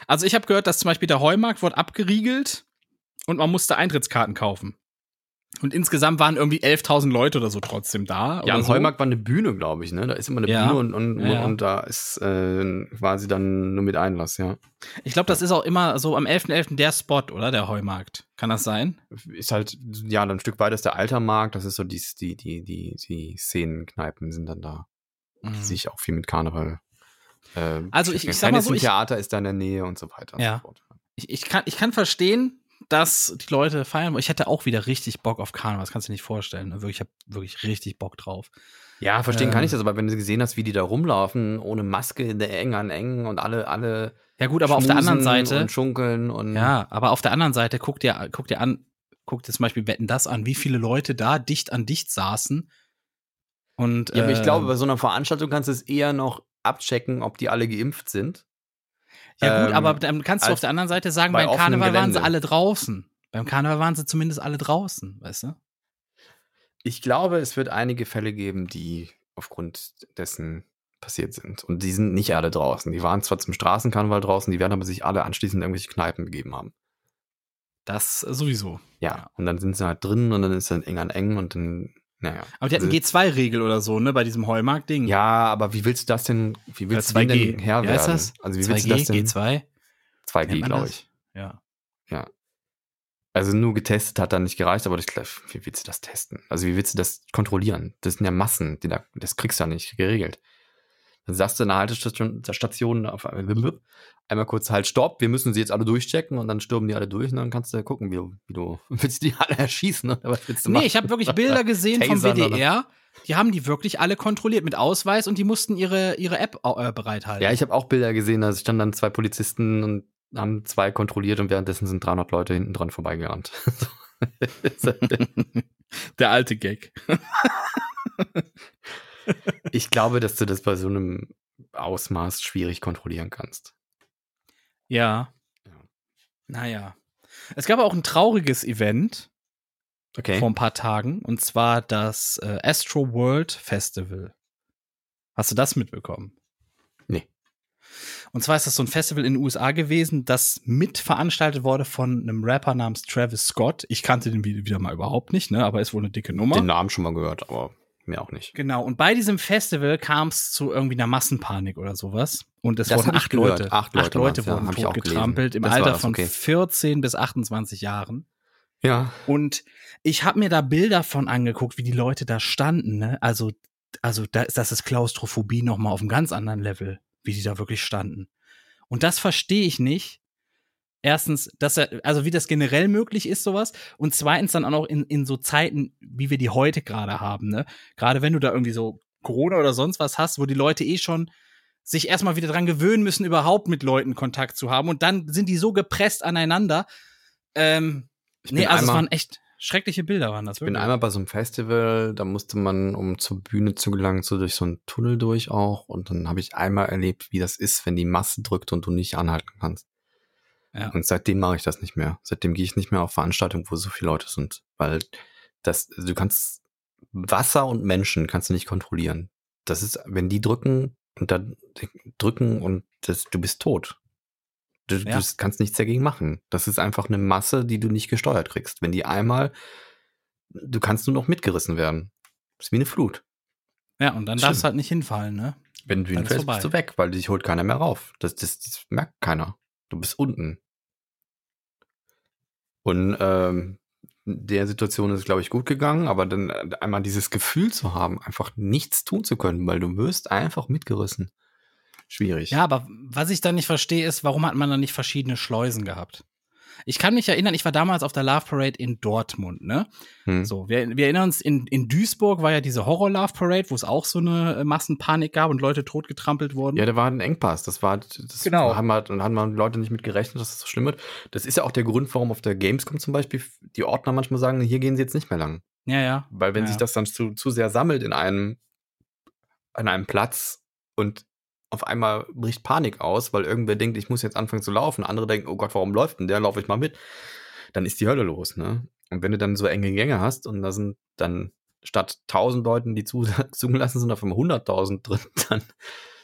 Also ich habe gehört, dass zum Beispiel der Heumarkt wurde abgeriegelt und man musste Eintrittskarten kaufen. Und insgesamt waren irgendwie 11.000 Leute oder so trotzdem da. Ja, am so. Heumarkt war eine Bühne, glaube ich, ne? Da ist immer eine Ja. Bühne und, und, Ja, und da ist äh, quasi dann nur mit Einlass, ja. Ich glaube, das ist auch immer so am 11.11. der Spot, oder? Der Heumarkt. Kann das sein? Ist halt, ja, dann ein Stück weiter ist der Altermarkt, das ist so die, die, die, die, die Szenenkneipen sind dann da, die Mhm. sich auch viel mit Karneval. Äh, Also ich- ich sag mal so, ich- Theater ist da in der Nähe und so weiter Ja. und so fort. Ich, ich, kann, ich kann verstehen, dass die Leute feiern. Ich hätte auch wieder richtig Bock auf Karneval. Das kannst du dir nicht vorstellen. Wirklich, ich habe wirklich richtig Bock drauf. Ja, verstehen kann Ähm. ich das, aber wenn du gesehen hast, wie die da rumlaufen, ohne Maske, in der eng an eng und alle, alle Ja gut, aber auf der anderen Seite und schunkeln und Ja, aber auf der anderen Seite guck dir, guck dir an, guck dir zum Beispiel Wetten das an, wie viele Leute da dicht an dicht saßen. Und Ja, aber ich glaube, bei so einer Veranstaltung kannst du es eher noch abchecken, ob die alle geimpft sind. Ja gut, ähm, aber dann kannst du auf der anderen Seite sagen, bei beim Karneval waren sie Gelände. alle draußen. Beim Karneval waren sie zumindest alle draußen, weißt du? Ich glaube, es wird einige Fälle geben, die aufgrund dessen passiert sind. Und die sind nicht alle draußen. Die waren zwar zum Straßenkarneval draußen, die werden aber sich alle anschließend in irgendwelche Kneipen begeben haben. Das sowieso. Ja. Ja. Und dann sind sie halt drin und dann ist dann eng an eng und dann, naja. Aber die hatten Also- G2-Regel oder so, ne, bei diesem Heumarkt-Ding. Ja, aber wie willst du das denn, wie willst Oder du 2G. denn Herr heißt werden? das? Also wie 2G, willst du das denn? G2? 2G, Nennt man glaube ich. Ja. Also nur getestet hat dann nicht gereicht, aber ich glaube, wie willst du das testen? Also wie willst du das kontrollieren? Das sind ja Massen, die da, das kriegst du ja nicht geregelt. Dann sagst du in der Haltestation der Station auf einmal kurz halt Stopp, wir müssen sie jetzt alle durchchecken und dann stürmen die alle durch und dann kannst du gucken, wie du, wie du willst die alle erschießen oder was willst du machen? Nee, ich habe wirklich Bilder gesehen vom WDR. Die haben die wirklich alle kontrolliert mit Ausweis und die mussten ihre, ihre App äh, bereithalten. Ja, ich habe auch Bilder gesehen, da standen dann zwei Polizisten und haben zwei kontrolliert und währenddessen sind 300 Leute hinten dran vorbeigerannt. Der alte Gag. ich glaube, dass du das bei so einem Ausmaß schwierig kontrollieren kannst. Ja. Ja. Naja. Es gab auch ein trauriges Event Okay. vor ein paar Tagen und zwar das äh, Astro World Festival. Hast du das mitbekommen? Nee. Und zwar ist das so ein Festival in den USA gewesen, das mitveranstaltet wurde von einem Rapper namens Travis Scott. Ich kannte den wieder wieder mal überhaupt nicht, ne? aber ist wohl eine dicke Nummer. Den Namen schon mal gehört, aber mir auch nicht. Genau, und bei diesem Festival kam es zu irgendwie einer Massenpanik oder sowas. Und es Das wurden acht. Leute, Acht Leute waren's, ja, wurden auch totgetrampelt im Das Alter das, von okay. 14 bis 28 Jahren. Ja. Und ich habe mir da Bilder von angeguckt, wie die Leute da standen. Ne? Also, also da, das ist Klaustrophobie noch mal auf einem ganz anderen Level, wie die da wirklich standen. Und das verstehe ich nicht. Erstens, dass er, also wie das generell möglich ist, sowas. Und zweitens dann auch noch in, in so Zeiten, wie wir die heute gerade haben. Ne? Gerade wenn du da irgendwie so Corona oder sonst was hast, wo die Leute eh schon sich erstmal wieder dran gewöhnen müssen, überhaupt mit Leuten Kontakt zu haben. Und dann sind die so gepresst aneinander. Ähm, Ich nee, bin also es waren echt schreckliche Bilder, waren das Ich bin wirklich. einmal bei so einem Festival, da musste man, um zur Bühne zu gelangen, so durch so einen Tunnel durch auch. Und dann habe ich einmal erlebt, wie das ist, wenn die Masse drückt und du nicht anhalten kannst. Ja. Und seitdem mache ich das nicht mehr. Seitdem gehe ich nicht mehr auf Veranstaltungen, wo so viele Leute sind. Weil das, du kannst Wasser und Menschen kannst du nicht kontrollieren. Das ist, wenn die drücken und dann drücken und das, du bist tot. Du, Ja. du kannst nichts dagegen machen. Das ist einfach eine Masse, die du nicht gesteuert kriegst. Wenn die einmal, du kannst nur noch mitgerissen werden. Das ist wie eine Flut. Ja, und dann Schlimm. darfst du halt nicht hinfallen, ne? Wenn du hinfällst, bist du weg, weil dich holt keiner mehr rauf. Das, das, das merkt keiner. Du bist unten. Und ähm, der Situation ist glaube ich, gut gegangen, aber dann äh, einmal dieses Gefühl zu haben, einfach nichts tun zu können, weil du wirst einfach mitgerissen. Schwierig. Ja, aber was ich dann nicht verstehe, ist, warum hat man dann nicht verschiedene Schleusen gehabt? Ich kann mich erinnern, ich war damals auf der Love Parade in Dortmund, ne? Hm. So, wir, wir erinnern uns, in, in Duisburg war ja diese Horror Love Parade, wo es auch so eine äh, Massenpanik gab und Leute totgetrampelt wurden. Ja, da war ein Engpass. Das war, das Genau. haben halt, haben halt Leute nicht mit gerechnet, dass das so schlimm wird. Das ist ja auch der Grund, warum auf der Gamescom zum Beispiel die Ordner manchmal sagen, hier gehen sie jetzt nicht mehr lang. ja. ja. Weil wenn Ja. sich das dann zu, zu sehr sammelt in einem, an einem Platz und auf einmal bricht Panik aus, weil irgendwer denkt, ich muss jetzt anfangen zu laufen, andere denken, oh Gott, warum läuft denn der? Laufe ich mal mit. Dann ist die Hölle los, ne? Und wenn du dann so enge Gänge hast und da sind dann statt 1000 Leuten, die zu, zugelassen sind, auf einmal 100.000 drin, dann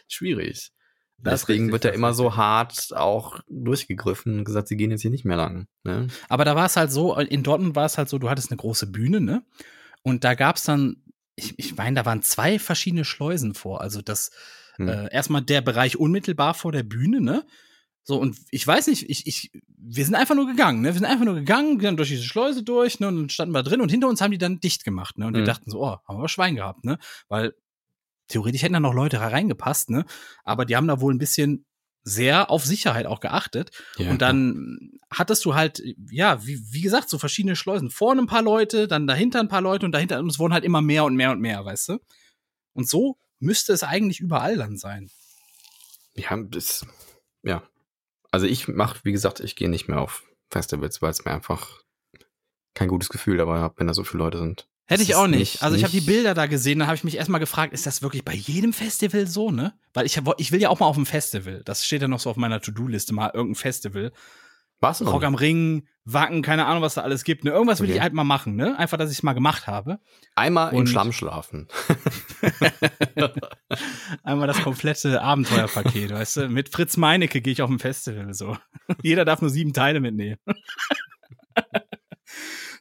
schwierig. Das Deswegen richtig, wird ja immer so hart auch durchgegriffen und gesagt, sie gehen jetzt hier nicht mehr lang. Ne? Aber da war es halt so, in Dortmund war es halt so, du hattest eine große Bühne, ne? Und da gab es dann, ich, ich meine, da waren zwei verschiedene Schleusen vor. Also das, Hm. äh, erstmal der Bereich unmittelbar vor der Bühne, ne? So, und ich weiß nicht, ich, ich, wir sind einfach nur gegangen, ne? Wir sind einfach nur gegangen, sind durch diese Schleuse durch, ne? Und dann standen wir drin und hinter uns haben die dann dicht gemacht, ne? Und wir Mhm. dachten so, oh, haben wir Schwein gehabt, ne? Weil theoretisch hätten da noch Leute reingepasst, ne? Aber die haben da wohl ein bisschen sehr auf Sicherheit auch geachtet. Ja, und dann hattest du halt, ja, wie, wie gesagt, so verschiedene Schleusen. Vorne ein paar Leute, dann dahinter ein paar Leute und dahinter, und es wurden halt immer mehr und mehr und mehr, weißt du? Und so müsste es eigentlich überall dann sein. Ja, das, ja. Also ich mache, wie gesagt, ich gehe nicht mehr auf Festivals, weil es mir einfach kein gutes Gefühl dabei habe, wenn da so viele Leute sind. Hätte ich auch nicht. nicht- Also ich habe die Bilder da gesehen, dann habe ich mich erstmal gefragt, ist das wirklich bei jedem Festival so, ne? Weil ich, hab- ich will ja auch mal auf ein Festival. Das steht ja noch so auf meiner To-Do-Liste, mal irgendein Festival. Was? Rock am Ring, Wacken, keine Ahnung, was da alles gibt. Ne? Irgendwas will Okay. ich halt mal machen, ne? Einfach, dass ich es mal gemacht habe. Einmal im Und- Schlamm schlafen. Einmal das komplette Abenteuerpaket, weißt du? Mit Fritz Meinecke gehe ich auf ein Festival so. Jeder darf nur sieben Teile mitnehmen.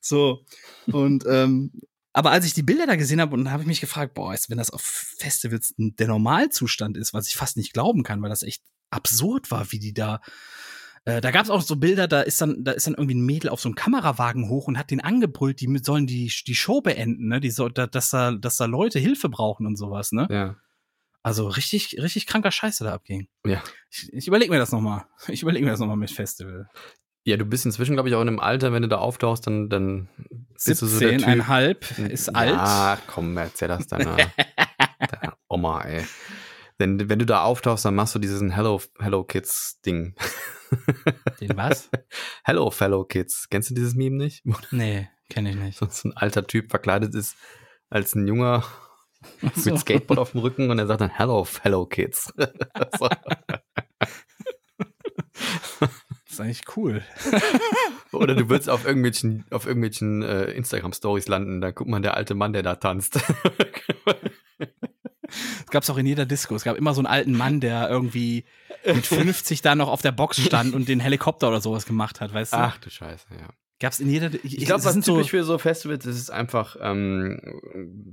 so. Und ähm, aber als ich die Bilder da gesehen habe, und habe ich mich gefragt, boah, ist, wenn das auf Festivals der Normalzustand ist, was ich fast nicht glauben kann, weil das echt absurd war, wie die da. Äh, da gab es auch so Bilder, da ist dann, da ist dann irgendwie ein Mädel auf so einem Kamerawagen hoch und hat den angebrüllt, die sollen die, die Show beenden, ne? Die soll, da, dass da, dass da Leute Hilfe brauchen und sowas, ne? Ja. Also richtig, richtig kranker Scheiße da abging. Ja. Ich, ich überlege mir das nochmal. Ich überlege mir das nochmal mit Festival. Ja, du bist inzwischen, glaube ich, auch in einem Alter, wenn du da auftauchst, dann, dann bist du so der Typ. 17,5 ist alt. Ja, komm, erzähl das deiner, deiner Oma, ey. Denn wenn du da auftauchst, dann machst du diesen Hello, Hello Kids Ding. Den was? Hello, Fellow Kids. Kennst du dieses Meme nicht? Nee, kenne ich nicht. so ein alter Typ verkleidet ist als ein junger, mit Skateboard auf dem Rücken und er sagt dann Hello, fellow kids. so. Das ist eigentlich cool. Oder du würdest auf irgendwelchen, auf irgendwelchen äh, Instagram-Stories landen, da guckt man der alte Mann, der da tanzt. Gab es auch in jeder Disco. Es gab immer so einen alten Mann, der irgendwie mit 50 da noch auf der Box stand und den Helikopter oder sowas gemacht hat, weißt du? Ach du Scheiße, ja. Gab es in jeder. Ich glaube, es was sind typisch so, für so Festivals ist, ist einfach, ähm,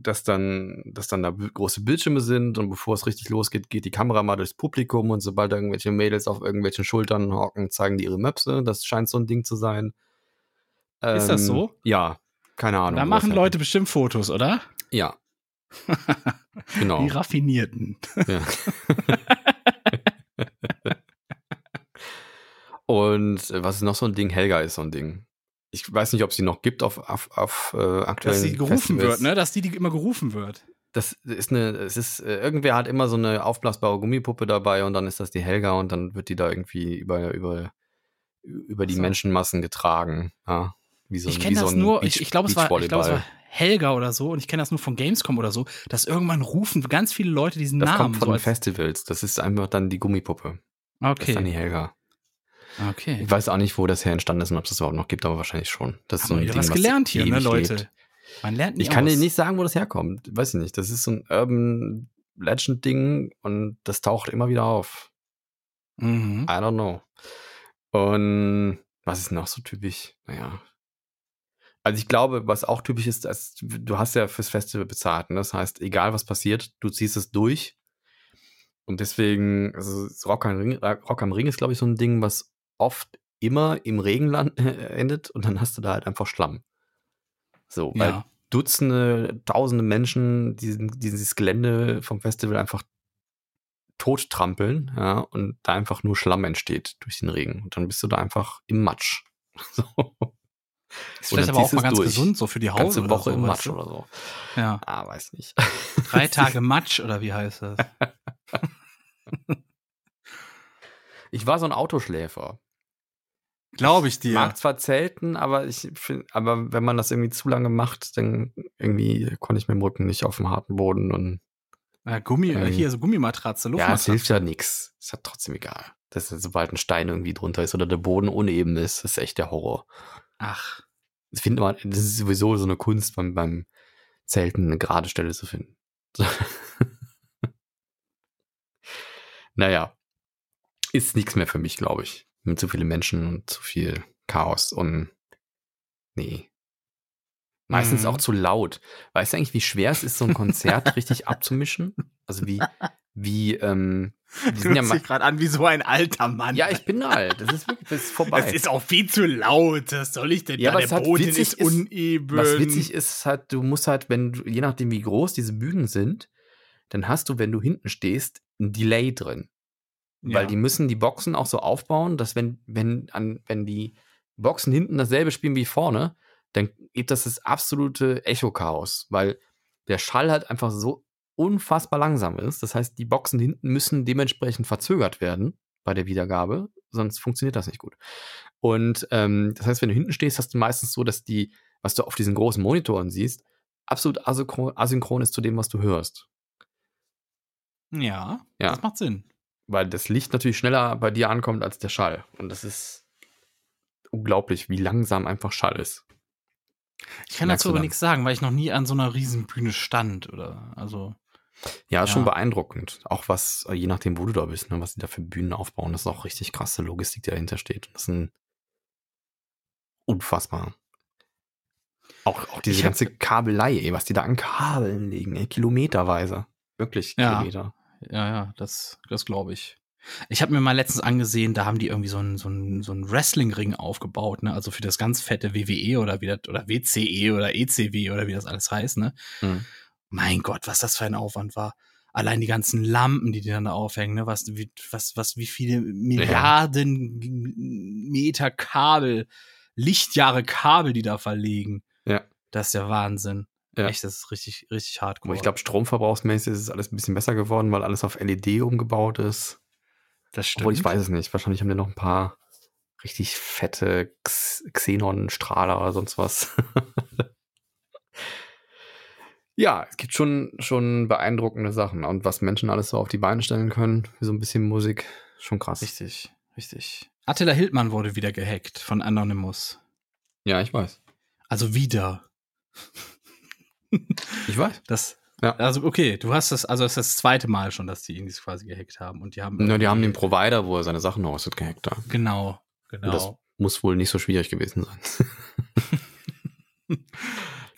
dass dann, dass dann da große Bildschirme sind und bevor es richtig losgeht, geht die Kamera mal durchs Publikum und sobald irgendwelche Mädels auf irgendwelchen Schultern hocken, zeigen die ihre Möpse. Das scheint so ein Ding zu sein. Ist das Ähm, so? Ja, keine Ahnung. Da machen. Leute bestimmt Fotos, oder? Ja. genau. Die raffinierten. Ja. Und äh, was ist noch so ein Ding? Helga ist so ein Ding. Ich weiß nicht, ob sie noch gibt auf, auf, auf äh, aktuellen Dass sie gerufen Festivals. wird, ne? Dass die, die immer gerufen wird. Das ist eine, es ist, äh, irgendwer hat immer so eine aufblasbare Gummipuppe dabei und dann ist das die Helga und dann wird die da irgendwie über, über, über die So. Menschenmassen getragen. Ja, wie so ich kenne das so nur, Beach- ich, ich glaube, es, glaub, es war Helga oder so und ich kenne das nur von Gamescom oder so, dass irgendwann rufen ganz viele Leute diesen Das Namen. kommt von so Festivals. Das ist einfach dann die Gummipuppe. Das ist dann die okay. Helga. okay. Ich weiß auch nicht, wo das her entstanden ist und ob es das überhaupt noch gibt, aber wahrscheinlich schon. Das ist Haben so ein Ding, was gelernt hier, ne, Leute? lebt. Man lernt nie Ich kann aus. dir nicht sagen, wo das herkommt. Weiß ich nicht. Das ist so ein Urban Legend Ding und das taucht immer wieder auf. Mhm. I don't know. Und was ist noch so typisch? Naja. Also ich glaube, was auch typisch ist, dass du hast ja fürs Festival bezahlt. Ne? Das heißt, egal was passiert, du ziehst es durch. Und deswegen, also Rock am Ring, Rock am Ring ist, glaube ich, so ein Ding, was oft immer im Regenland endet und dann hast du da halt einfach Schlamm. So, weil Ja. Dutzende, tausende Menschen diesen, dieses Gelände vom Festival einfach tot trampeln, ja, und da einfach nur Schlamm entsteht durch den Regen. Und dann bist du da einfach im Matsch. So. Ist vielleicht aber auch mal ganz durch. gesund, so für die Haut Ganze oder Woche so, im Matsch oder so. Ja. Ah, weiß nicht. Drei Tage Matsch oder wie heißt das? Ich war so ein Autoschläfer. Glaube ich dir. Mag zwar zelten, aber ich finde, aber wenn man das irgendwie zu lange macht, dann irgendwie konnte ich mit dem Rücken nicht auf dem harten Boden und Ja, Gummi, äh, Ähm, hier so Gummimatratze, ja, es Luftmatratze. hilft ja nichts. Ist ja trotzdem egal. Das ist, sobald ein Stein irgendwie drunter ist oder der Boden uneben ist, ist echt der Horror. Ach, Das findet man, das ist sowieso so eine Kunst beim, beim Zelten, eine gerade Stelle zu finden. naja. Ist nichts mehr für mich, glaube ich. Mit zu vielen Menschen und zu viel Chaos und nee. Meistens Mhm. auch zu laut. Weißt du eigentlich, wie schwer es ist, so ein Konzert richtig abzumischen? Also wie, wie, ähm, die sind ja dich gerade an wie so ein alter Mann. ja, ich bin alt. Das ist wirklich, das ist vorbei. Es ist auch viel zu laut. Was soll ich denn Ja, da? Der Boden ist ist- uneben. Was witzig ist, ist halt, du musst halt, wenn du, je nachdem wie groß diese Bühnen sind, dann hast du, wenn du hinten stehst, ein Delay drin. Weil die müssen die Boxen auch so aufbauen, dass wenn, wenn, an, wenn die Boxen hinten dasselbe spielen wie vorne, dann gibt das das absolute Echo-Chaos, weil der Schall halt einfach so unfassbar langsam ist. Das heißt, die Boxen hinten müssen dementsprechend verzögert werden bei der Wiedergabe, sonst funktioniert das nicht gut. Und ähm, das heißt, wenn du hinten stehst, hast du meistens so, dass die, was du auf diesen großen Monitoren siehst, absolut asynchron, asynchron ist zu dem, was du hörst. ja, Ja. das macht Sinn. weil das Licht natürlich schneller bei dir ankommt als der Schall. Und das ist unglaublich, wie langsam einfach Schall ist. Ich kann dazu aber nichts sagen, weil ich noch nie an so einer Riesenbühne stand oder also. Ja, ist schon Ja. beeindruckend. Auch was, äh, je nachdem, wo du da bist, ne, was die da für Bühnen aufbauen, das ist auch richtig krasse Logistik, die dahinter steht. Das ist ein unfassbar. Auch, auch diese Ich hab- ganze Kabelei, ey, was die da an Kabeln legen, ey, kilometerweise. Wirklich Ja. Kilometer. Ja, ja, das, das glaube ich. Ich habe mir mal letztens angesehen, da haben die irgendwie so einen so einen, so einen Wrestling-Ring aufgebaut, ne? Also für das ganz fette WWE oder wie das, oder WCE oder ECW oder wie das alles heißt, ne? Mhm. Mein Gott, was das für ein Aufwand war. Allein die ganzen Lampen, die die dann da aufhängen, ne? Was, wie, was, was, wie viele Milliarden Meter Kabel, Lichtjahre Kabel, die da verlegen. Ja. Das ist der Wahnsinn. Ja. Echt, das ist richtig, richtig hardcore. Aber ich glaube, stromverbrauchsmäßig ist es alles ein bisschen besser geworden, weil alles auf LED umgebaut ist. das stimmt. Obwohl ich weiß es nicht. Wahrscheinlich haben die noch ein paar richtig fette Xenon-Strahler oder sonst was. Ja, es gibt schon, schon beeindruckende Sachen. Und was Menschen alles so auf die Beine stellen können, für so ein bisschen Musik, schon krass. Richtig, richtig. Attila Hildmann wurde wieder gehackt von Anonymous. Ja, ich weiß. Also wieder. Ich weiß. Das, Ja. Also, okay, du hast das, also es ist das zweite Mal schon, dass die ihn quasi gehackt haben. Und die haben. Ja, die haben den Provider, wo er seine Sachen hostet, gehackt. Da. Genau, Und genau. Das muss wohl nicht so schwierig gewesen sein.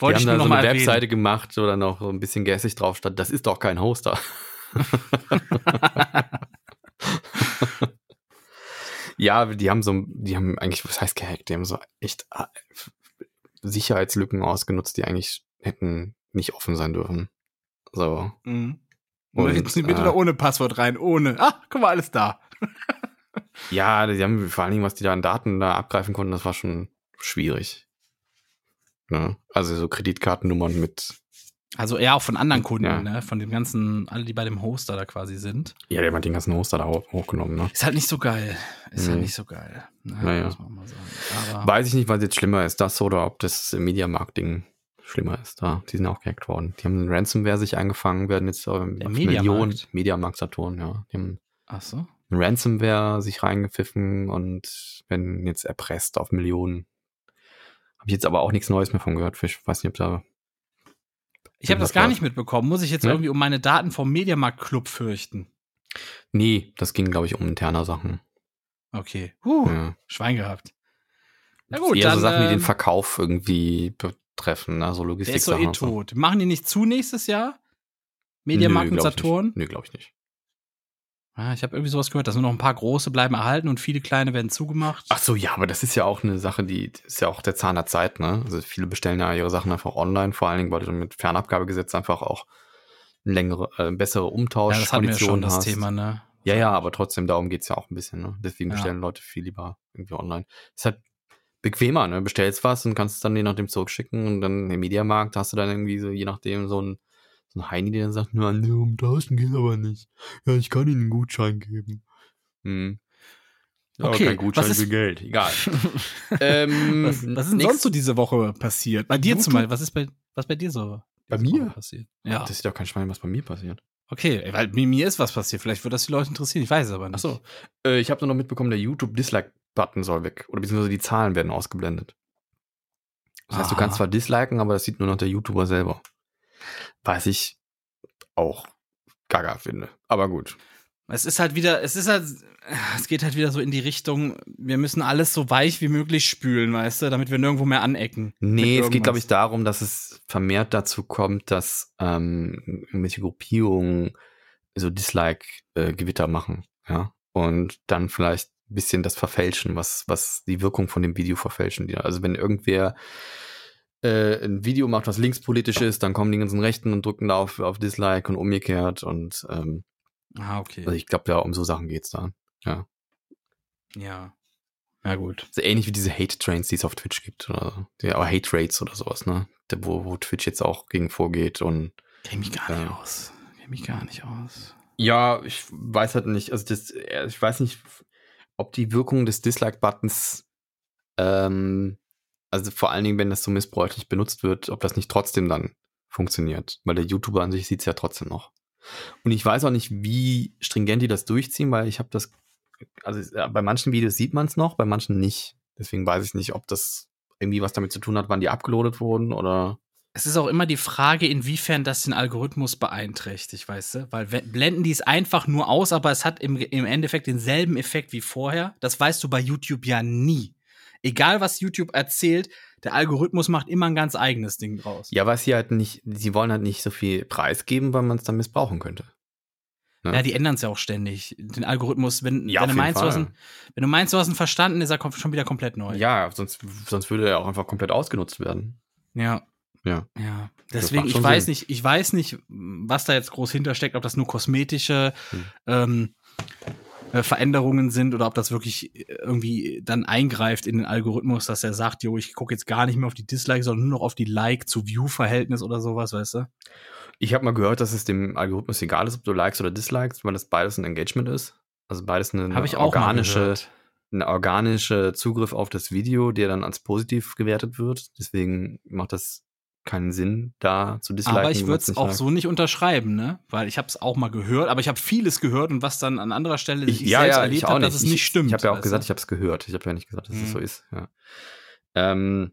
Wollte die ich haben da noch so mal eine erwähnen. Webseite gemacht, wo dann noch so ein bisschen gässig drauf stand. Das ist doch kein Hoster. ja, die haben so, die haben eigentlich, was heißt gehackt? Die haben so echt äh, Sicherheitslücken ausgenutzt, die eigentlich hätten nicht offen sein dürfen. So. Mhm. Und, Und, jetzt bitte äh, da ohne Passwort rein, ohne. Ah, guck mal, alles da. Ja, die haben vor allen Dingen, was die da an Daten da abgreifen konnten, das war schon schwierig. Ne? Also so Kreditkartennummern mit, Also eher auch von anderen Kunden, Ja. ne? Von den ganzen, alle, die bei dem Hoster da quasi sind. ja, der hat den ganzen Hoster da hoch, hochgenommen, ne? Ist halt nicht so geil. Ist halt Nee. nicht so geil. Ne? Naja. Muss man mal sagen. Aber Weiß ich nicht, was jetzt schlimmer ist, das oder ob das Mediamarkt-Ding schlimmer ist. Da, die sind auch gehackt worden. Die haben eine Ransomware sich eingefangen, werden jetzt äh, auf Der Millionen Mediamarkt? Mediamarkt Saturn, ja. Die haben ach so. Ransomware sich reingepfiffen und werden jetzt erpresst auf Millionen. Habe ich jetzt aber auch nichts Neues mehr von gehört. Ich weiß nicht, ob da. Ich habe das gar nicht mitbekommen. Muss ich jetzt Ne? irgendwie um meine Daten vom Mediamarkt Club fürchten? Nee, das ging, glaube ich, um interne Sachen. Okay. Huh, Ja. Schwein gehabt. Na gut, eher dann, so Sachen, die den ähm, Verkauf irgendwie betreffen, ne? so Der Logistik. ist so eh tot. Machen die nicht zu nächstes Jahr? Mediamarkt und Saturn? Nee, glaube ich nicht. Ah, ich habe irgendwie sowas gehört, dass nur noch ein paar große bleiben erhalten und viele kleine werden zugemacht. Ach so, ja, aber das ist ja auch eine Sache, die ist ja auch der Zahn der Zeit, ne? Also viele bestellen ja ihre Sachen einfach online, vor allen Dingen, weil du mit Fernabgabegesetz einfach auch eine längere, äh, bessere ja, das hatten wir ja schon, das hast. Thema, ne? Ja, ja, aber trotzdem, darum geht's ja auch ein bisschen, ne? Deswegen Ja. bestellen Leute viel lieber irgendwie online. Ist halt bequemer, ne? Bestellst was und kannst es dann je nachdem zurückschicken und dann im Mediamarkt hast du dann irgendwie so, je nachdem, so ein, so ein Heini, der dann sagt, nur nee, umtauschen geht aber nicht. Ja, ich kann Ihnen einen Gutschein geben. Hm. Ja, aber Okay, kein Gutschein was ist- für Geld. Egal. ähm, Was, was ist denn sonst so diese Woche passiert? Bei dir zum? Beispiel, was ist bei, was bei dir so? Bei mir? Woche passiert? Ja. Das ist doch kein Schwein, was bei mir passiert. Okay, weil mir, mir ist was passiert. Vielleicht wird das die Leute interessieren. Ich weiß es aber nicht. Achso. Äh, ich habe nur noch mitbekommen, der YouTube-Dislike-Button soll weg. Oder beziehungsweise die Zahlen werden ausgeblendet. Das heißt, du Aha. kannst zwar disliken, aber das sieht nur noch der YouTuber selber. Was ich auch gaga finde. Aber gut. Es ist halt wieder, es ist halt, es geht halt wieder so in die Richtung, wir müssen alles so weich wie möglich spülen, weißt du, damit wir nirgendwo mehr anecken. Nee, es geht, glaube ich, darum, dass es vermehrt dazu kommt, dass ähm, irgendwelche Gruppierungen so Dislike-Gewitter machen. Ja. Und dann vielleicht ein bisschen das verfälschen, was, was die Wirkung von dem Video verfälschen. Also wenn irgendwer äh, ein Video macht, was linkspolitisch ist, dann kommen die ganzen Rechten und drücken da auf, auf Dislike und umgekehrt. Und ähm, Ah, okay. also ich glaube, ja, um so Sachen geht's da. ja. Ja, gut. So ähnlich wie diese Hate-Trains, die es auf Twitch gibt. Oder. Die, aber Hate-Rates oder sowas, ne? Der- Wo, wo Twitch jetzt auch gegen vorgeht und Kenn mich gar nicht Ja. aus. Kenn mich gar nicht aus. Ja, ich weiß halt nicht, also das, äh, ich weiß nicht, ob die Wirkung des Dislike-Buttons, ähm, also vor allen Dingen, wenn das so missbräuchlich benutzt wird, ob das nicht trotzdem dann funktioniert. Weil der YouTuber an sich sieht es ja trotzdem noch. Und ich weiß auch nicht, wie stringent die das durchziehen, weil ich habe das, also äh, bei manchen Videos sieht man es noch, bei manchen nicht. Deswegen weiß ich nicht, ob das irgendwie was damit zu tun hat, wann die abgeloadet wurden oder. Es ist auch immer die Frage, inwiefern das den Algorithmus beeinträchtigt, weißt du? Weil we- blenden die es einfach nur aus, aber es hat im, im Endeffekt denselben Effekt wie vorher. Das weißt du bei YouTube ja nie. Egal, was YouTube erzählt, der Algorithmus macht immer ein ganz eigenes Ding draus. Ja, weil sie halt nicht, sie wollen halt nicht so viel preisgeben, weil man es dann missbrauchen könnte. Ne? Ja, die ändern es ja auch ständig. Den Algorithmus, wenn, Ja, wenn, du meinst, du hast Fall. ihn, wenn du meinst, du hast ihn verstanden, ist er schon wieder komplett neu. Ja, sonst, sonst würde er auch einfach komplett ausgenutzt werden. Ja. Ja. Ja. Deswegen, ich weiß Sinn. nicht, ich weiß nicht, was da jetzt groß hintersteckt, ob das nur kosmetische Hm. ähm, äh, Veränderungen sind oder ob das wirklich irgendwie dann eingreift in den Algorithmus, dass er sagt, jo, ich gucke jetzt gar nicht mehr auf die Dislikes, sondern nur noch auf die Like-zu-View-Verhältnis oder sowas, weißt du? Ich habe mal gehört, dass es dem Algorithmus egal ist, ob du likes oder dislikes, weil das beides ein Engagement ist. Also beides eine, Habe ich auch mal organische, ein organischer Zugriff auf das Video, der dann als positiv gewertet wird. Deswegen macht das keinen Sinn, da zu disliken. Aber ich würde es auch mag. so nicht unterschreiben, ne? Weil ich habe es auch mal gehört, aber ich habe vieles gehört und was dann an anderer Stelle Ich, ich ja, selbst ja, erlebt habe, nicht. dass es Ich- nicht stimmt. Ich habe ja auch gesagt, ich habe es gehört. Ich habe ja nicht gesagt, dass es Mhm. so ist. Ja. Ähm,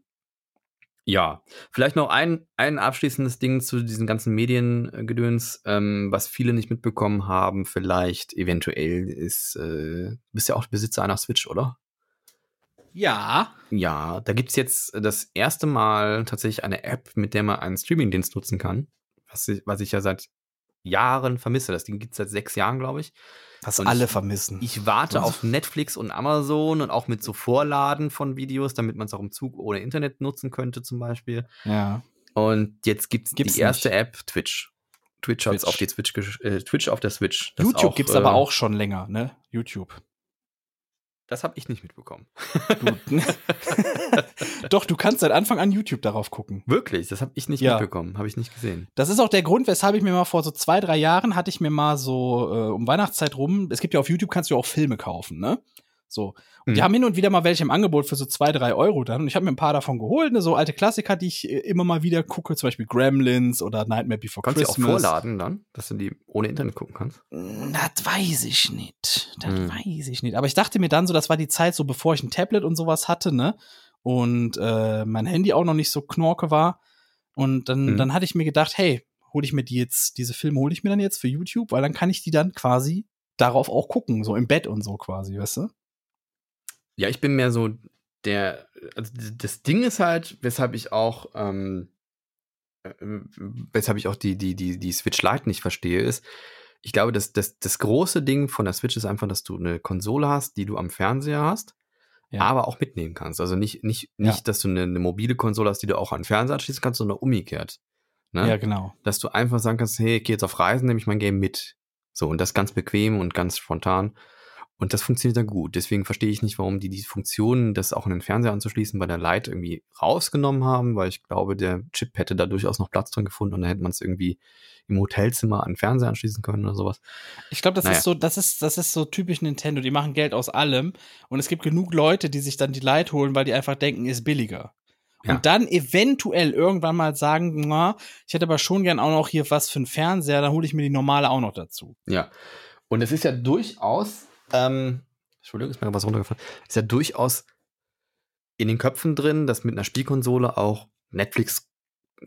ja, vielleicht noch ein, ein abschließendes Ding zu diesen ganzen Mediengedöns, ähm, was viele nicht mitbekommen haben, vielleicht eventuell ist, äh, du bist ja auch Besitzer einer Switch, oder? Ja. Ja, da gibt's jetzt das erste Mal tatsächlich eine App, mit der man einen Streamingdienst nutzen kann, was ich, was ich ja seit Jahren vermisse. Das Ding gibt's seit sechs Jahren, glaube ich. Was Und alle ich- vermissen. Ich warte auf Netflix und Amazon und auch mit so Vorladen von Videos, damit man es auch im Zug ohne Internet nutzen könnte, zum Beispiel. ja. Und jetzt gibt's, Gibt's die erste nicht. App, Twitch. Twitch, Twitch. auf die Switch, gesch- äh, Twitch auf der Switch. Das YouTube auch, gibt's äh, aber auch schon länger, ne? YouTube. Das habe ich nicht mitbekommen. Du, Doch, du kannst seit Anfang an YouTube darauf gucken. Wirklich, das habe ich nicht Ja. mitbekommen, habe ich nicht gesehen. Das ist auch der Grund, weshalb ich mir mal vor so zwei, drei Jahren hatte ich mir mal so äh, um Weihnachtszeit rum, es gibt ja auf YouTube, kannst du auch Filme kaufen, ne? So. Und die Mhm. haben hin und wieder mal welche im Angebot für so zwei, drei Euro dann. Und ich habe mir ein paar davon geholt, ne? so alte Klassiker, die ich äh, immer mal wieder gucke, zum Beispiel Gremlins oder Nightmare Before Kannst du die auch Christmas. vorladen dann, dass du die ohne Internet gucken kannst? Das weiß ich nicht. Das Hm. weiß ich nicht. Aber ich dachte mir dann so, das war die Zeit, so bevor ich ein Tablet und sowas hatte, ne? Und äh, mein Handy auch noch nicht so knorke war. Und dann, Hm. dann hatte ich mir gedacht, hey, hole ich mir die jetzt, diese Filme hole ich mir dann jetzt für YouTube, weil dann kann ich die dann quasi darauf auch gucken, so im Bett und so quasi, weißt du? Ja, ich bin mehr so der, also das Ding ist halt, weshalb ich auch, ähm, äh, weshalb ich auch die, die, die, die Switch Lite nicht verstehe, ist, ich glaube, das, das, das große Ding von der Switch ist einfach, dass du eine Konsole hast, die du am Fernseher hast, Ja. aber auch mitnehmen kannst. Also nicht, nicht, Ja. nicht, dass du eine, eine mobile Konsole hast, die du auch an den Fernseher anschließen kannst, sondern umgekehrt. Ne? Ja, genau. dass du einfach sagen kannst, hey, ich gehe jetzt auf Reisen, nehme ich mein Game mit. So, und das ganz bequem und ganz spontan. Und das funktioniert dann gut. Deswegen verstehe ich nicht, warum die die Funktionen, das auch in den Fernseher anzuschließen, bei der Lite irgendwie rausgenommen haben, weil ich glaube, der Chip hätte da durchaus noch Platz drin gefunden und dann hätte man es irgendwie im Hotelzimmer an den Fernseher anschließen können oder sowas. Ich glaube, das Naja. ist so, das ist, das ist so typisch Nintendo. Die machen Geld aus allem. Und es gibt genug Leute, die sich dann die Lite holen, weil die einfach denken, ist billiger. Ja. Und dann eventuell irgendwann mal sagen, na, ich hätte aber schon gern auch noch hier was für einen Fernseher, dann hole ich mir die normale auch noch dazu. Ja. Und es ist ja durchaus, ähm, Entschuldigung, ist mir was runtergefallen, ist ja durchaus in den Köpfen drin, dass mit einer Spielkonsole auch Netflix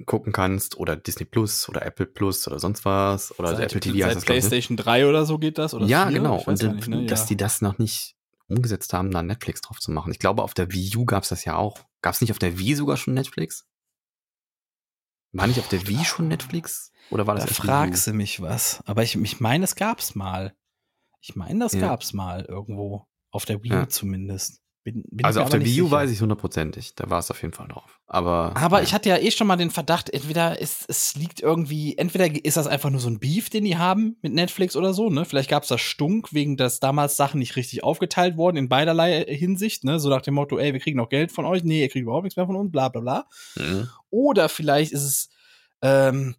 gucken kannst oder Disney Plus oder Apple Plus oder sonst was oder seit, Apple TV seit heißt das, ich, ne? PlayStation 3 oder so geht das? Oder Ja, 4? genau. Und nicht, ne? dass ja. die das noch nicht umgesetzt haben, da Netflix drauf zu machen. Ich glaube, auf der Wii U gab es das ja auch. Gab es nicht auf der Wii sogar schon Netflix? War nicht auf der Wii schon Netflix? Oder war das da fragst du mich was. Aber ich, ich meine, es gab's mal. Ich meine, das Ja. gab's mal irgendwo. Auf der Wii U Ja. zumindest. Bin, bin Also auf der Wii U sicher. weiß ich hundertprozentig. Da war es auf jeden Fall drauf. Aber, Aber ja. ich hatte ja eh schon mal den Verdacht, entweder ist, es liegt irgendwie, entweder ist das einfach nur so ein Beef, den die haben mit Netflix oder so, ne? Vielleicht gab es das Stunk, wegen dass damals Sachen nicht richtig aufgeteilt wurden in beiderlei Hinsicht, ne? So nach dem Motto, ey, wir kriegen noch Geld von euch, nee, ihr kriegt überhaupt nichts mehr von uns, bla bla bla. Mhm. Oder vielleicht ist es, ähm,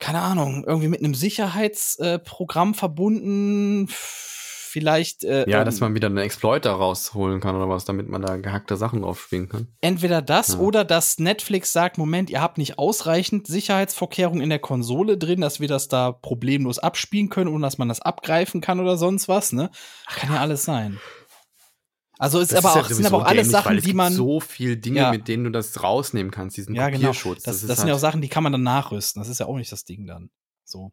keine Ahnung, irgendwie mit einem Sicherheitsprogramm äh, verbunden. Vielleicht äh, Ja, ähm, dass man wieder einen Exploiter rausholen kann oder was, damit man da gehackte Sachen drauf spielen kann. Entweder das Ja. oder dass Netflix sagt, Moment, ihr habt nicht ausreichend Sicherheitsvorkehrungen in der Konsole drin, dass wir das da problemlos abspielen können, ohne dass man das abgreifen kann oder sonst was, ne? Kann ja alles sein. Also ist Das aber ja auch, sind sowieso aber auch alles dämlich, Sachen, es die gibt man. so viel Dinge, Ja. mit denen du das rausnehmen kannst, diesen ja, genau. Kopierschutz. Das, das, ist sind ja auch halt- Sachen, die kann man dann nachrüsten. Das ist ja auch nicht das Ding dann. So.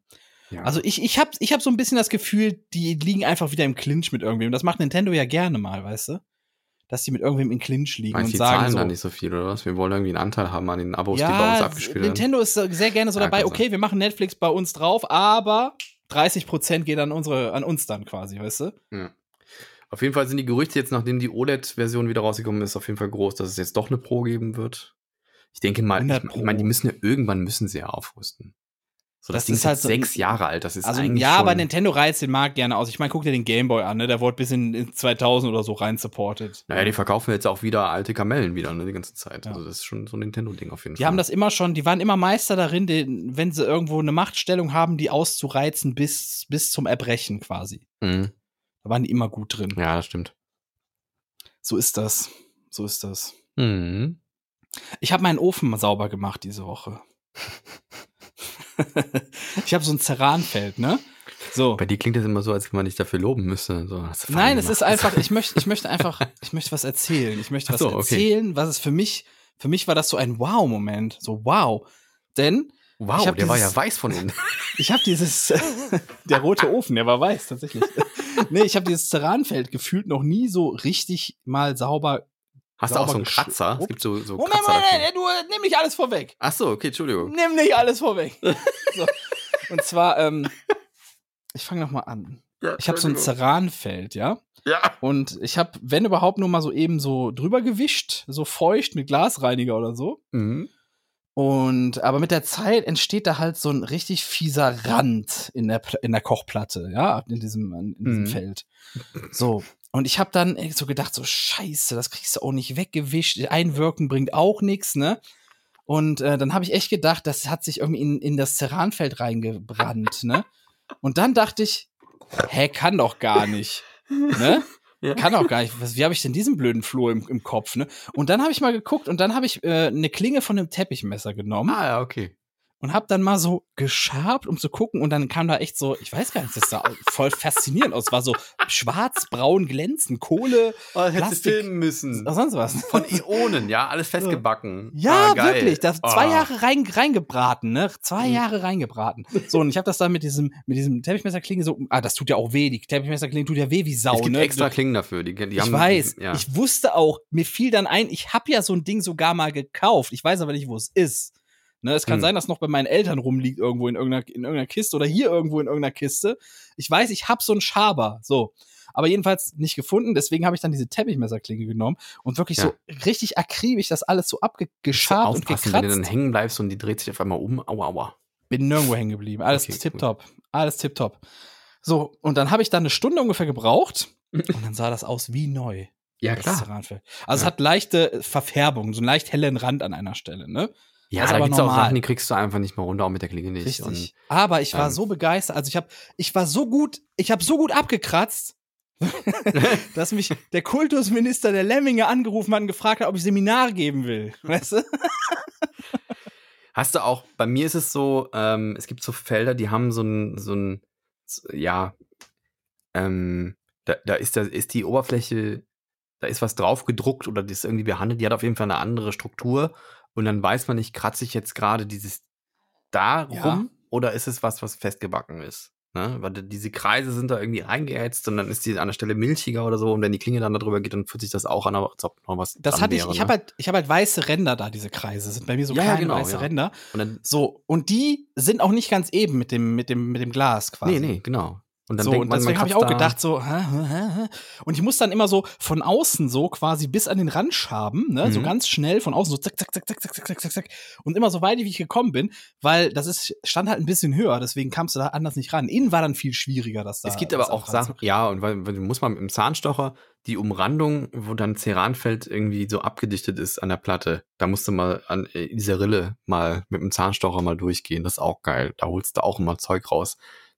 ja. Also ich, ich habe ich hab so ein bisschen das Gefühl, die liegen einfach wieder im Clinch mit irgendwem. Das macht Nintendo ja gerne mal, weißt du? Dass die mit irgendwem in Clinch liegen Meinst und die sagen zahlen so, da nicht so viel oder was? Wir wollen irgendwie einen Anteil haben an den Abos, die bei uns ja, abgespielt werden. Nintendo ist sehr gerne so Ja, dabei, okay, sein. wir machen Netflix bei uns drauf, aber 30% geht an unsere, an uns dann quasi, weißt du? Ja. Auf jeden Fall sind die Gerüchte jetzt, nachdem die OLED-Version wieder rausgekommen ist, auf jeden Fall groß, dass es jetzt doch eine Pro geben wird. Ich denke mal, 100 ich, ich meine, die müssen ja irgendwann müssen sie ja aufrüsten. So, das, Das Ding ist halt so- sechs Jahre alt. Das ist Also eigentlich ja, aber Nintendo reizt den Markt gerne aus. Ich meine, guck dir den Gameboy an, ne? Der wurde bis in, in 2000 oder so rein supported. Naja, die verkaufen jetzt auch wieder alte Kamellen wieder, ne, die ganze Zeit. Ja. Also das ist schon so ein Nintendo-Ding auf jeden Die Fall. haben das immer schon, die waren immer Meister darin, den, wenn sie irgendwo eine Machtstellung haben, die auszureizen bis, bis zum Erbrechen quasi. Mhm. Da waren die immer gut drin. Ja, das stimmt. So ist das. So ist das. Mhm. Ich habe meinen Ofen sauber gemacht diese Woche. ich habe so ein Ceranfeld, ne? So. Bei dir klingt das immer so, als wenn man dich dafür loben müsste. So, Nein, es ist einfach, ich möchte, ich möchte einfach, ich möchte was erzählen. Ich möchte was so, okay. erzählen, was es für mich, für mich war das so ein Wow-Moment. So wow. Denn Wow, der war dieses- ja weiß von innen. ich habe dieses, der rote Ofen, der war weiß, tatsächlich. nee, ich habe dieses Ceranfeld gefühlt noch nie so richtig mal sauber. Hast du auch so einen Kratzer? Es geschrubbt. gibt so, so Moment, Kratzer. Moment. Moment, du nimm nicht alles vorweg. Ach so, okay, Entschuldigung. Nimm nicht alles vorweg. so. Und zwar, ähm, ich fange noch mal an. Ich habe so ein Ceranfeld, ja. Ja. Und ich habe, wenn überhaupt, nur mal so eben so drüber gewischt, so feucht mit Glasreiniger oder so. Mhm. Und aber mit der Zeit entsteht da halt so ein richtig fieser Rand in der, in der Kochplatte, ja, in diesem, in diesem Mhm. Feld. So. Und ich habe dann so gedacht, so Scheiße, das kriegst du auch nicht weggewischt. Einwirken bringt auch nichts, ne? Und äh, dann habe ich echt gedacht, das hat sich irgendwie in, in das Ceranfeld reingebrannt, ne? Und dann dachte ich, hä, kann doch gar nicht, ne? Ja. Kann auch gar nicht. Was, wie habe ich denn diesen blöden Floh im, im Kopf, ne? Und dann habe ich mal geguckt und dann habe ich äh, eine Klinge von einem Teppichmesser genommen Ah, ja, okay. Und habe dann mal so geschabt, um zu gucken und dann kam da echt so, ich weiß gar nicht, das sah voll faszinierend aus, war so schwarz, braun, glänzend, Kohle, Oh, hättest du Plastik- filmen müssen. auch sonst was. Von Ionen, ja, alles festgebacken. Ja, ah, wirklich. Das zwei Ah. Jahre rein, reingebraten, ne? Zwei Mhm. Jahre reingebraten. So, und ich habe das dann mit diesem, mit diesem Teppichmesserklinge so, ah, das tut ja auch weh. Die Teppichmesserklinge tut ja weh wie Sau, Es gibt ne? extra Klingen dafür. Die, die ich haben, weiß, Ja. ich wusste auch, mir fiel dann ein, ich habe ja so ein Ding sogar mal gekauft. Ich weiß aber nicht, wo es ist. Ne, es kann Hm. sein, dass noch bei meinen Eltern rumliegt irgendwo in irgendeiner, in irgendeiner Kiste oder hier irgendwo in irgendeiner Kiste. Ich weiß, ich habe so einen Schaber, so. Aber jedenfalls nicht gefunden, deswegen habe ich dann diese Teppichmesserklinge genommen und wirklich Ja. so richtig akribisch das alles so abgeschabt und aufpassen, wenn du dann gekratzt. hängen bleibst und die dreht sich auf einmal um. Aua, aua. Bin nirgendwo hängen geblieben. Alles Okay, tipptopp. Alles tipptopp. So, und dann habe ich dann eine Stunde ungefähr gebraucht und dann sah das aus wie neu. Ja, Ceranfeld. Also Ja. es hat leichte Verfärbung, so einen leicht hellen Rand an einer Stelle, ne? Ja, Das ist da aber gibt's auch. Sachen, die kriegst du einfach nicht mehr runter, auch mit der Klinge nicht. Richtig. Und Aber ich war ähm, so begeistert, also ich habe ich war so gut, ich habe so gut abgekratzt, dass mich der Kultusminister der Lemminge angerufen hat und gefragt hat, ob ich Seminare geben will. Weißt du? Hast du auch, bei mir ist es so, ähm, es gibt so Felder, die haben so ein, so ein, so- ja, ähm, da, da ist, da ist die Oberfläche, da ist was drauf gedruckt oder die ist irgendwie behandelt, die hat auf jeden Fall eine andere Struktur und dann weiß man nicht, kratze ich jetzt gerade dieses da rum Ja. oder ist es was, was festgebacken ist? Ne? Weil die- diese Kreise sind da irgendwie reingeätzt und dann ist die an der Stelle milchiger oder so und wenn die Klinge dann darüber geht, dann fühlt sich das auch an, als ob noch was Das hatte ich, wäre, ich ne? habe halt, ich habe halt weiße Ränder da, diese Kreise sind bei mir so ja, kleine genau, weiße ja. Ränder. und dann, So, und die sind auch nicht ganz eben mit dem, mit dem, mit dem Glas quasi. nee, nee, genau. Und dann so, denkt man, man deswegen habe ich auch da- gedacht, so, hä, hä, hä, und ich muss dann immer so von außen so quasi bis an den Rand schaben, ne, so Mhm. ganz schnell von außen so zack, zack, zack, zack, zack, zack, zack, zack, zack. Und immer so weit, wie ich gekommen bin, weil das ist, stand halt ein bisschen höher, deswegen kamst du da anders nicht ran. Innen war dann viel schwieriger, dass da. Es gibt das aber auch. Sachen, ja, und weil, weil du musst mal mit dem Zahnstocher die Umrandung, wo dann Ceranfeld irgendwie so abgedichtet ist an der Platte, da musst du mal an äh, diese Rille mal mit dem Zahnstocher mal durchgehen. Das ist auch geil. Da holst du auch immer Zeug raus.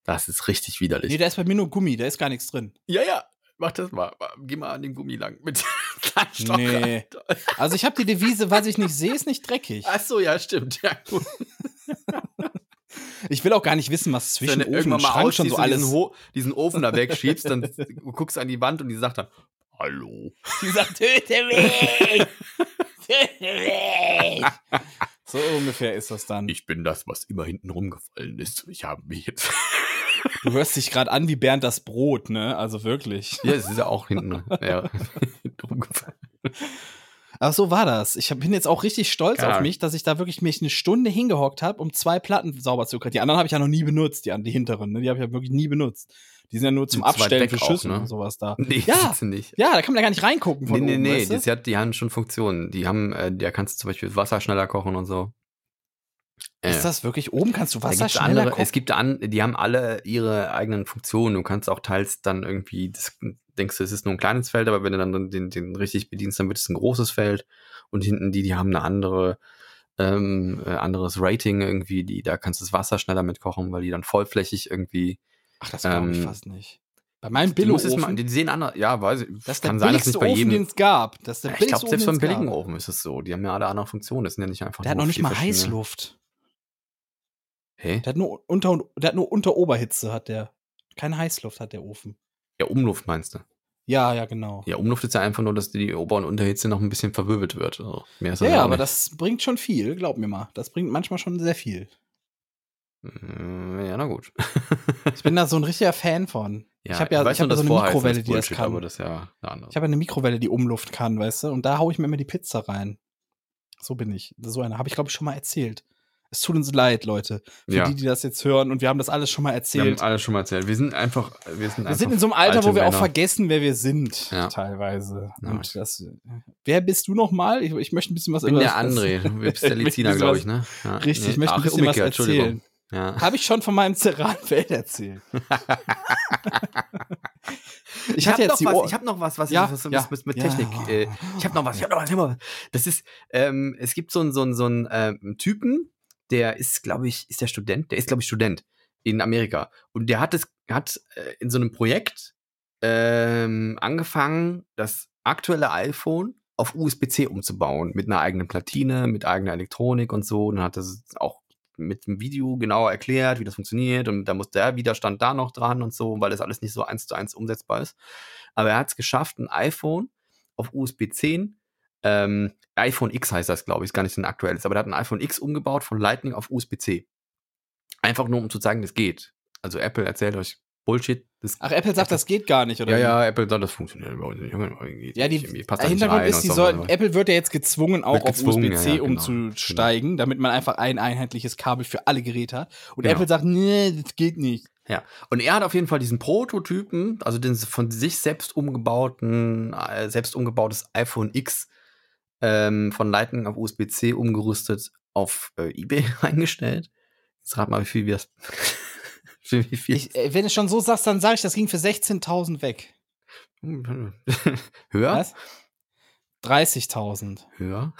Das ist richtig widerlich. Nee, da ist bei mir nur Gummi, da ist gar nichts drin. ja, ja, mach das mal. Geh mal an den Gummi lang mit Zahnstocher. Nee. Also ich habe die Devise, was ich nicht sehe, ist nicht dreckig. Ach so, ja, stimmt. Ja, gut. Ich will auch gar nicht wissen, was zwischen Wenn du Ofen und Schrank schon so alles. diesen, Ho diesen Ofen da wegschiebst, dann du guckst an die Wand und die sagt dann, Hallo. Die sagt, töte mich! töte mich! So ungefähr ist das dann. Ich bin das, was immer hinten rumgefallen ist. Ich habe mich jetzt. Du hörst dich gerade an wie Bernd das Brot, ne? Also wirklich. ja, es ist ja auch hinten, ja, rumgefallen. Aber so war das. Ich bin jetzt auch richtig stolz Keine auf mich, dass ich da wirklich mich eine Stunde hingehockt habe, um zwei Platten sauber zu kriegen. Die anderen habe ich ja noch nie benutzt, die, die hinteren, ne? Die habe ich ja wirklich nie benutzt. Die sind ja nur zum Abstellen für auch, Schüssel ne? und sowas da. Nee, Ja. ja. nicht. Ja, da kann man ja gar nicht reingucken von Nee, nee, oben, nee, weißt du? das hat, die haben schon Funktionen. Die haben, äh, da kannst du zum Beispiel Wasser schneller kochen und so. Äh, Ist das wirklich oben? Kannst du Wasser schneller andere, kochen? es gibt an, die haben alle ihre eigenen Funktionen. Du kannst auch teils dann irgendwie, das, denkst du, es ist nur ein kleines Feld, aber wenn du dann den, den richtig bedienst, dann wird es ein großes Feld. Und hinten die, die haben eine andere, ähm, äh, anderes Rating irgendwie, die, da kannst du das Wasser schneller mitkochen, weil die dann vollflächig irgendwie. Ach, das glaube ich ähm, fast nicht. Bei meinem Billo-Ofen, die sehen anders, ja, weiß ich. das kann sein, dass nicht bei Ofen, den jedem. es gab. Das ist der Ja, ich glaube, selbst Ofen, beim billigen. Ofen ist es so. Die haben ja alle andere Funktionen. Das sind ja nicht einfach Der hat noch nicht mal Heißluft. Hä? Der hat nur unter der hat nur unter Oberhitze hat der. Keine Heißluft hat der Ofen. Ja, Umluft meinst du? Ja, ja, genau. Ja, Umluft ist ja einfach nur, dass die Ober- und Unterhitze noch ein bisschen verwirbelt wird. Also, mehr ist Ja, das ja, aber nicht. das bringt schon viel, glaub mir mal. Das bringt manchmal schon sehr viel. Mm, Ja, na gut. Ich bin da so ein richtiger Fan von. Ja, ich habe ja, ich hab nur, so das eine Vorheizen Mikrowelle, die das Bullshit, kann. Aber das ja eine. Ich habe eine Mikrowelle, die Umluft kann, weißt du? Und da haue ich mir immer die Pizza rein. So bin ich. So eine habe ich, glaube ich, schon mal erzählt. Es tut uns leid, Leute, für Ja. die, die das jetzt hören. Und wir haben das alles schon mal wir erzählt. haben alles schon mal erzählt. Wir sind einfach. Wir sind, Wir sind in so einem Alter, alte wo wir auch Männer. vergessen, wer wir sind, Ja. teilweise. Ja. Und das, wer bist du nochmal? Ich, ich möchte ein bisschen was Ich bin über der André. Du bist der Ich möchte ein Liziner, bisschen glaube was- ich, ne? Ja. Richtig, ich Nee. möchte ein Ach, bisschen was umgekehrt, Entschuldigung. erzählen. Ja. Habe ich schon von meinem Ceranfeld erzählt. ich hab hatte jetzt noch was, ich habe noch was, was, Ja, was, was ja, mit, mit ja. Technik. Äh, ich habe noch was, ich habe noch was, ich hab noch was. Das ist, ähm, es gibt so einen so einen so einen ähm, Typen, der ist, glaube ich, ist der Student, der ist, glaube ich, Student in Amerika und der hat es hat äh, in so einem Projekt ähm, angefangen, das aktuelle iPhone auf USB-C umzubauen mit einer eigenen Platine, mit eigener Elektronik und so. Und dann hat das auch mit dem Video genauer erklärt, wie das funktioniert und da muss der Widerstand da noch dran und so, weil das alles nicht so eins zu eins umsetzbar ist. Aber er hat es geschafft, ein iPhone auf USB 10, ähm, iPhone X heißt das, glaube ich, ist gar nicht so ein aktuelles, aber er hat ein iPhone X umgebaut von Lightning auf USB-C. Einfach nur, um zu zeigen, das geht. Also Apple erzählt euch Bullshit. Das, Ach, Apple sagt, das geht gar nicht, oder? ja, ja, Apple sagt, das funktioniert überhaupt nicht. Ja, die, der Hintergrund ist, die so. soll, Apple wird ja jetzt gezwungen, auch auf USB-C ja, ja, genau. umzusteigen, damit man einfach ein einheitliches Kabel für alle Geräte hat. Und Genau. Apple sagt, nee, das geht nicht. Ja, und er hat auf jeden Fall diesen Prototypen, also den von sich selbst umgebauten, äh, selbst umgebautes iPhone X ähm, von Lightning auf USB-C umgerüstet auf äh, eBay eingestellt. Jetzt rat mal, wie viel wir das. für wie viel? Ich, äh, wenn du schon so sagst, dann sage ich, das ging für 16.000 weg. Höher? Was? 30.000. Höher?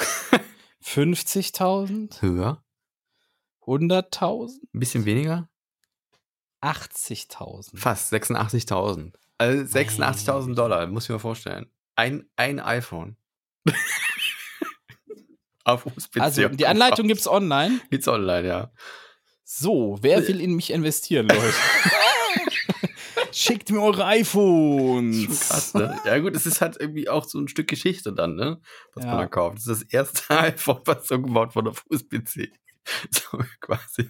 50.000? Höher? 100.000? Ein bisschen weniger? 80.000. Fast 86.000. Also 86.000 Dollar, muss ich mir vorstellen. Ein, ein iPhone. USB-C. Also, die Anleitung gibt's online. gibt's online, ja. So, wer will in mich investieren, Leute? Schickt mir eure iPhones. Schon krass, ne? Ja, gut, es ist halt irgendwie auch so ein Stück Geschichte dann, ne? Was Ja. man da kauft. Das ist das erste iPhone, was so gebaut wurde auf USB-C. So quasi.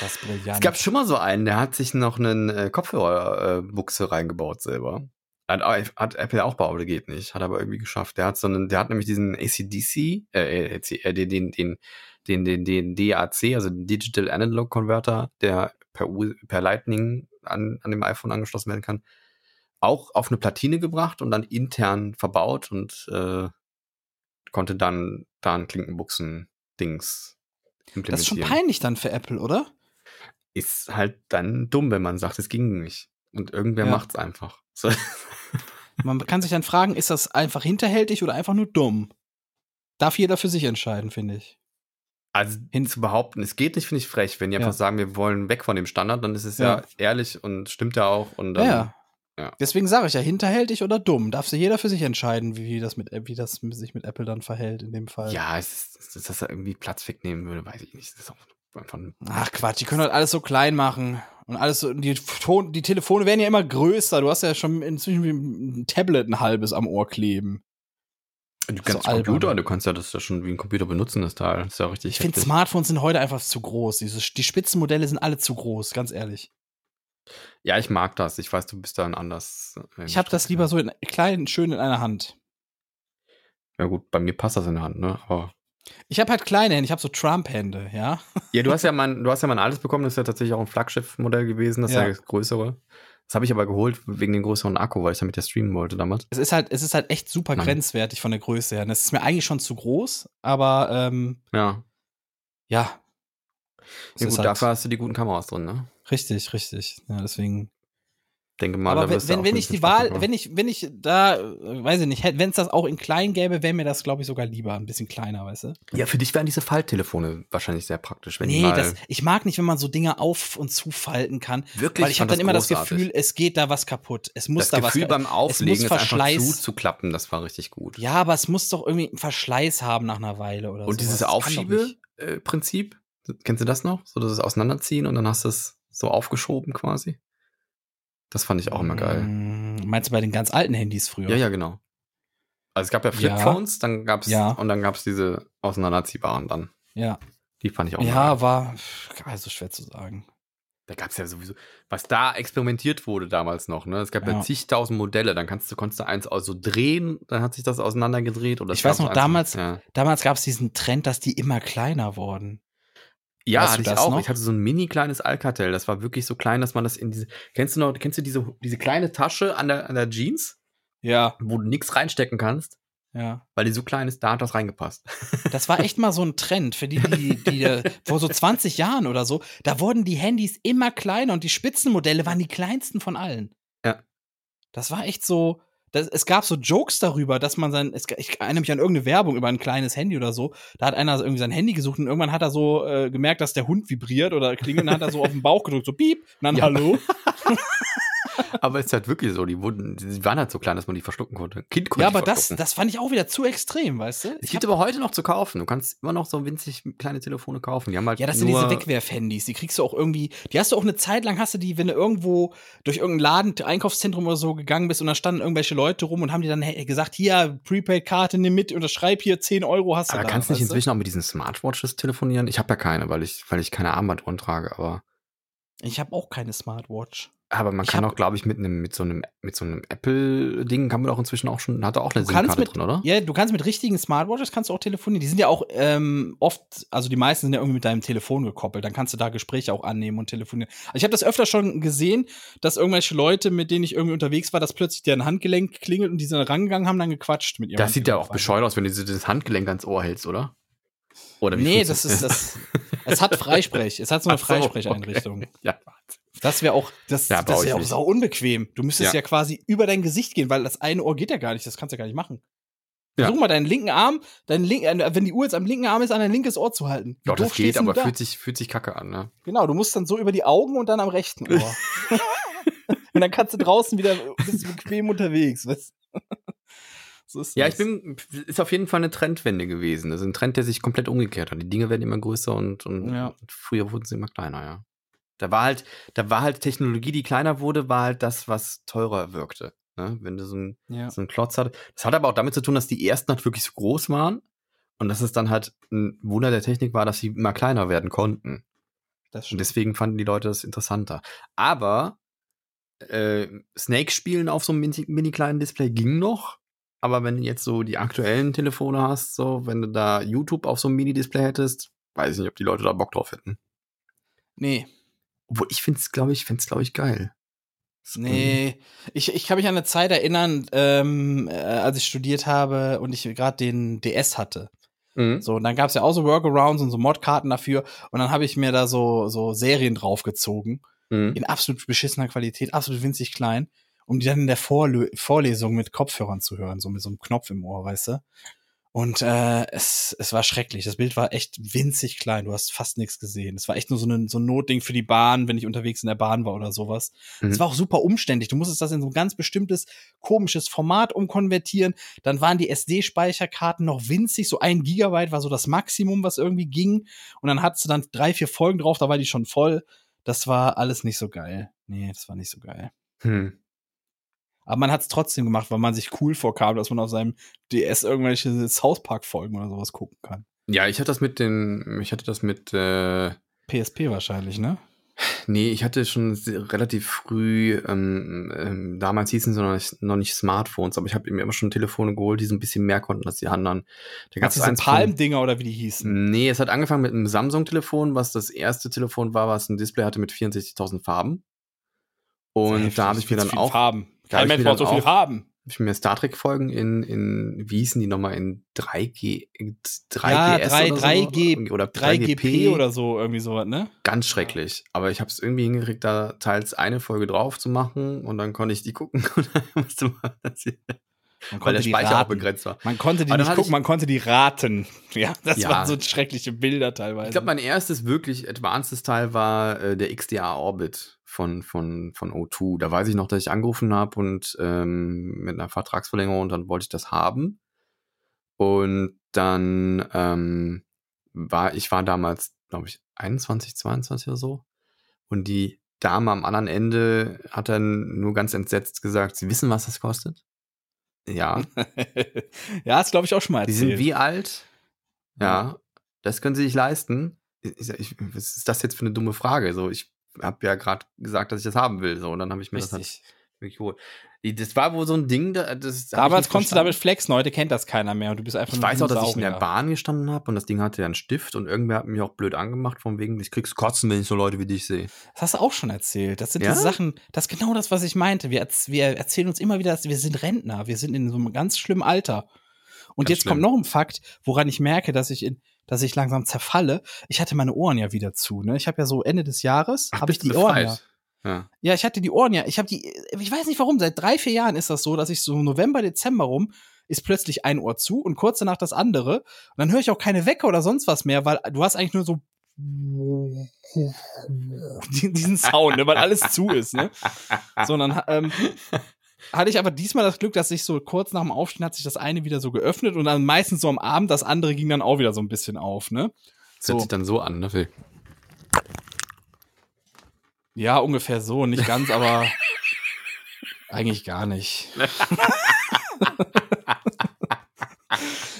Das ist brillant. Es gab schon mal so einen, der hat sich noch einen äh, Kopfhörerbuchse reingebaut selber. Hat, hat Apple auch behauptet, geht nicht. Hat aber irgendwie geschafft. Der hat so einen, der hat nämlich diesen ACDC, äh, AC, äh den, den, den, den, den, den DAC, also den Digital Analog Converter, der per, U per Lightning an, an dem iPhone angeschlossen werden kann, auch auf eine Platine gebracht und dann intern verbaut und äh, konnte dann da ein Klinkenbuchsen-Dings implementieren. das ist schon peinlich dann für Apple, oder? ist halt dann dumm, wenn man sagt, es ging nicht. Und irgendwer Ja. macht's einfach. So. Man kann sich dann fragen, ist das einfach hinterhältig oder einfach nur dumm? Darf jeder für sich entscheiden, finde ich. Also hin zu behaupten, es geht nicht, finde ich frech. Wenn die Ja. einfach sagen, wir wollen weg von dem Standard, dann ist es ja, Ja. ehrlich und stimmt ja auch. Und Ja, dann, ja. ja. Deswegen sage ich ja, hinterhältig oder dumm. Darf sich jeder für sich entscheiden, wie das, mit, wie das sich mit Apple dann verhält in dem Fall. ja, es ist, dass das da irgendwie Platz wegnehmen würde, weiß ich nicht. Das ist auch einfach ein Ach Quatsch, die können halt alles so klein machen. Und alles so, die, Ton- die Telefone werden ja immer größer. Du hast ja schon inzwischen wie ein Tablet ein halbes am Ohr kleben. Du kannst so albern. Computer, du kannst ja das ja schon wie ein Computer benutzen, das Teil. Das ist ja richtig. Ich finde. Smartphones sind heute einfach zu groß. Diese, die Spitzenmodelle sind alle zu groß, ganz ehrlich. Ja, ich mag das. Ich weiß, du bist dann anders. äh, Ich habe das lieber so in, klein, schön in einer Hand. Ja, gut, bei mir passt das in der Hand, ne? Aber Ich habe halt kleine Hände, ich habe so Trump-Hände, ja. Ja, du hast ja mein, du hast ja mein altes bekommen, das ist ja tatsächlich auch ein Flaggschiff-Modell gewesen, das ist Ja. ja das größere. Das habe ich aber geholt wegen dem größeren Akku, weil ich damit ja streamen wollte damals. Es ist halt, es ist halt echt super Mann. grenzwertig von der Größe her. Das ist mir eigentlich schon zu groß, aber ähm, Ja. ja. Ja gut, halt dafür hast du die guten Kameras drin, ne? richtig, richtig. Ja, deswegen. Denke mal, aber wenn, wenn, wenn ich die Wahl, wenn ich, wenn ich da, äh, weiß ich nicht, wenn es das auch in klein gäbe, wäre mir das, glaube ich, sogar lieber, ein bisschen kleiner, weißt du? Ja, für dich wären diese Falttelefone wahrscheinlich sehr praktisch, wenn Nee, mal das, ich mag nicht, wenn man so Dinge auf- und zufalten kann. wirklich Weil ich habe dann immer das großartig. Gefühl, es geht da was kaputt. Es muss das da Gefühl was beim Auflegen es muss ist einfach Verschleiß. zuzuklappen, das war richtig gut. Ja, aber es muss doch irgendwie einen Verschleiß haben nach einer Weile oder so. Und dieses Das doch nicht. Aufschiebeprinzip Kennst du das noch? So das Auseinanderziehen und dann hast du es so aufgeschoben quasi. Das fand ich auch immer geil. Mm, Meinst du bei den ganz alten Handys früher? Ja, ja, genau. Also es gab ja Ja. Flipphones, dann gab's Ja. und dann gab's diese auseinanderziehbaren dann. Ja, Die fand ich auch ja geil. war also schwer zu sagen. Da gab's ja sowieso, was da experimentiert wurde damals noch, ne? Es gab ja, Ja. zigtausend Modelle, dann kannst du, konntest du eins also drehen, dann hat sich das auseinandergedreht oder Ich es weiß gab noch, so damals- Ja, Damals gab es diesen Trend, dass die immer kleiner wurden. Ja Weißt hatte ich das auch. noch? Ich hatte so ein mini kleines Alcatel, das war wirklich so klein, dass man das in diese, kennst du noch, kennst du diese, diese kleine Tasche an der, an der Jeans, Ja, wo du nichts reinstecken kannst, ja. weil die so klein ist, da hat das reingepasst. Das war echt mal so ein Trend für die, die, die vor so 20 Jahren oder so, da wurden die Handys immer kleiner und die Spitzenmodelle waren die kleinsten von allen. Ja. Das war echt so. Das, es gab so Jokes darüber, dass man sein, es, ich erinnere mich an irgendeine Werbung über ein kleines Handy oder so. Da hat einer irgendwie sein Handy gesucht und irgendwann hat er so äh, gemerkt, dass der Hund vibriert oder klingelt und dann hat er so auf den Bauch gedrückt, so piep, und dann Ja. hallo. aber es ist halt wirklich so, die wurden, die waren halt so klein, dass man die verschlucken konnte. Kind konnte Ja, aber das, das fand ich auch wieder zu extrem, weißt du? Es Ich gibt aber heute noch zu kaufen. Du kannst immer noch so winzig kleine Telefone kaufen. Die haben halt Ja, das sind diese Wegwerf-Handys. Die kriegst du auch irgendwie, die hast du auch eine Zeit lang, hast du die, wenn du irgendwo durch irgendein Laden, Einkaufszentrum oder so gegangen bist und da standen irgendwelche Leute rum und haben dir dann gesagt, hier, Prepaid-Karte, nimm mit, unterschreib hier 10 Euro hast du Aber da. kannst du nicht inzwischen auch mit diesen Smartwatches telefonieren? Ich habe ja keine, weil ich, weil ich keine Armbanduhren trage, aber, Ich habe auch keine Smartwatch. Aber man Ich kann auch, glaube ich, mit einem, mit so einem, mit so einem Apple-Ding kann man auch inzwischen auch schon, hat er auch eine SIM-Karte drin, oder? ja, du kannst mit richtigen Smartwatches kannst du auch telefonieren. Die sind ja auch ähm, oft, also die meisten sind ja irgendwie mit deinem Telefon gekoppelt. Dann kannst du da Gespräche auch annehmen und telefonieren. Also ich habe das öfter schon gesehen, dass irgendwelche Leute, mit denen ich irgendwie unterwegs war, dass plötzlich deren Handgelenk klingelt und die sind rangegangen, haben dann gequatscht mit ihrem Das sieht ja auch bescheuert aus, wenn du dieses das Handgelenk ans Ohr hältst, oder? Oder Nee, funktioniert das ist das. Es hat Freisprech. Es hat so eine Ach so, Freisprecheinrichtung. okay. Ja, Das wäre auch, das, Ja, das wäre auch sau unbequem. Du müsstest ja. Ja. quasi über dein Gesicht gehen, weil das eine Ohr geht ja gar nicht. Das kannst du ja gar nicht machen. Ja. Versuch mal deinen linken Arm, deinen link, äh, wenn die Uhr jetzt am linken Arm ist, an dein linkes Ohr zu halten. Wie Doch, das geht, aber da? fühlt sich, fühlt sich kacke an, ne? Genau, du musst dann so über die Augen und dann am rechten Ohr. und dann kannst du draußen wieder bist bequem unterwegs. Weißt? so ist Ja, das. ich bin, ist auf jeden Fall eine Trendwende gewesen. Das ist ein Trend, der sich komplett umgekehrt hat. Die Dinge werden immer größer und, und Ja. früher wurden sie immer kleiner, ja. Da war halt, da war halt Technologie, die kleiner wurde, war halt das, was teurer wirkte. Ne? Wenn du so ein, Ja. so einen Klotz hat. Das hat aber auch damit zu tun, dass die ersten halt wirklich so groß waren und dass es dann halt ein Wunder der Technik war, dass sie immer kleiner werden konnten. Und deswegen fanden die Leute das interessanter. Aber äh, Snake spielen auf so einem mini, mini kleinen Display ging noch. Aber wenn du jetzt so die aktuellen Telefone hast, so, wenn du da YouTube auf so einem Mini-Display hättest, weiß ich nicht, ob die Leute da Bock drauf hätten. Nee, Obwohl ich finde es, glaube ich, finde es, glaube ich, geil. Nee, ich, ich kann mich an eine Zeit erinnern, ähm, äh, als ich studiert habe und ich gerade den DS hatte. Mhm. So, und dann gab's ja auch so Workarounds und so Modkarten dafür. Und dann habe ich mir da so, so Serien draufgezogen. Mhm. In absolut beschissener Qualität, absolut winzig klein, um die dann in der Vorlö Vorlesung mit Kopfhörern zu hören, so mit so einem Knopf im Ohr, weißt du? Und äh, es, es war schrecklich. Das Bild war echt winzig klein. Du hast fast nichts gesehen. Es war echt nur so ein, so ein Notding für die Bahn, wenn ich unterwegs in der Bahn war oder sowas. Mhm. Es war auch super umständlich. Du musstest das in so ein ganz bestimmtes komisches Format umkonvertieren. Dann waren die SD-Speicherkarten noch winzig. So ein Gigabyte war so das Maximum, was irgendwie ging. Und dann hattest du dann drei, vier Folgen drauf. Da war die schon voll. Das war alles nicht so geil. Nee, das war nicht so geil. Hm. Aber man hat es trotzdem gemacht, weil man sich cool vorkam, dass man auf seinem DS irgendwelche South Park-Folgen oder sowas gucken kann. Ja, ich hatte das mit den, ich hatte das mit, äh, PSP wahrscheinlich, ne? nee, ich hatte schon relativ früh, ähm, ähm, damals hießen sie noch nicht, noch nicht Smartphones, aber ich habe mir immer schon Telefone geholt, die so ein bisschen mehr konnten als die anderen. Da Gab's von- Palm-Dinger oder wie die hießen? Nee, es hat angefangen mit einem Samsung-Telefon, was das erste Telefon war, was ein Display hatte mit 64.000 Farben. Und da habe ich mir dann auch, Farben. Kein ich Mensch braucht so viel auch- Farben. hab ich mir Star Trek-Folgen in, in, wie hießen die nochmal, in 3G, 3GS ja, 3, oder, 3G, so, oder 3GP oder so, irgendwie sowas, ne? Ganz schrecklich. Aber ich habe es irgendwie hingekriegt, da teils eine Folge drauf zu machen und dann konnte ich die gucken und dann musste man das hier, Man weil der Speicher auch begrenzt war. Man konnte die nicht gucken, man konnte die raten. Ja, das Ja. waren so schreckliche Bilder teilweise. Ich glaube, mein erstes wirklich advancedes Teil war äh, der XDA Orbit von, von, von O2. Da weiß ich noch, dass ich angerufen habe und ähm, mit einer Vertragsverlängerung und dann wollte ich das haben. Und dann ähm, war, ich war damals glaube ich, 21, 22 oder so. Und die Dame am anderen Ende hat dann nur ganz entsetzt gesagt, Sie wissen, was das kostet? Ja. ja, das glaube ich auch schon mal Die erzählt. sind wie alt? Ja. Das können Sie sich leisten. Ich, ich, was ist das jetzt für eine dumme Frage? So, ich habe ja gerade gesagt, dass ich das haben will. So, und dann habe ich mir das Richtig. halt wirklich geholt. Das war wohl so ein Ding, da, das Damals konntest du damit flexen, heute kennt das keiner mehr und du bist einfach Ich weiß auch, dass ich in der. Bahn gestanden habe und das Ding hatte ja einen Stift und irgendwer hat mich auch blöd angemacht, von wegen, ich krieg's kotzen, wenn ich so Leute wie dich sehe. Das hast du auch schon erzählt. Das sind Ja? diese Sachen, das ist genau das, was ich meinte. Wir, wir erzählen uns immer wieder, dass wir sind Rentner, wir sind in so einem ganz schlimmen Alter. Und Ganz jetzt schlimm. kommt noch ein Fakt, woran ich merke, dass ich in, dass ich langsam zerfalle. Ich hatte meine Ohren ja wieder zu. Ne? Ich habe ja so Ende des Jahres habe ich die Ohren ja. Ja. Ja, ich hatte die Ohren ja. Ich habe die. Ich weiß nicht warum. Seit drei vier Jahren ist das so, dass ich so November Dezember rum ist plötzlich ein Ohr zu und kurz danach das andere. Und dann höre ich auch keine Wecker oder sonst was mehr, weil du hast eigentlich nur so diesen Sound, ne, weil alles zu ist, ne? So, und dann ähm, hatte ich aber diesmal das Glück, dass sich so kurz nach dem Aufstehen hat sich das eine wieder so geöffnet und dann meistens so am Abend das andere ging dann auch wieder so ein bisschen auf, ne? Das hört sich dann so an, ne? Phil? Ja, ungefähr so, nicht ganz, aber eigentlich gar nicht.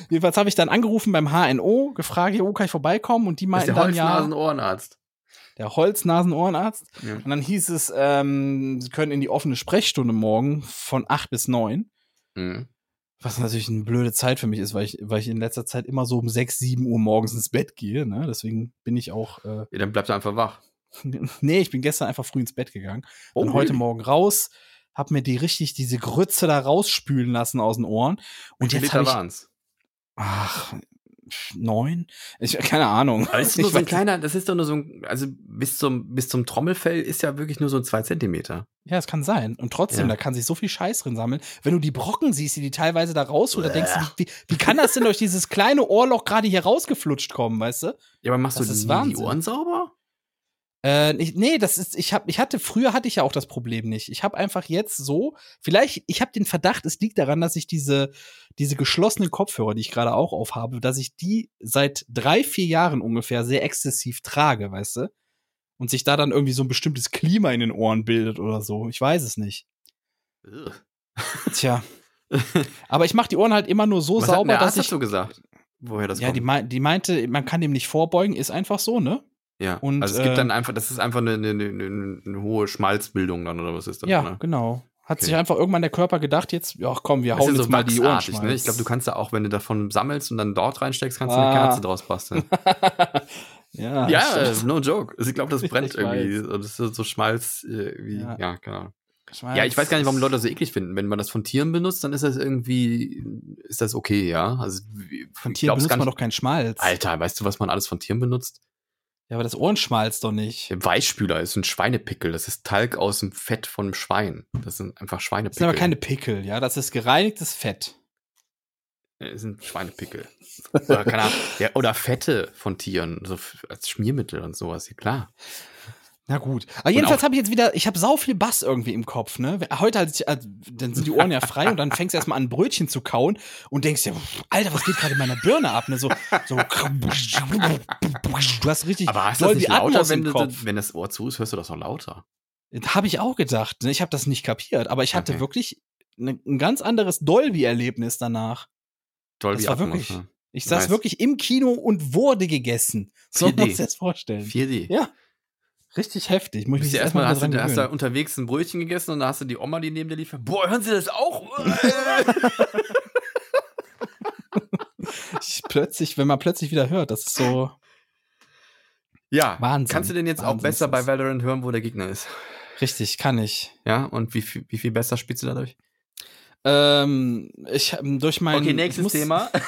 Jedenfalls habe ich dann angerufen beim HNO, gefragt, jo, kann ich vorbeikommen? Und die meinten der dann ja, Holznasen-Ohrenarzt. der Holznasen-Ohrenarzt. Ja. Und dann hieß es, ähm, sie können in die offene Sprechstunde morgen von 8 bis 9. Mhm. Was natürlich eine blöde Zeit für mich ist, weil ich, weil ich in letzter Zeit immer so um 6, 7 Uhr morgens ins Bett gehe. Ne? Deswegen bin ich auch. Äh, Ja, dann bleibt er einfach wach. nee, ich bin gestern einfach früh ins Bett gegangen. Oh, Dann heute really? Morgen raus, hab mir die richtig, diese Grütze da rausspülen lassen aus den Ohren. Und Wie jetzt Liter ich. waren's? Ach, neun? Ich, keine Ahnung. Das ist Ich nur so ein kleiner, das ist doch nur so ein, also bis zum, bis zum Trommelfell ist ja wirklich nur so zwei Zentimeter. Ja, es kann sein. Und trotzdem, Ja. da kann sich so viel Scheiß drin sammeln. Wenn du die Brocken siehst, die die teilweise da rausholt, da denkst du, wie, wie, kann das denn durch dieses kleine Ohrloch gerade hier rausgeflutscht kommen, weißt du? Ja, aber machst Das du die. Ohren sauber? Äh, ich, nee, das ist, ich hab, ich hatte, früher hatte ich ja auch das Problem nicht. Ich habe einfach jetzt so, vielleicht, ich habe den Verdacht, es liegt daran, dass ich diese, diese geschlossenen Kopfhörer, die ich gerade auch aufhabe, dass ich die seit drei, vier Jahren ungefähr sehr exzessiv trage, weißt du? Und sich da dann irgendwie so ein bestimmtes Klima in den Ohren bildet oder so. Ich weiß es nicht. Tja. Aber ich mache die Ohren halt immer nur so Was hat denn sauber, der dass Arzt ich. dazu gesagt? Woher das Ja, die, kommt? mei- die meinte, man kann dem nicht vorbeugen, ist einfach so, ne? Ja. und, also es gibt äh, dann einfach, das ist einfach eine, eine, eine, eine hohe Schmalzbildung dann, oder was ist das? Ja, ne? genau. Hat Okay. sich einfach irgendwann der Körper gedacht, jetzt, ja komm, wir hauen jetzt so mal die Ohren ne? Ich glaube, du kannst da auch, wenn du davon sammelst und dann dort reinsteckst, kannst du Ah. eine Kerze draus basteln. ja, ja, äh, no joke. Also ich glaube, das brennt irgendwie. Das ist so, Schmalz, äh, wie, Ja. ja, Ahnung. Schmalz. Ja, ich weiß gar nicht, warum Leute das so eklig finden. Wenn man das von Tieren benutzt, dann ist das irgendwie, ist das okay, ja? Also, Von Tieren benutzt man doch keinen Schmalz. Alter, weißt du, was man alles von Tieren benutzt? Ja, aber das Ohrenschmalz doch nicht. Weichspüler ist ein Schweinepickel. Das ist Talg aus dem Fett von einem Schwein. Das sind einfach Das Schweinepickel. sind aber keine Pickel, ja, das ist gereinigtes Fett. Das sind Schweinepickel. oder, ja, oder Fette von Tieren, so als Schmiermittel und sowas, ja klar. Na gut. Aber jedenfalls habe ich jetzt wieder, ich habe sau viel Bass irgendwie im Kopf, ne? Heute halt, dann sind die Ohren ja frei und dann fängst du erstmal an, Brötchen zu kauen und denkst dir, Alter, was geht gerade in meiner Birne ab, ne? So, so, du hast richtig Aber hast du das nicht lauter, Atmos wenn, du, wenn das Ohr zu ist, hörst du das noch lauter? Habe ich auch gedacht. ne? Ich habe das nicht kapiert, aber ich hatte Okay. wirklich ne, ein ganz anderes Dolby-Erlebnis danach. Dolby Das war Atmos, wirklich- ne? Ich saß Nice. wirklich im Kino und wurde gegessen. So 4D. muss ich das vorstellen. 4D. Ja. Richtig heftig. Muss ich mich erstmal erstmal, hast, du, hast du unterwegs ein Brötchen gegessen und dann hast du die Oma, die neben dir lief. Boah, hören Sie das auch? Ich plötzlich, wenn man plötzlich wieder hört, das ist so. ja, Wahnsinn. kannst du denn jetzt auch Wahnsinn besser ist bei. Valorant hören, wo der Gegner ist? Richtig, kann ich. Ja, und wie, viel- wie viel besser spielst du dadurch? Ähm, ich durch mein okay, nächstes muss- Thema.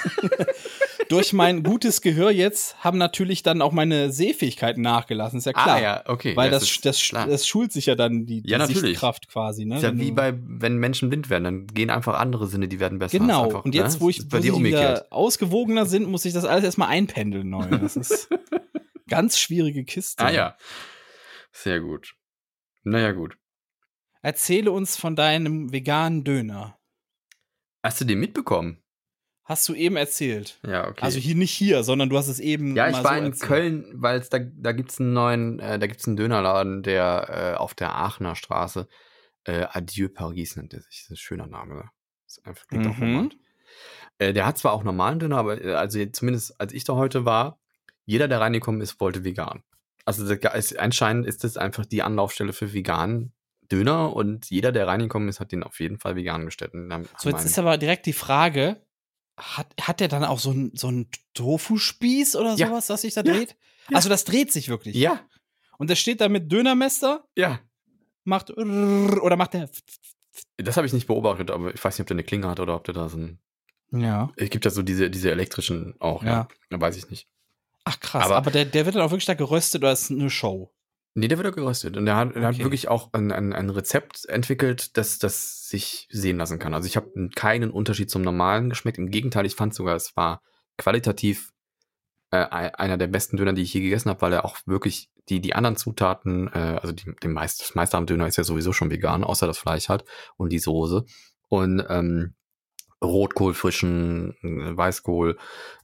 Durch mein gutes Gehör jetzt haben natürlich dann auch meine Sehfähigkeiten nachgelassen, ist ja klar. Ah, ja, okay. Weil das, ist das, klar. das schult sich ja dann die, die Ja, natürlich. Sichtkraft quasi. Ne? ist ja wie bei, wenn Menschen blind werden, dann gehen einfach andere Sinne, die werden besser. Genau. Einfach, und jetzt, ne? wo ich wo wieder ausgewogener sind, muss ich das alles erstmal einpendeln neu. Das ist ganz schwierige Kiste. Ah ja. Sehr gut. Naja, gut. Erzähle uns von deinem veganen Döner. Hast du den mitbekommen? Hast du eben erzählt. Ja, okay. Also hier nicht hier, sondern du hast es eben. ja, ich mal war so in erzählt. Köln, weil es da, da gibt's einen neuen, äh, da gibt's einen Dönerladen, der äh, auf der Aachener Straße, äh, Adieu Paris nennt er sich. Das ist ein schöner Name. ne? Das ist einfach, klingt auch Mhm. charmant. Äh, der hat zwar auch normalen Döner, aber äh, also zumindest als ich da heute war, jeder, der reingekommen ist, wollte vegan. Also ist, anscheinend ist das einfach die Anlaufstelle für veganen Döner und jeder, der reingekommen ist, hat den auf jeden Fall vegan dann So, jetzt ist aber direkt die Frage: Hat, hat der dann auch so einen so einen Tofu-Spieß oder Ja. sowas, das sich da Ja. dreht? Ja. Also, das dreht sich wirklich. ja, Und der steht da mit Dönermesser, ja. macht oder macht der. Das habe ich nicht beobachtet, aber ich weiß nicht, ob der eine Klinge hat oder ob der da so ein. Ja. Es gibt ja so diese, diese elektrischen auch, ja. Ja. Da weiß ich nicht. Ach krass, aber, Aber- der, der wird dann auch wirklich da geröstet oder ist eine Show? Nee, der wird auch geröstet. Und der hat, der hat Okay. wirklich auch ein, ein, ein Rezept entwickelt, das das sich sehen lassen kann. Also ich habe keinen Unterschied zum normalen geschmeckt. Im Gegenteil, ich fand sogar, es war qualitativ äh, ein- einer der besten Döner, die ich je gegessen habe, weil er auch wirklich die, die anderen Zutaten, äh, also die, den meist, das meiste am Döner ist ja sowieso schon vegan, außer das Fleisch hat und die Soße. Und ähm, Rotkohl frischen, äh, Weißkohl,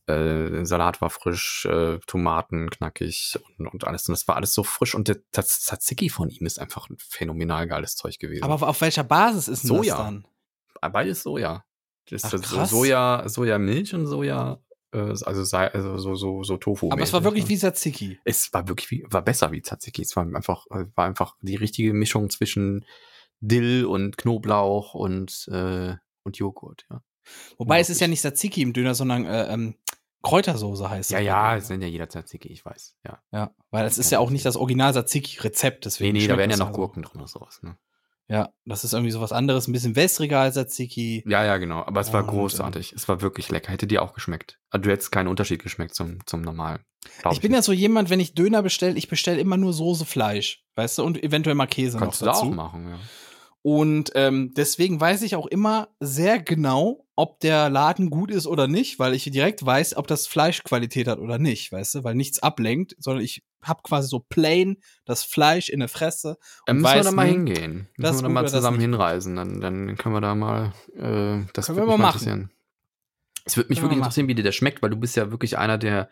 äh, Salat war frisch, äh, Tomaten knackig und, und alles. Und das war alles so frisch. Und der, das Tzatziki von ihm ist einfach ein phänomenal geiles Zeug gewesen. Aber auf, welcher Basis ist denn Soja. das dann? beides Soja. Das Ach, ist krass. Soja, Sojamilch und Soja, äh, also, also so, so, so Tofu. Aber es war wirklich wie Tzatziki. Es war wirklich wie, war besser wie Tzatziki. Es war einfach, äh, war einfach die richtige Mischung zwischen Dill und Knoblauch und, äh, und Joghurt, ja. Wobei es ist ja nicht Tzatziki im Döner, sondern äh, ähm, Kräutersoße heißt Ja, es. ja, es nennt ja jeder Tzatziki, ich weiß, ja. Ja, weil es ist ja auch nicht das Original Tzatziki-Rezept, Nee, nee, da werden ja noch so. Gurken drin oder sowas, ne? Ja, das ist irgendwie sowas anderes, ein bisschen wässriger als Tzatziki. Ja, ja, genau. Aber es war Und, großartig. Es war wirklich lecker. Hätte dir auch geschmeckt. Also, du hättest keinen Unterschied geschmeckt zum, zum normalen. Glaub Ich bin ja so jemand, wenn ich Döner bestelle, ich bestelle immer nur Soße Fleisch, weißt du, und eventuell mal Käse Kannst du noch da dazu. auch machen, ja. Und ähm, deswegen weiß ich auch immer sehr genau, ob der Laden gut ist oder nicht, weil ich direkt weiß, ob das Fleisch Qualität hat oder nicht, weißt du, weil nichts ablenkt, sondern ich hab quasi so plain das Fleisch in der Fresse. Dann und müssen wir da mal hingehen. Müssen wir da mal zusammen hinreisen. Dann, dann können wir da mal, äh, das Können wir mal machen. Es würde mich Können wir wirklich interessieren, wie dir der schmeckt, weil du bist ja wirklich einer, der,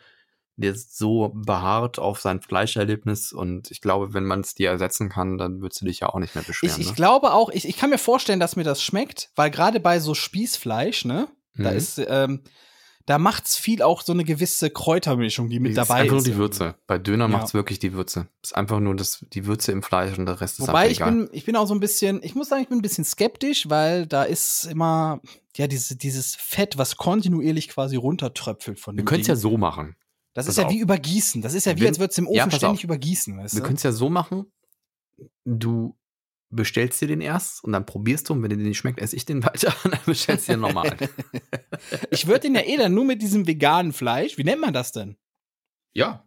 der so beharrt auf sein Fleischerlebnis und ich glaube, wenn man es dir ersetzen kann, dann würdest du dich ja auch nicht mehr beschweren. Ich, ich ne? glaube auch, ich, ich kann mir vorstellen, dass mir das schmeckt, weil gerade bei so Spießfleisch, ne, da Mhm. ist, ähm, da macht's viel auch so eine gewisse Kräutermischung, die mit Es dabei ist einfach ist. nur die Würze. Bei Döner Ja. macht's wirklich die Würze. Es ist einfach nur das, die Würze im Fleisch und der Rest ist Wobei einfach ich egal. bin, ich bin auch so ein bisschen, ich muss sagen, ich bin ein bisschen skeptisch, weil da ist immer, ja, diese, dieses Fett, was kontinuierlich quasi runtertröpfelt von wir dem können es ja so machen. Das ist ja auf. wie übergießen. Das ist ja wie, als würdest du im Ofen Ja, ständig auf. übergießen, weißt Wir du? können es ja so machen, du bestellst dir den erst und dann probierst du und wenn dir den nicht schmeckt, esse ich den weiter und dann bestellst du den normal. Ich würde den ja eh dann nur mit diesem veganen Fleisch, wie nennt man das denn? ja.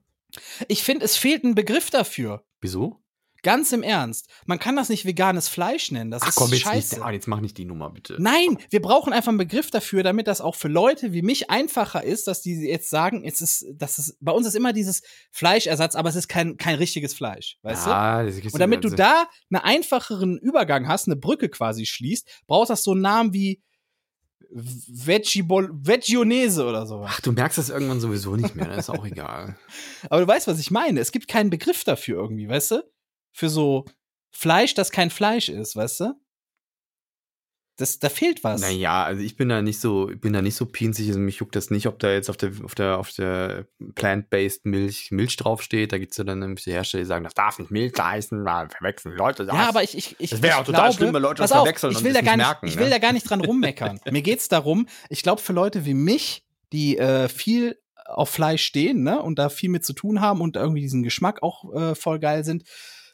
Ich finde, es fehlt ein Begriff dafür. Wieso? Ganz im Ernst. Man kann das nicht veganes Fleisch nennen. Das Ach ist komm, jetzt, scheiße. nicht, ah, jetzt mach nicht die Nummer, bitte. Nein, wir brauchen einfach einen Begriff dafür, damit das auch für Leute wie mich einfacher ist, dass die jetzt sagen, es ist, das ist, bei uns ist immer dieses Fleischersatz, aber es ist kein, kein richtiges Fleisch, weißt du? ja, das ist- Und damit du also- da einen einfacheren Übergang hast, eine Brücke quasi schließt, brauchst du so einen Namen wie Veggiebol Veggionese oder sowas. Ach, du merkst das irgendwann sowieso nicht mehr, das ist auch egal. Aber du weißt, was ich meine. Es gibt keinen Begriff dafür irgendwie, weißt du? Für so Fleisch, das kein Fleisch ist, weißt du? Das, da fehlt was. Naja, also ich bin da nicht so, ich bin da nicht so pinzig, also mich juckt das nicht, ob da jetzt auf der, auf der, auf der plant-based Milch Milch draufsteht. Da gibt's ja dann nämlich die Hersteller, die sagen, das darf nicht Milch heißen, weil verwechseln Leute das. Ja, aber ich, ich, ich Das wäre auch total glaube, schlimm, wenn Leute das auf, verwechseln ich und will das da gar nicht merken, ich ne? will da gar nicht dran rummeckern. Mir geht's darum, ich glaube, für Leute wie mich, die äh, viel auf Fleisch stehen, ne, und da viel mit zu tun haben und irgendwie diesen Geschmack auch äh, voll geil sind,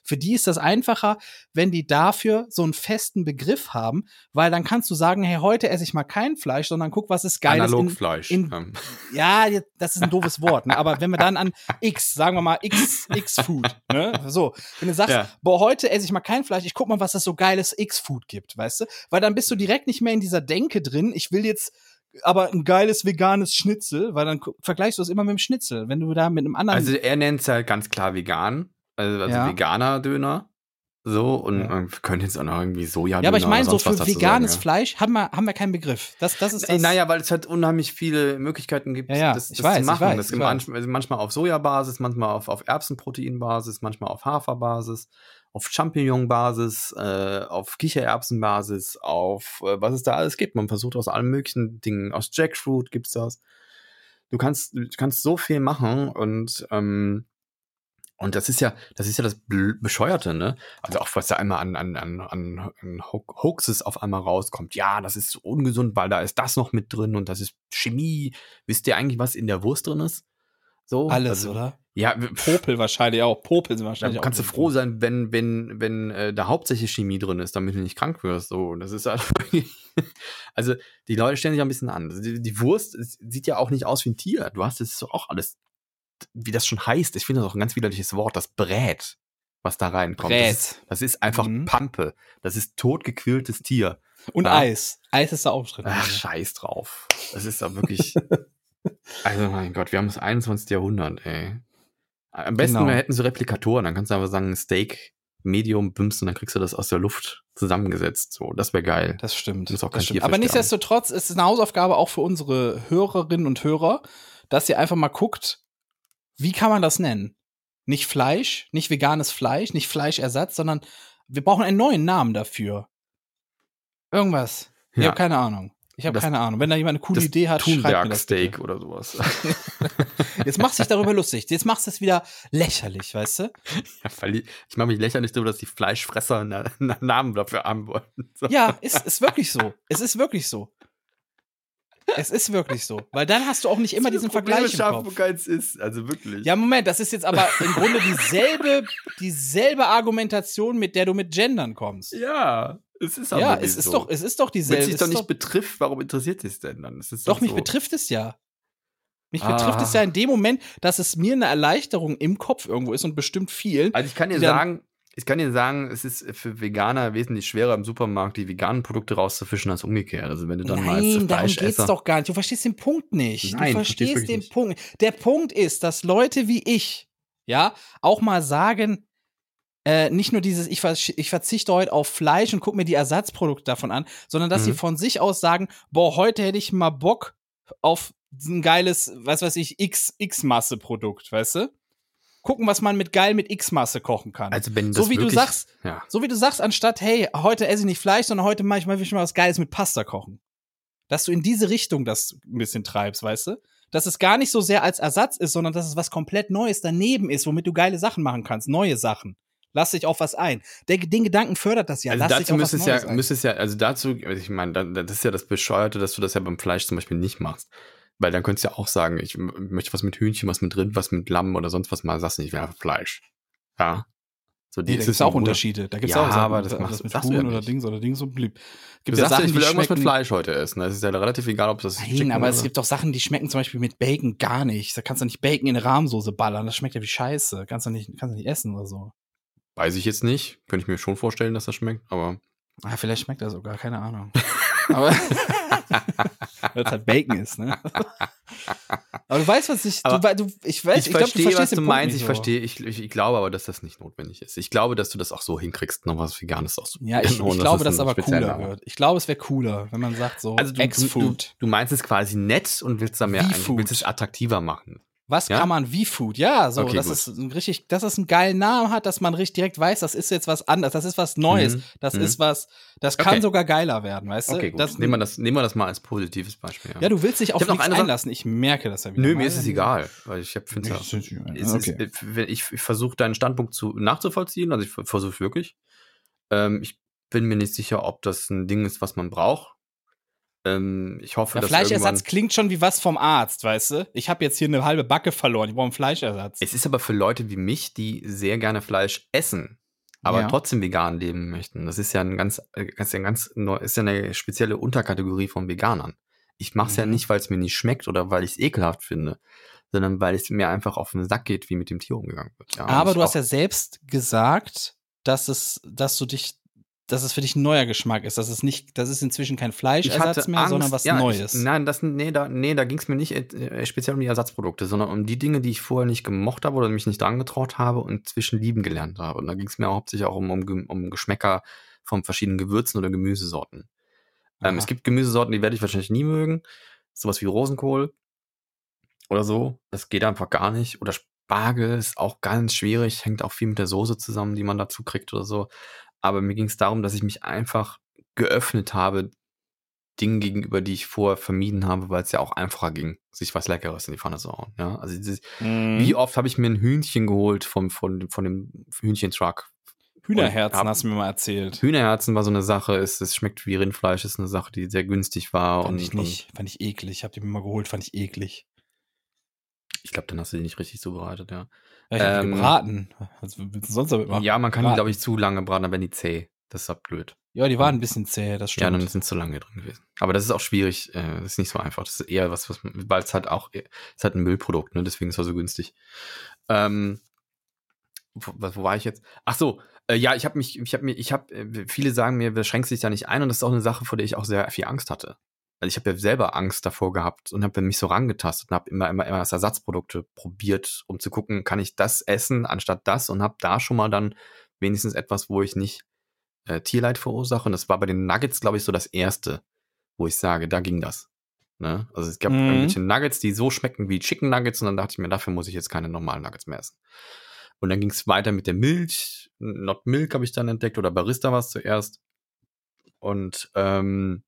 für die ist das einfacher, wenn die dafür so einen festen Begriff haben, weil dann kannst du sagen, hey, heute esse ich mal kein Fleisch, sondern guck, was ist geiles in, Analogfleisch. in- ähm. ja, das ist ein doofes Wort, ne? aber wenn wir dann an X, sagen wir mal X, X-Food, ne? So, wenn du sagst, Ja. boah, heute esse ich mal kein Fleisch, ich guck mal, was es so geiles X-Food gibt, weißt du? Weil dann bist du direkt nicht mehr in dieser Denke drin, ich will jetzt aber ein geiles veganes Schnitzel, weil dann vergleichst du es immer mit dem Schnitzel. Wenn du da mit einem anderen. Also er nennt es halt ganz klar vegan, also, also Ja. veganer Döner. So, und Ja. man könnte jetzt auch noch irgendwie Soja Ja, aber ich meine, so für veganes sagen. Fleisch haben wir, haben wir keinen Begriff. Das, das ist Ey, das. naja, weil es halt unheimlich viele Möglichkeiten gibt, Ja, ja, das, ich das weiß, zu ich machen. weiß, das ich gibt weiß. manchmal, also manchmal auf Sojabasis, manchmal auf, auf Erbsenproteinbasis, manchmal auf Haferbasis, auf Champignonbasis, äh, auf Kichererbsenbasis, auf äh, was es da alles gibt. Man versucht aus allen möglichen Dingen, aus Jackfruit gibt's das. Du kannst, du kannst so viel machen und ähm, und das ist ja, das ist ja das Bescheuerte, ne? Also auch was da einmal an, an, an, an an Ho- Hoaxes auf einmal rauskommt. Ja, das ist ungesund, weil da ist das noch mit drin und das ist Chemie. Wisst ihr eigentlich, was in der Wurst drin ist? So? alles, also, oder? Ja, Popel wahrscheinlich auch. Popel sind wahrscheinlich auch. kannst du froh sein, wenn, wenn, wenn äh, da hauptsächlich Chemie drin ist, damit du nicht krank wirst. So, das ist halt also die Leute stellen sich ein bisschen an. Also Die, die Wurst sieht ja auch nicht aus wie ein Tier. Du hast es auch alles, wie das schon heißt. Ich finde das auch ein ganz widerliches Wort, das Brät, was da reinkommt. Das ist, Brät. das ist einfach Mhm. Pampe. Das ist totgequilltes Tier. Und Ja. Eis. Eis ist da auch drin. Ach, scheiß drauf. Das ist doch wirklich. also, mein Gott, wir haben das 21. Jahrhundert, ey. Am besten Genau. wir hätten so Replikatoren, dann kannst du einfach sagen, Steak, Medium, Bums und dann kriegst du das aus der Luft zusammengesetzt. So, das wäre geil. Das stimmt. Muss auch kein das stimmt. Aber nichtsdestotrotz ist es eine Hausaufgabe auch für unsere Hörerinnen und Hörer, dass ihr einfach mal guckt, wie kann man das nennen? Nicht Fleisch, nicht veganes Fleisch, nicht Fleischersatz, sondern wir brauchen einen neuen Namen dafür. Irgendwas. Ich Ja. habe keine Ahnung. Ich habe keine Ahnung. Wenn da jemand eine coole Idee hat, schreibt mir das. Thunberg-Steak bitte. oder sowas. Jetzt machst du dich darüber lustig. Jetzt machst du es wieder lächerlich, weißt du? ja, ich mache mich lächerlich darüber, dass die Fleischfresser einen, Namen dafür haben wollten. So. Ja, ist, ist wirklich so. Es ist wirklich so. Es ist wirklich so. Weil dann hast du auch nicht immer diesen Probleme Vergleich im Kopf. keins ist. Also wirklich. Ja, Moment, das ist jetzt aber im Grunde dieselbe, dieselbe Argumentation, mit der du mit Gendern kommst. ja es ist aber Ja, es ist so. doch, es ist doch Wenn dieselbe. es dich doch nicht betrifft, warum interessiert es denn dann? Es ist doch, mich so. betrifft es ja. Mich Ah. betrifft es ja in dem Moment, dass es mir eine Erleichterung im Kopf irgendwo ist und bestimmt vielen. Also ich kann dir sagen, ich kann dir sagen, es ist für Veganer wesentlich schwerer im Supermarkt die veganen Produkte rauszufischen als umgekehrt. Also wenn du dann mal als Nein, darum geht's doch gar nicht. Du verstehst den Punkt nicht. Nein, du versteh's verstehst den nicht. Punkt. Der Punkt ist, dass Leute wie ich, ja, auch mal sagen, äh, nicht nur dieses, ich, ich verzichte heute auf Fleisch und gucke mir die Ersatzprodukte davon an, sondern dass Mhm. sie von sich aus sagen, boah, heute hätte ich mal Bock auf ein geiles, was weiß ich, X, X-Masse-Produkt, weißt du? Gucken, was man mit geil mit X-Masse kochen kann. Also wenn So wie du wirklich, sagst, ja. so wie du sagst, anstatt, hey, heute esse ich nicht Fleisch, sondern heute mache ich mal mal was Geiles mit Pasta kochen. Dass du in diese Richtung das ein bisschen treibst, weißt du? Dass es gar nicht so sehr als Ersatz ist, sondern dass es was komplett Neues daneben ist, womit du geile Sachen machen kannst, neue Sachen. Lass dich auf was ein. Der, den Gedanken fördert das ja. Also Lass dich dazu auf was müsste es ja, ein. müsste es ja, also dazu, also ich meine, da- das ist ja das Bescheuerte, dass du das ja beim Fleisch zum Beispiel nicht machst. Weil dann könntest du ja auch sagen, ich möchte was mit Hühnchen, was mit Rind, was mit Lamm oder sonst was mal, sagst du nicht, wäre Fleisch. Ja. So, Nee, da gibt es auch Unterschiede. Da gibt es Ja, auch Sachen, aber das machst- mit sagst du Huhn ja oder. Dings oder Dings und blieb. Du Gibt ja sagst ja, Sachen, ich will die irgendwas mit Fleisch heute essen. Das ist ja relativ egal, ob das Nein, Chicken aber es oder- gibt auch Sachen, die schmecken zum Beispiel mit Bacon gar nicht. Da kannst du nicht Bacon in eine Rahmsoße ballern. Das schmeckt ja wie Scheiße. Kannst du nicht, kannst du nicht essen oder so. Weiß ich jetzt nicht. Könnte ich mir schon vorstellen, dass das schmeckt, aber. Ah, vielleicht schmeckt er sogar, keine Ahnung. Aber weil es halt Bacon ist, ne? Aber du weißt, was ich. Aber du, du, ich weiß, ich, ich, glaub, verstehe, du verstehst was du Punkt meinst. Ich so. verstehe, ich, ich, ich glaube aber, dass das nicht notwendig ist. Ich glaube, dass du das auch so hinkriegst, noch was Veganes Ja, ich, ich glaube, dass es ein aber cooler wird. Ich glaube, es wäre cooler, wenn man sagt so Also du, du, du, Ex-Food. du meinst es quasi nett und willst da mehr ein, willst es attraktiver machen. Was Ja? kann man wie Food? Ja, so, Okay, dass gut. es ein richtig, dass es einen geilen Namen hat, dass man richtig direkt weiß, das ist jetzt was anderes, das ist was Neues, Mhm, das mhm. ist was, das kann Okay. sogar geiler werden, weißt du? Okay, gut. Das, nehmen, wir das, nehmen wir das mal als positives Beispiel. ja, du willst dich auf noch nichts einlassen. Ich merke das ja wieder. Nö, mal. mir ist es egal, weil ich finde ja, es Okay. ist, ich, ich versuche deinen Standpunkt zu, nachzuvollziehen, also ich versuche wirklich. Ähm, ich bin mir nicht sicher, ob das ein Ding ist, was man braucht. Ähm, ich hoffe, Ja, dass Fleischersatz klingt schon wie was vom Arzt, weißt du? Ich habe jetzt hier eine halbe Backe verloren, ich brauche einen Fleischersatz. Es ist aber für Leute wie mich, die sehr gerne Fleisch essen, aber Ja. trotzdem vegan leben möchten. Das ist ja ein ganz, äh, ganz, ein ganz neu, ist ja eine spezielle Unterkategorie von Veganern. Ich mache es ja Mhm. nicht, weil es mir nicht schmeckt oder weil ich es ekelhaft finde, sondern weil es mir einfach auf den Sack geht, wie mit dem Tier umgegangen wird. Ja, Aber du hast ja selbst gesagt, dass es, dass du dich dass es für dich ein neuer Geschmack ist. Dass es nicht, das ist inzwischen kein Fleischersatz mehr, Angst, sondern was ja, Neues. Ich, nein, das, nee, da, nee, da ging es mir nicht äh, speziell um die Ersatzprodukte, sondern um die Dinge, die ich vorher nicht gemocht habe oder mich nicht dran getraut habe und zwischen lieben gelernt habe. Und da ging es mir hauptsächlich auch um, um, um Geschmäcker von verschiedenen Gewürzen oder Gemüsesorten. Ähm, es gibt Gemüsesorten, die werde ich wahrscheinlich nie mögen. Sowas wie Rosenkohl oder so. Das geht einfach gar nicht. Oder Spargel ist auch ganz schwierig. Hängt auch viel mit der Soße zusammen, die man dazu kriegt oder so. Aber mir ging es darum, dass ich mich einfach geöffnet habe, Dingen gegenüber, die ich vorher vermieden habe, weil es ja auch einfacher ging, sich was Leckeres in die Pfanne zu hauen. Ja, also dieses, Mhm. wie oft habe ich mir ein Hühnchen geholt vom, von, von dem Hühnchentruck. Hühnerherzen hab- hast du mir mal erzählt. Hühnerherzen war so eine Sache, es, es schmeckt wie Rindfleisch, ist eine Sache, die sehr günstig war. Fand und, ich nicht. Fand ich eklig. Hab die mir mal geholt, fand ich eklig. Und ich glaube, dann hast du die nicht richtig zubereitet, ja. Ja, Ähm, gebraten. Du sonst damit machen? Ja, man kann die, glaube ich, zu lange braten, dann werden die zäh. Das ist halt blöd. Ja, die waren ein bisschen zäh, das Ja, stimmt. dann sind zu lange drin gewesen. Aber das ist auch schwierig. äh, Das ist nicht so einfach. Das ist eher was, was weil es halt auch, es ist halt ein Müllprodukt, ne? Deswegen ist es so günstig. Ähm, wo, wo war ich jetzt? Ach so, äh, ja, ich habe mich, ich habe mir, ich habe, viele sagen mir, beschränkst dich da nicht ein und das ist auch eine Sache, vor der ich auch sehr viel Angst hatte. Also ich habe ja selber Angst davor gehabt und habe mich so rangetastet und habe immer, immer, immer das Ersatzprodukte probiert, um zu gucken, kann ich das essen anstatt das und habe da schon mal dann wenigstens etwas, wo ich nicht äh, Tierleid verursache. Und das war bei den Nuggets, glaube ich, so das erste, wo ich sage, da ging das. Ne? Also es gab Mhm. irgendwelche Nuggets, die so schmecken wie Chicken Nuggets und dann dachte ich mir, dafür muss ich jetzt keine normalen Nuggets mehr essen. Und dann ging es weiter mit der Milch. Not Milk habe ich dann entdeckt oder Barista war es zuerst. Und ähm,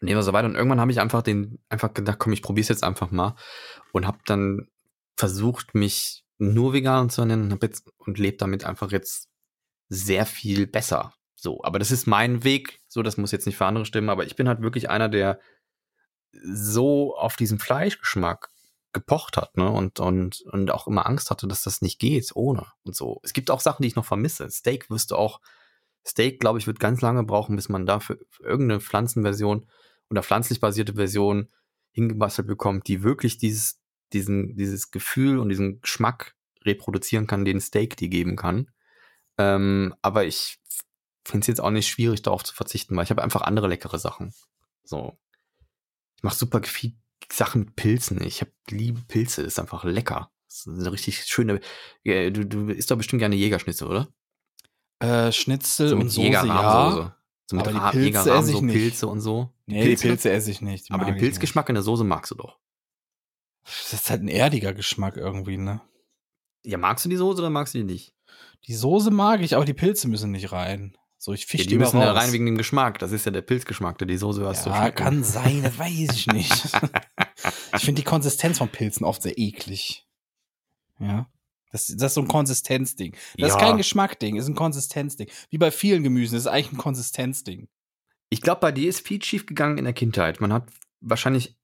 nehmen wir so weiter. Und irgendwann habe ich einfach den, einfach gedacht, komm, ich probiere es jetzt einfach mal. Und habe dann versucht, mich nur vegan zu ernähren und, und lebe damit einfach jetzt sehr viel besser. So, aber das ist mein Weg. So, das muss jetzt nicht für andere stimmen, aber ich bin halt wirklich einer, der so auf diesen Fleischgeschmack gepocht hat, ne? Und, und, und auch immer Angst hatte, dass das nicht geht ohne und so. Es gibt auch Sachen, die ich noch vermisse. Steak wüsste auch, Steak, glaube ich, wird ganz lange brauchen, bis man dafür irgendeine Pflanzenversion oder pflanzlich basierte Version hingebastelt bekommt, die wirklich dieses, diesen, dieses Gefühl und diesen Geschmack reproduzieren kann, den Steak die geben kann. Ähm, aber ich finde es jetzt auch nicht schwierig, darauf zu verzichten, weil ich habe einfach andere leckere Sachen. So. Ich mache super viel Sachen mit Pilzen. Ich habe liebe Pilze, ist einfach lecker. Das ist eine richtig schöne. äh, Du, du isst doch bestimmt gerne Jägerschnitzel, oder? Äh, Schnitzel So und Soße, ja. So mit aber die Pilze esse ich so nicht. Pilze und so. Nee, Pilze? die Pilze esse ich nicht. Aber den Pilzgeschmack in der Soße magst du doch. Das ist halt ein erdiger Geschmack irgendwie, ne? Ja, magst du die Soße oder magst du die nicht? Die Soße mag ich, aber die Pilze müssen nicht rein. So, ich fisch Ja, die, die müssen ja raus. rein wegen dem Geschmack. Das ist ja der Pilzgeschmack, der die Soße was zu ja, schmecken. kann sein, das weiß ich nicht. ich finde die Konsistenz von Pilzen oft sehr eklig. Ja. Das, das ist so ein Konsistenzding. Das ist Ja. kein Geschmackding, ist ein Konsistenzding. Wie bei vielen Gemüsen, das ist eigentlich ein Konsistenzding. Ich glaube, bei dir ist viel schief gegangen in der Kindheit. Man hat wahrscheinlich,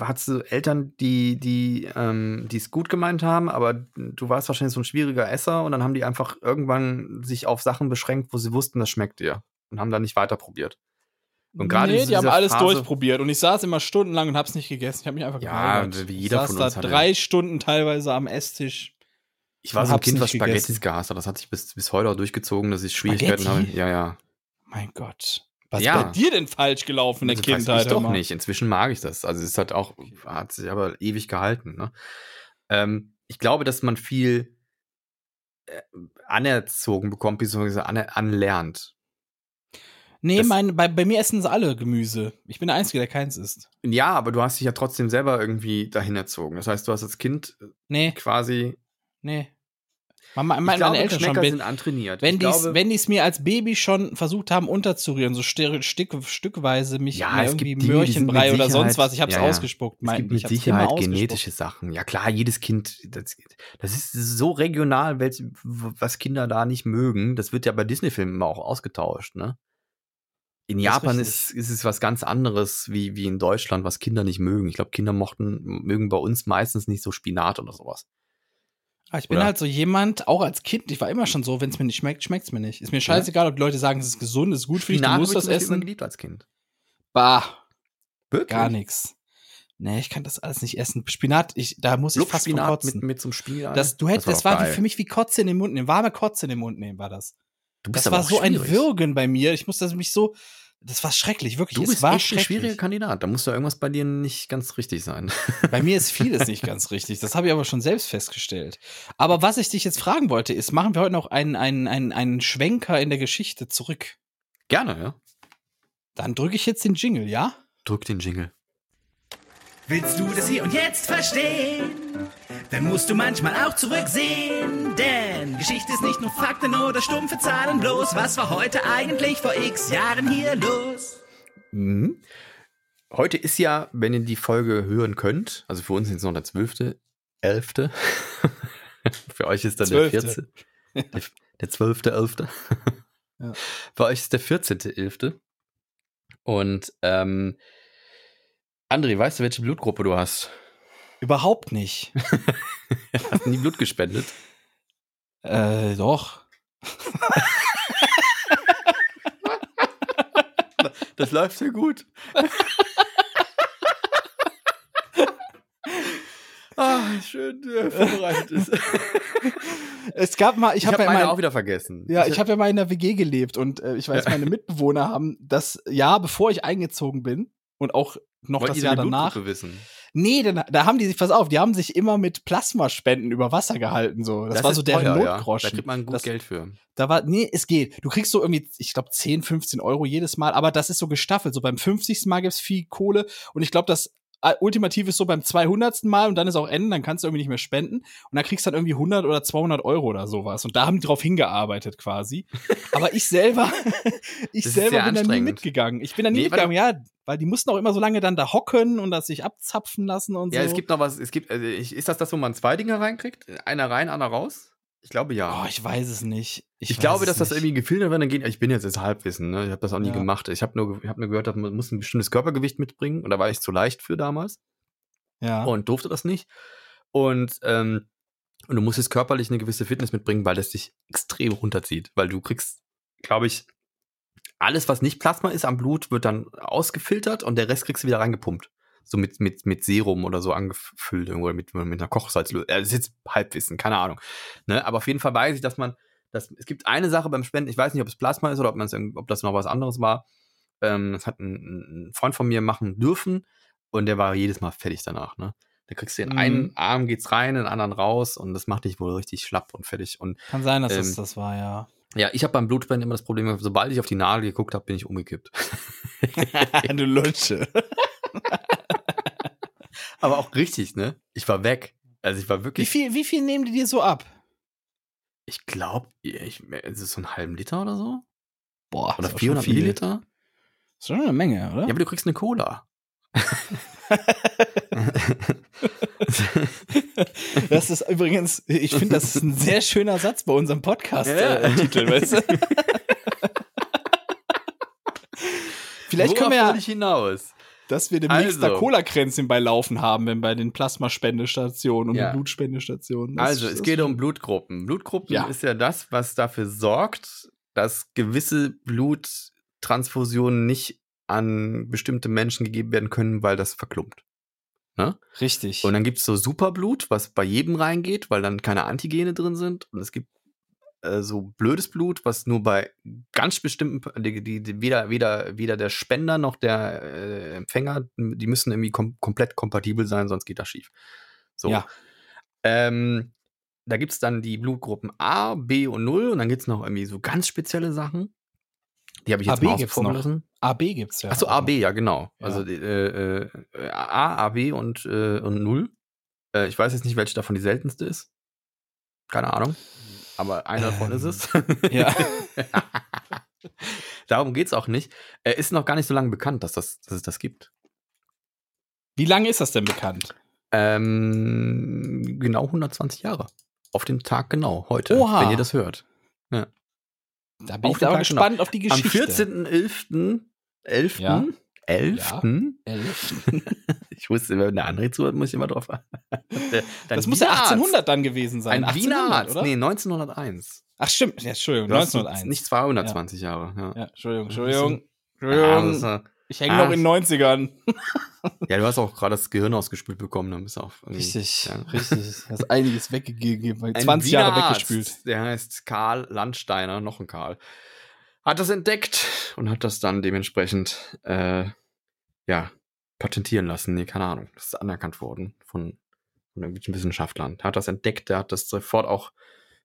hattest du Eltern, die, die, ähm, die es gut gemeint haben, aber du warst wahrscheinlich so ein schwieriger Esser und dann haben die einfach irgendwann sich auf Sachen beschränkt, wo sie wussten, das schmeckt dir und haben dann nicht weiter probiert. Und gerade nee, die haben alles Phase- durchprobiert und ich saß immer stundenlang und hab's nicht gegessen. Ich habe mich einfach Ja, geweigert. wie jeder ich saß von uns da hatte- drei Stunden teilweise am Esstisch. Ich war so ein Kind, was Spaghettis gegessen. gehasst hat. Das hat sich bis, bis heute auch durchgezogen, dass ich Schwierigkeiten habe. Spaghetti? Ja, ja. Mein Gott. Was Ja. ist bei dir denn falsch gelaufen in der Also weiß Kindheit? Ich doch mal? nicht. Inzwischen mag ich das. Also es halt auch, hat sich aber ewig gehalten. Ne? Ähm, ich glaube, dass man viel äh, anerzogen bekommt, beziehungsweise aner anlernt. Nee, Das- mein, bei, bei mir essen sie alle Gemüse. Ich bin der Einzige, der keins isst. Ja, aber du hast dich ja trotzdem selber irgendwie dahin erzogen. Das heißt, du hast als Kind Nee, quasi. Nee. Mama, Ich meine, glaube, meine Eltern schon. Geschmäcker Wenn, sind antrainiert. wenn ich die es mir als Baby schon versucht haben unterzurühren, so Stück, stückweise mich Ja, es irgendwie die Möhrchenbrei oder sonst was, ich hab's Ja, ja. ausgespuckt. Es Mein, gibt mit ich Sicherheit genetische Sachen. Ja klar, jedes Kind, das, das ist so regional, welch, was Kinder da nicht mögen. Das wird ja bei Disney-Filmen immer auch ausgetauscht, ne? In Das Japan ist, ist es was ganz anderes wie, wie in Deutschland, was Kinder nicht mögen. Ich glaube, Kinder mochten, mögen bei uns meistens nicht so Spinat oder sowas. Ah, ich bin Oder? halt so jemand, auch als Kind, ich war immer schon so, wenn es mir nicht schmeckt, schmeckt's mir nicht. Ist mir scheißegal, ob die Leute sagen, es ist gesund, es ist gut für dich, du Spinat musst habe ich das zum Beispiel immer essen. geliebt als Kind. Bah, Wirklich? gar nichts. Nee, ich kann das alles nicht essen. Spinat, ich, da muss ich fast Luftspinat kotzen. mit, mit einem Spiel. das, du hättest, das war wie geil. für mich wie Kotze in den Mund nehmen, warme Kotze in den Mund nehmen war das. Du bist Das aber war so ein schwierig. Würgen bei mir. Ich musste mich so. Das war schrecklich, wirklich. Du es bist war echt ein schwieriger Kandidat. Da muss da irgendwas bei dir nicht ganz richtig sein. Bei mir ist vieles nicht ganz richtig. Das habe ich aber schon selbst festgestellt. Aber was ich dich jetzt fragen wollte, ist, machen wir heute noch einen, einen, einen, einen Schwenker in der Geschichte zurück? Gerne, ja. Dann drücke ich jetzt den Jingle, ja? Drück den Jingle. Willst du das hier und jetzt verstehen? Dann musst du manchmal auch zurücksehen. Denn Geschichte ist nicht nur Fakten oder stumpfe Zahlen bloß. Was war heute eigentlich vor x Jahren hier los? Mhm. Heute ist ja, wenn ihr die Folge hören könnt, also für uns sind es noch der 12., 11. für euch ist dann der Zwölfte. 14. Der, der 12., 11. Ja. Für euch ist der 14.11. Und ähm, André, weißt du, welche Blutgruppe du hast? Überhaupt nicht. Hast nie Blut gespendet? äh, doch. Das läuft ja gut. ah, schön äh, vorbereitet. Es gab mal, ich, Ich habe habe ja meine mal, auch wieder vergessen. ja, ich habe ja mal in der WG gelebt und äh, ich weiß, meine Mitbewohner haben das Jahr, bevor ich eingezogen bin und auch noch Wollt das Jahr danach. Blutgruppe wissen? Nee, da, da haben die sich, pass auf, die haben sich immer mit Plasmaspenden über Wasser gehalten, so. Das, war ist so deren teuer, ja. Notgroschen. Da kriegt man gut das, Geld für. Da war, nee, es geht. Du kriegst so irgendwie, ich glaube, 10, 15 Euro jedes Mal, aber das ist so gestaffelt. So beim 50. Mal gibt's viel Kohle und ich glaube, das Ultimativ ist so beim 200. Mal und dann ist auch Ende, dann kannst du irgendwie nicht mehr spenden und dann kriegst du dann irgendwie 100 oder 200 Euro oder sowas und da haben die drauf hingearbeitet quasi. Aber ich selber, ich selber bin da nie mitgegangen. Ich bin da nie Nee, mitgegangen, ja, weil die mussten auch immer so lange dann da hocken und das sich abzapfen lassen und Ja, so. es gibt noch was. Es gibt, also ist das das, wo man zwei Dinger reinkriegt? Einer rein, einer raus? Ich glaube ja. Oh, ich weiß es nicht. ich weiß glaube, dass das nicht. irgendwie gefiltert wird, dann geht. Ich bin jetzt jetzt Halbwissen, ne? Ich habe das auch nie Ja. gemacht. Ich habe nur, ich hab nur gehört, dass man muss ein bestimmtes Körpergewicht mitbringen. Und da war ich zu leicht für damals Ja. und durfte das nicht. Und, ähm, und du musstest körperlich eine gewisse Fitness mitbringen, weil das dich extrem runterzieht. Weil du kriegst, glaube ich, alles, was nicht Plasma ist am Blut, wird dann ausgefiltert und der Rest kriegst du wieder reingepumpt. So mit, mit, mit Serum oder so angefüllt irgendwo, oder mit, mit einer Kochsalzlösung. Das ist jetzt Halbwissen, keine Ahnung. Ne? Aber auf jeden Fall weiß ich, dass man, dass, es gibt eine Sache beim Spenden, ich weiß nicht, ob es Plasma ist oder ob, man's, ob das noch was anderes war. Ähm, das hat ein, ein Freund von mir machen dürfen und der war jedes Mal fertig danach. Ne? Da kriegst du in Mhm. einen Arm geht's rein, in den anderen raus und das macht dich wohl richtig schlapp und fertig. Und Kann sein, dass das ähm, das war, ja. ja, ich habe beim Blutspenden immer das Problem, sobald ich auf die Nadel geguckt habe, bin ich umgekippt. du Lutsche. Aber auch richtig, ne? Ich war weg. Also ich war Wie wirklich, viel, wie viel nehmen die dir so ab? ich glaube, ich, ist es so einen halben Liter oder so? Boah, Oder ist auch 400 schon viel. Milliliter? Ist schon eine Menge, oder? Ja, aber du kriegst eine Cola. Das ist übrigens, ich finde, das ist ein sehr schöner Satz bei unserem Ja. Podcast-Titel, weißt du? Vielleicht können wir Worauf ja, ich hinaus. Dass wir demnächst da Also. Cola-Kränzchen bei Laufen haben, wenn bei den Plasmaspendestationen und Ja. den Blutspendestationen. Das- Also, es geht um Blutgruppen. Blutgruppen Ja. ist ja das, was dafür sorgt, dass gewisse Bluttransfusionen nicht an bestimmte Menschen gegeben werden können, weil das verklumpt. Richtig. Und dann gibt es so Superblut, was bei jedem reingeht, weil dann keine Antigene drin sind. Und es gibt äh, so blödes Blut, was nur bei ganz bestimmten, die, die, die, weder, weder, weder der Spender noch der äh, Empfänger, die müssen irgendwie kom komplett kompatibel sein, sonst geht das schief. So. Ja. Ähm, da gibt es dann die Blutgruppen A, B und 0 und dann gibt es noch irgendwie so ganz spezielle Sachen. Die habe ich jetzt AB mal gibt's noch. AB gibt's ja. Achso, AB, ja, genau. Ja. Also äh, äh, A, AB und, äh, und 0. Äh, ich weiß jetzt nicht, welche davon die seltenste ist. Keine Ahnung. Aber eine davon ist es. Ja. Darum geht es auch nicht. Äh, ist noch gar nicht so lange bekannt, dass, das, dass es das gibt. Wie lange ist das denn bekannt? Ähm, genau 120 Jahre. Auf den Tag genau, heute, Oha. wenn ihr das hört. Da bin Auf ich aber Tag gespannt auf die Am Geschichte. 14.11. 11. Ja. 11. Elf. Ich wusste, wenn der André zuhört, muss ich immer drauf. Das muss ja Wiener Arzt. 1800 dann gewesen sein. Ein Wiener 1800, Arzt. oder? Nee, 1901. Ach stimmt, ja, Entschuldigung, Du hast 1901. Nicht 220 Jahre. Ja. Ja, Entschuldigung, Ja, Entschuldigung. Ja, Entschuldigung. äh, Ich hänge noch Ah. in den 90ern. Ja, du hast auch gerade das Gehirn ausgespült bekommen, dann bist du auch Richtig, Ja. richtig. Hast einiges weggegeben, weil Ein 20 Wiener Jahre Arzt, weggespült. Der heißt Karl Landsteiner, noch ein Karl. Hat das entdeckt und hat das dann dementsprechend äh, ja, patentieren lassen. Nee, keine Ahnung. Das ist anerkannt worden von, von irgendwelchen Wissenschaftlern. Der hat das entdeckt, der hat das sofort auch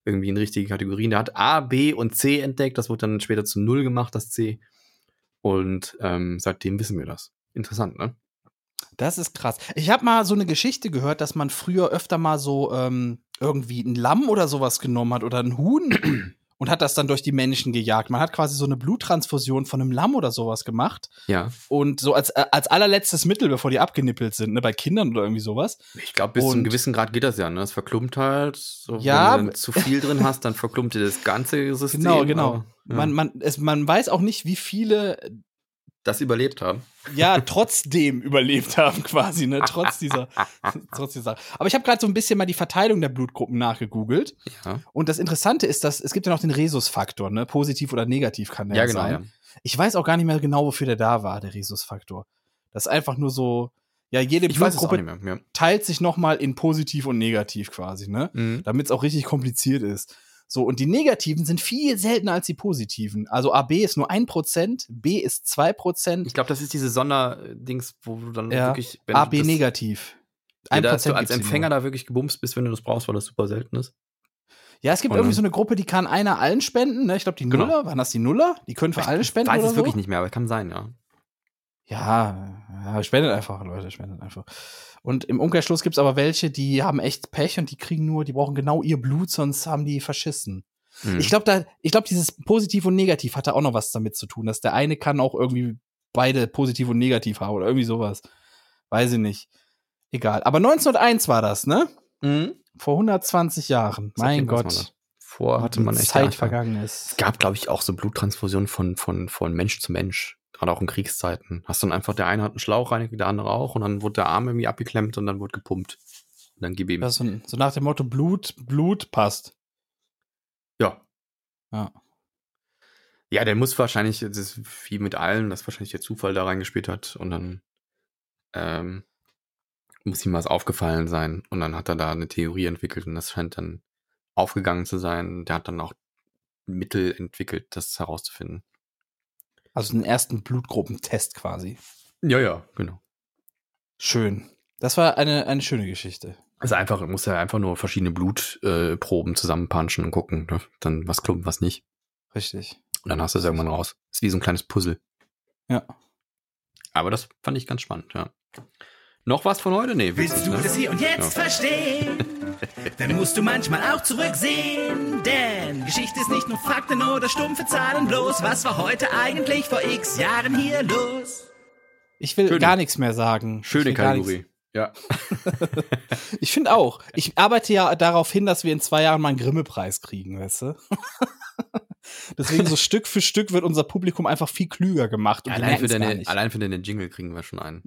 irgendwie in richtige Kategorien. Der hat A, B und C entdeckt. Das wurde dann später zu Null gemacht, das C. Und ähm, seitdem wissen wir das. Interessant, ne? Das ist krass. Ich habe mal so eine Geschichte gehört, dass man früher öfter mal so ähm, irgendwie ein Lamm oder sowas genommen hat oder ein Huhn und hat das dann durch die Menschen gejagt. Man hat quasi so eine Bluttransfusion von einem Lamm oder sowas gemacht Ja. und so als, äh, als allerletztes Mittel, bevor die abgenippelt sind, ne, bei Kindern oder irgendwie sowas. Ich glaube, bis zu einem Und- gewissen Grad geht das ja, ne? Das verklumpt halt. So, Ja, wenn du zu viel drin hast, dann verklumpt dir das ganze System. Genau, genau. aber, ja, Man, man, es, man weiß auch nicht, wie viele das überlebt haben. ja trotzdem überlebt haben, quasi, ne? Trotz dieser, trotz dieser. Aber ich habe gerade so ein bisschen mal die Verteilung der Blutgruppen nachgegoogelt. Ja, Und das Interessante ist, dass es gibt ja noch den Rhesusfaktor, ne? Positiv oder negativ kann der ja ja genau. sein. Ja. Ich weiß auch gar nicht mehr genau, wofür der da war, der Rhesusfaktor. Das ist einfach nur so, ja, jede Ich weiß es auch Blutgruppe nicht mehr. Ja. teilt sich nochmal in positiv und negativ quasi, ne? Mhm. Damit es auch richtig kompliziert ist. So, und die negativen sind viel seltener als die positiven. Also AB ist nur 1%, B ist 2%, Ich glaube, das ist diese Sonderdings, wo du dann Ja. wirklich. AB das- negativ. Ja, dass du als Empfänger da wirklich gebumst bist, wenn du das brauchst, weil das super selten ist. Ja, es gibt irgendwie so eine Gruppe, die kann einer allen spenden, ne? Ich glaube, die Genau. Nuller, waren das die Nuller? Die können für alle spenden Ich weiß es wirklich so? nicht mehr, aber kann sein, ja. Ja, ja, spendet einfach, Leute, spendet einfach. Und im Umkehrschluss gibt's aber welche, die haben echt Pech und die kriegen nur, die brauchen genau ihr Blut, sonst haben die verschissen. Mhm. Ich glaube, da, ich glaube, dieses Positiv und Negativ hat da auch noch was damit zu tun, dass der eine kann auch irgendwie beide positiv und negativ haben oder irgendwie sowas. Weiß ich nicht. Egal. Aber 1901 war das, ne? Mhm. Vor 120 Jahren. Mein weiß man Gott. das. Vor hatte man echt Zeit vergangen Es ist. gab, glaube ich, auch so Bluttransfusionen von, von, von Mensch zu Mensch. Gerade auch in Kriegszeiten. Hast dann einfach, der eine hat einen Schlauch rein, der andere auch. Und dann wurde der Arm irgendwie abgeklemmt und dann wurde gepumpt. Und dann gib ihm. Das so, so nach dem Motto Blut, Blut passt. ja. Ja. Ja, der muss wahrscheinlich, das ist wie mit allen, dass wahrscheinlich der Zufall da reingespielt hat und dann ähm, muss ihm was aufgefallen sein und dann hat er da eine Theorie entwickelt und das scheint dann aufgegangen zu sein. Der hat dann auch Mittel entwickelt, das herauszufinden. Also den ersten Blutgruppentest quasi. Ja, ja, genau. Schön. Das war eine, eine schöne Geschichte. Also einfach, muss er einfach nur verschiedene Blutproben äh, zusammenpanschen und gucken, ne? dann was klumpt, was nicht. Richtig. Und dann hast du es irgendwann raus. Ist wie so ein kleines Puzzle. Ja. Aber das fand ich ganz spannend, ja. Noch was von heute? Nee, Willst du ne? das hier und jetzt Ja. verstehen? Dann musst du manchmal auch zurücksehen. Denn Geschichte ist nicht nur Fakten oder stumpfe Zahlen bloß. Was war heute eigentlich vor x Jahren hier los? Ich will Schöne- gar nichts mehr sagen. Schöne Kategorie. Ja. Ich finde auch. Ich arbeite ja darauf hin, dass wir in zwei Jahren mal einen Grimme-Preis kriegen, weißt du? Deswegen so Stück für Stück wird unser Publikum einfach viel klüger gemacht. Allein für, deine, allein für deine Jingle kriegen wir schon einen.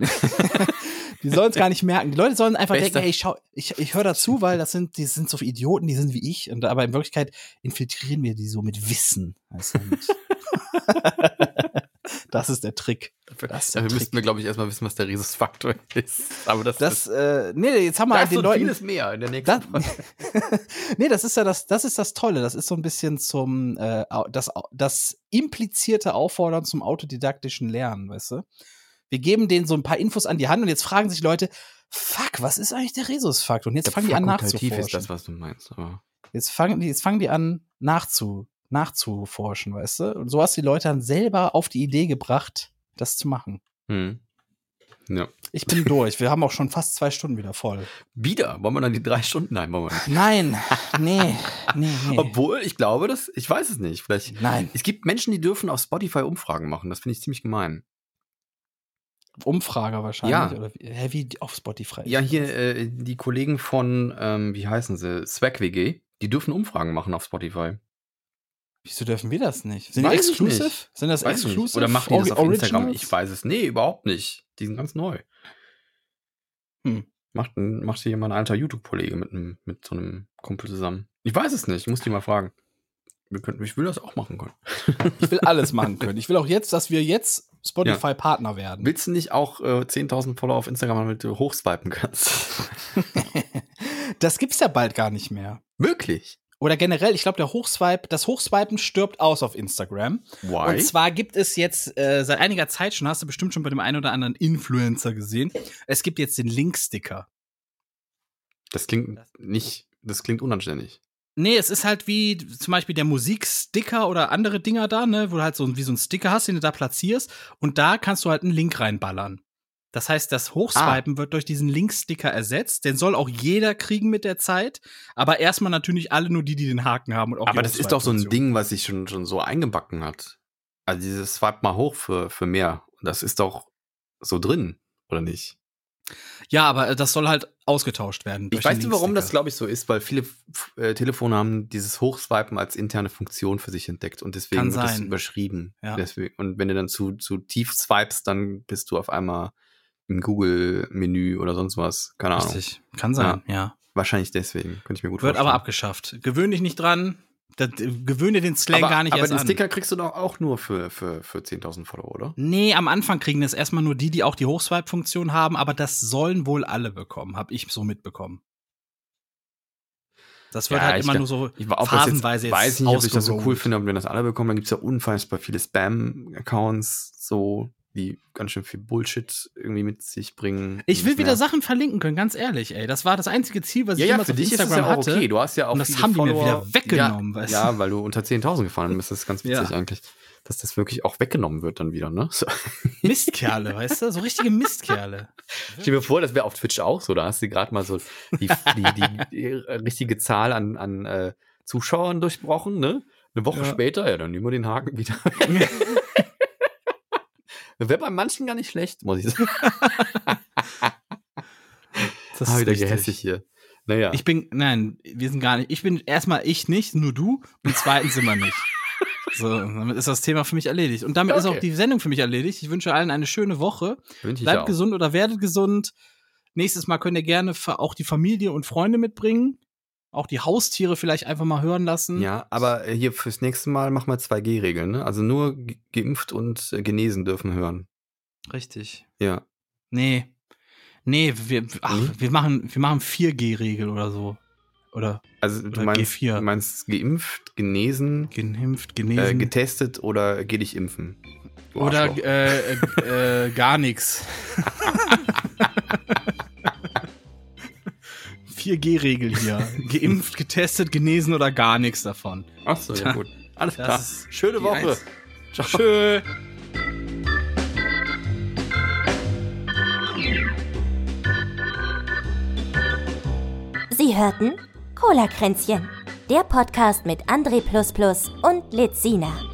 Die sollen es gar nicht merken. Die Leute sollen einfach Bester- denken, hey, schau, ich, ich höre dazu, weil das sind, die sind so Idioten, die sind wie ich. Und, aber in Wirklichkeit infiltrieren wir die so mit Wissen. Du, mit das ist der Trick. Dafür, Das ist der dafür Trick. müssten wir, glaube ich, erstmal wissen, was der Rhesusfaktor ist. Aber das, Das, äh, nee, jetzt haben wir das den und Leuten. vieles mehr in der nächsten Das, Folge. nee, das ist ja das, das ist das Tolle. Das ist so ein bisschen zum, äh, das, das implizierte Auffordern zum autodidaktischen Lernen, weißt du? Wir geben denen so ein paar Infos an die Hand und jetzt fragen sich Leute, fuck, was ist eigentlich der Rhesusfaktor? Und jetzt Der fangen die an nachzuforschen. ist das, was du meinst. Aber Jetzt fangen die, jetzt fangen die an nachzu, nachzuforschen, weißt du? Und so hast du die Leute dann selber auf die Idee gebracht, das zu machen. hm. Ja. Ich bin durch. Wir haben auch schon fast zwei Stunden wieder voll. Wieder? Wollen wir dann die drei Stunden? Nein, wollen wir nicht. Nein, nee, nee, nee. Obwohl, ich glaube, dass, ich weiß es nicht. Vielleicht. Nein. Es gibt Menschen, die dürfen auf Spotify Umfragen machen. Das finde ich ziemlich gemein. Umfrager wahrscheinlich. Ja. Oder wie, hä, wie auf Spotify. Ja, hier äh, die Kollegen von, ähm, wie heißen sie? Swag WG, die dürfen Umfragen machen auf Spotify. Wieso dürfen wir das nicht? Sind die Weiß ich exclusive? nicht. Sind das Weiß exclusive? Oder machen die das auf Ori- Instagram? Originals? Ich weiß es. Nee, überhaupt nicht. Die sind ganz neu. Hm. Macht, ein- macht hier mein alter YouTube-Kollege mit, einem- mit so einem Kumpel zusammen. Ich weiß es nicht. Ich muss die mal fragen. Wir könnten, ich will das auch machen können. Ich will alles machen können. Ich will auch jetzt, dass wir jetzt Spotify-Partner werden. Willst du nicht auch äh, 10.000 Follower auf Instagram haben, damit du hochswipen kannst? Das gibt's ja bald gar nicht mehr. Wirklich? Oder generell, ich glaube, der Hochswipe, das Hochswipen stirbt aus auf Instagram. Why? Und zwar gibt es jetzt äh, seit einiger Zeit schon, hast du bestimmt schon bei dem einen oder anderen Influencer gesehen, es gibt jetzt den Link-Sticker. Das klingt nicht, das klingt unanständig. Nee, es ist halt wie zum Beispiel der Musiksticker oder andere Dinger da, ne, wo du halt so wie so einen Sticker hast, den du da platzierst und da kannst du halt einen Link reinballern. Das heißt, das Hochswipen wird durch diesen Link-Sticker ersetzt. Den soll auch jeder kriegen mit der Zeit, aber erstmal natürlich alle nur die, die den Haken haben. Und auch Aber das ist doch so ein. Ding, was sich schon, schon so eingebacken hat. Also dieses Swipe mal hoch für, für mehr. Das ist doch so drin, oder nicht? Ja, aber äh, das soll halt ausgetauscht werden. Ich weiß nicht, warum das, glaube ich, so ist, weil viele äh, Telefone haben dieses Hochswipen als interne Funktion für sich entdeckt und deswegen Kann wird das sein. überschrieben. Ja. Deswegen, und wenn du dann zu, zu tief swipest, dann bist du auf einmal im Google-Menü oder sonst was. Keine Ahnung. Richtig. Kann sein, ja. Wahrscheinlich deswegen. Könnte ich mir gut Wird vorstellen. aber abgeschafft. Gewöhn dich nicht dran. Das, gewöhne den Slang aber, gar nicht aber erst den an. Sticker kriegst du doch auch nur für, für, für 10.000 Follower, oder? Nee, am Anfang kriegen das erstmal nur die, die auch die Hochswipe-Funktion haben, aber das sollen wohl alle bekommen, habe ich so mitbekommen. Das wird Ja, halt immer glaub- nur so Ich war auch phasenweise jetzt, jetzt, weiß nicht, ob ich das so cool finde, ob wir das alle bekommen. Dann gibt's ja unfassbar viele Spam-Accounts, so, die ganz schön viel Bullshit irgendwie mit sich bringen. Ich will wieder. Sachen verlinken können, ganz ehrlich, ey. Das war das einzige Ziel, was Ja, ich ja, jemals für auf dich ist Instagram das ja auch hatte. okay. Du hast ja auch Und das haben die mir Follower. wieder weggenommen, ja, weißt du? Ja, weil du unter 10.000 gefahren bist. Das ist ganz witzig Ja. eigentlich. Dass das wirklich auch weggenommen wird dann wieder, ne? So. Mistkerle, weißt du? So richtige Mistkerle. Stell dir vor, das wäre auf Twitch auch so. Da hast du gerade mal so die, die, die, die richtige Zahl an, an äh, Zuschauern durchbrochen, ne? Eine Woche Ja. später, ja, dann nehmen wir den Haken wieder. Wäre bei manchen gar nicht schlecht, muss ich sagen. Das ah, ist wieder richtig. gehässig hier. Naja. Ich bin, nein, wir sind gar nicht. Ich bin erstmal ich nicht, nur du. Und zweitens wir nicht. So, damit ist das Thema für mich erledigt. Und damit ist Okay. auch die Sendung für mich erledigt. Ich wünsche allen eine schöne Woche. Bleibt gesund oder werdet gesund. Nächstes Mal könnt ihr gerne auch die Familie und Freunde mitbringen. Auch die Haustiere vielleicht einfach mal hören lassen. Ja, aber äh, hier fürs nächste Mal machen wir 2G-Regeln, ne? Also nur ge- geimpft und äh, genesen dürfen hören. Richtig. Ja. Nee. Nee, wir, ach, Nee? wir machen, wir machen 4G-Regel oder so. Oder Also du Oder meinst, G4. du meinst geimpft, genesen, geimpft, äh, genesen. getestet oder geh dich impfen. Du oder äh, äh, äh, gar nichts. 4G-Regel hier. Geimpft, getestet, genesen oder gar nichts davon. Ach so, ja gut. Alles klar. Schöne Woche. Eins. Ciao. Tschö. Sie hörten Cola-Kränzchen, der Podcast mit André und Lizina.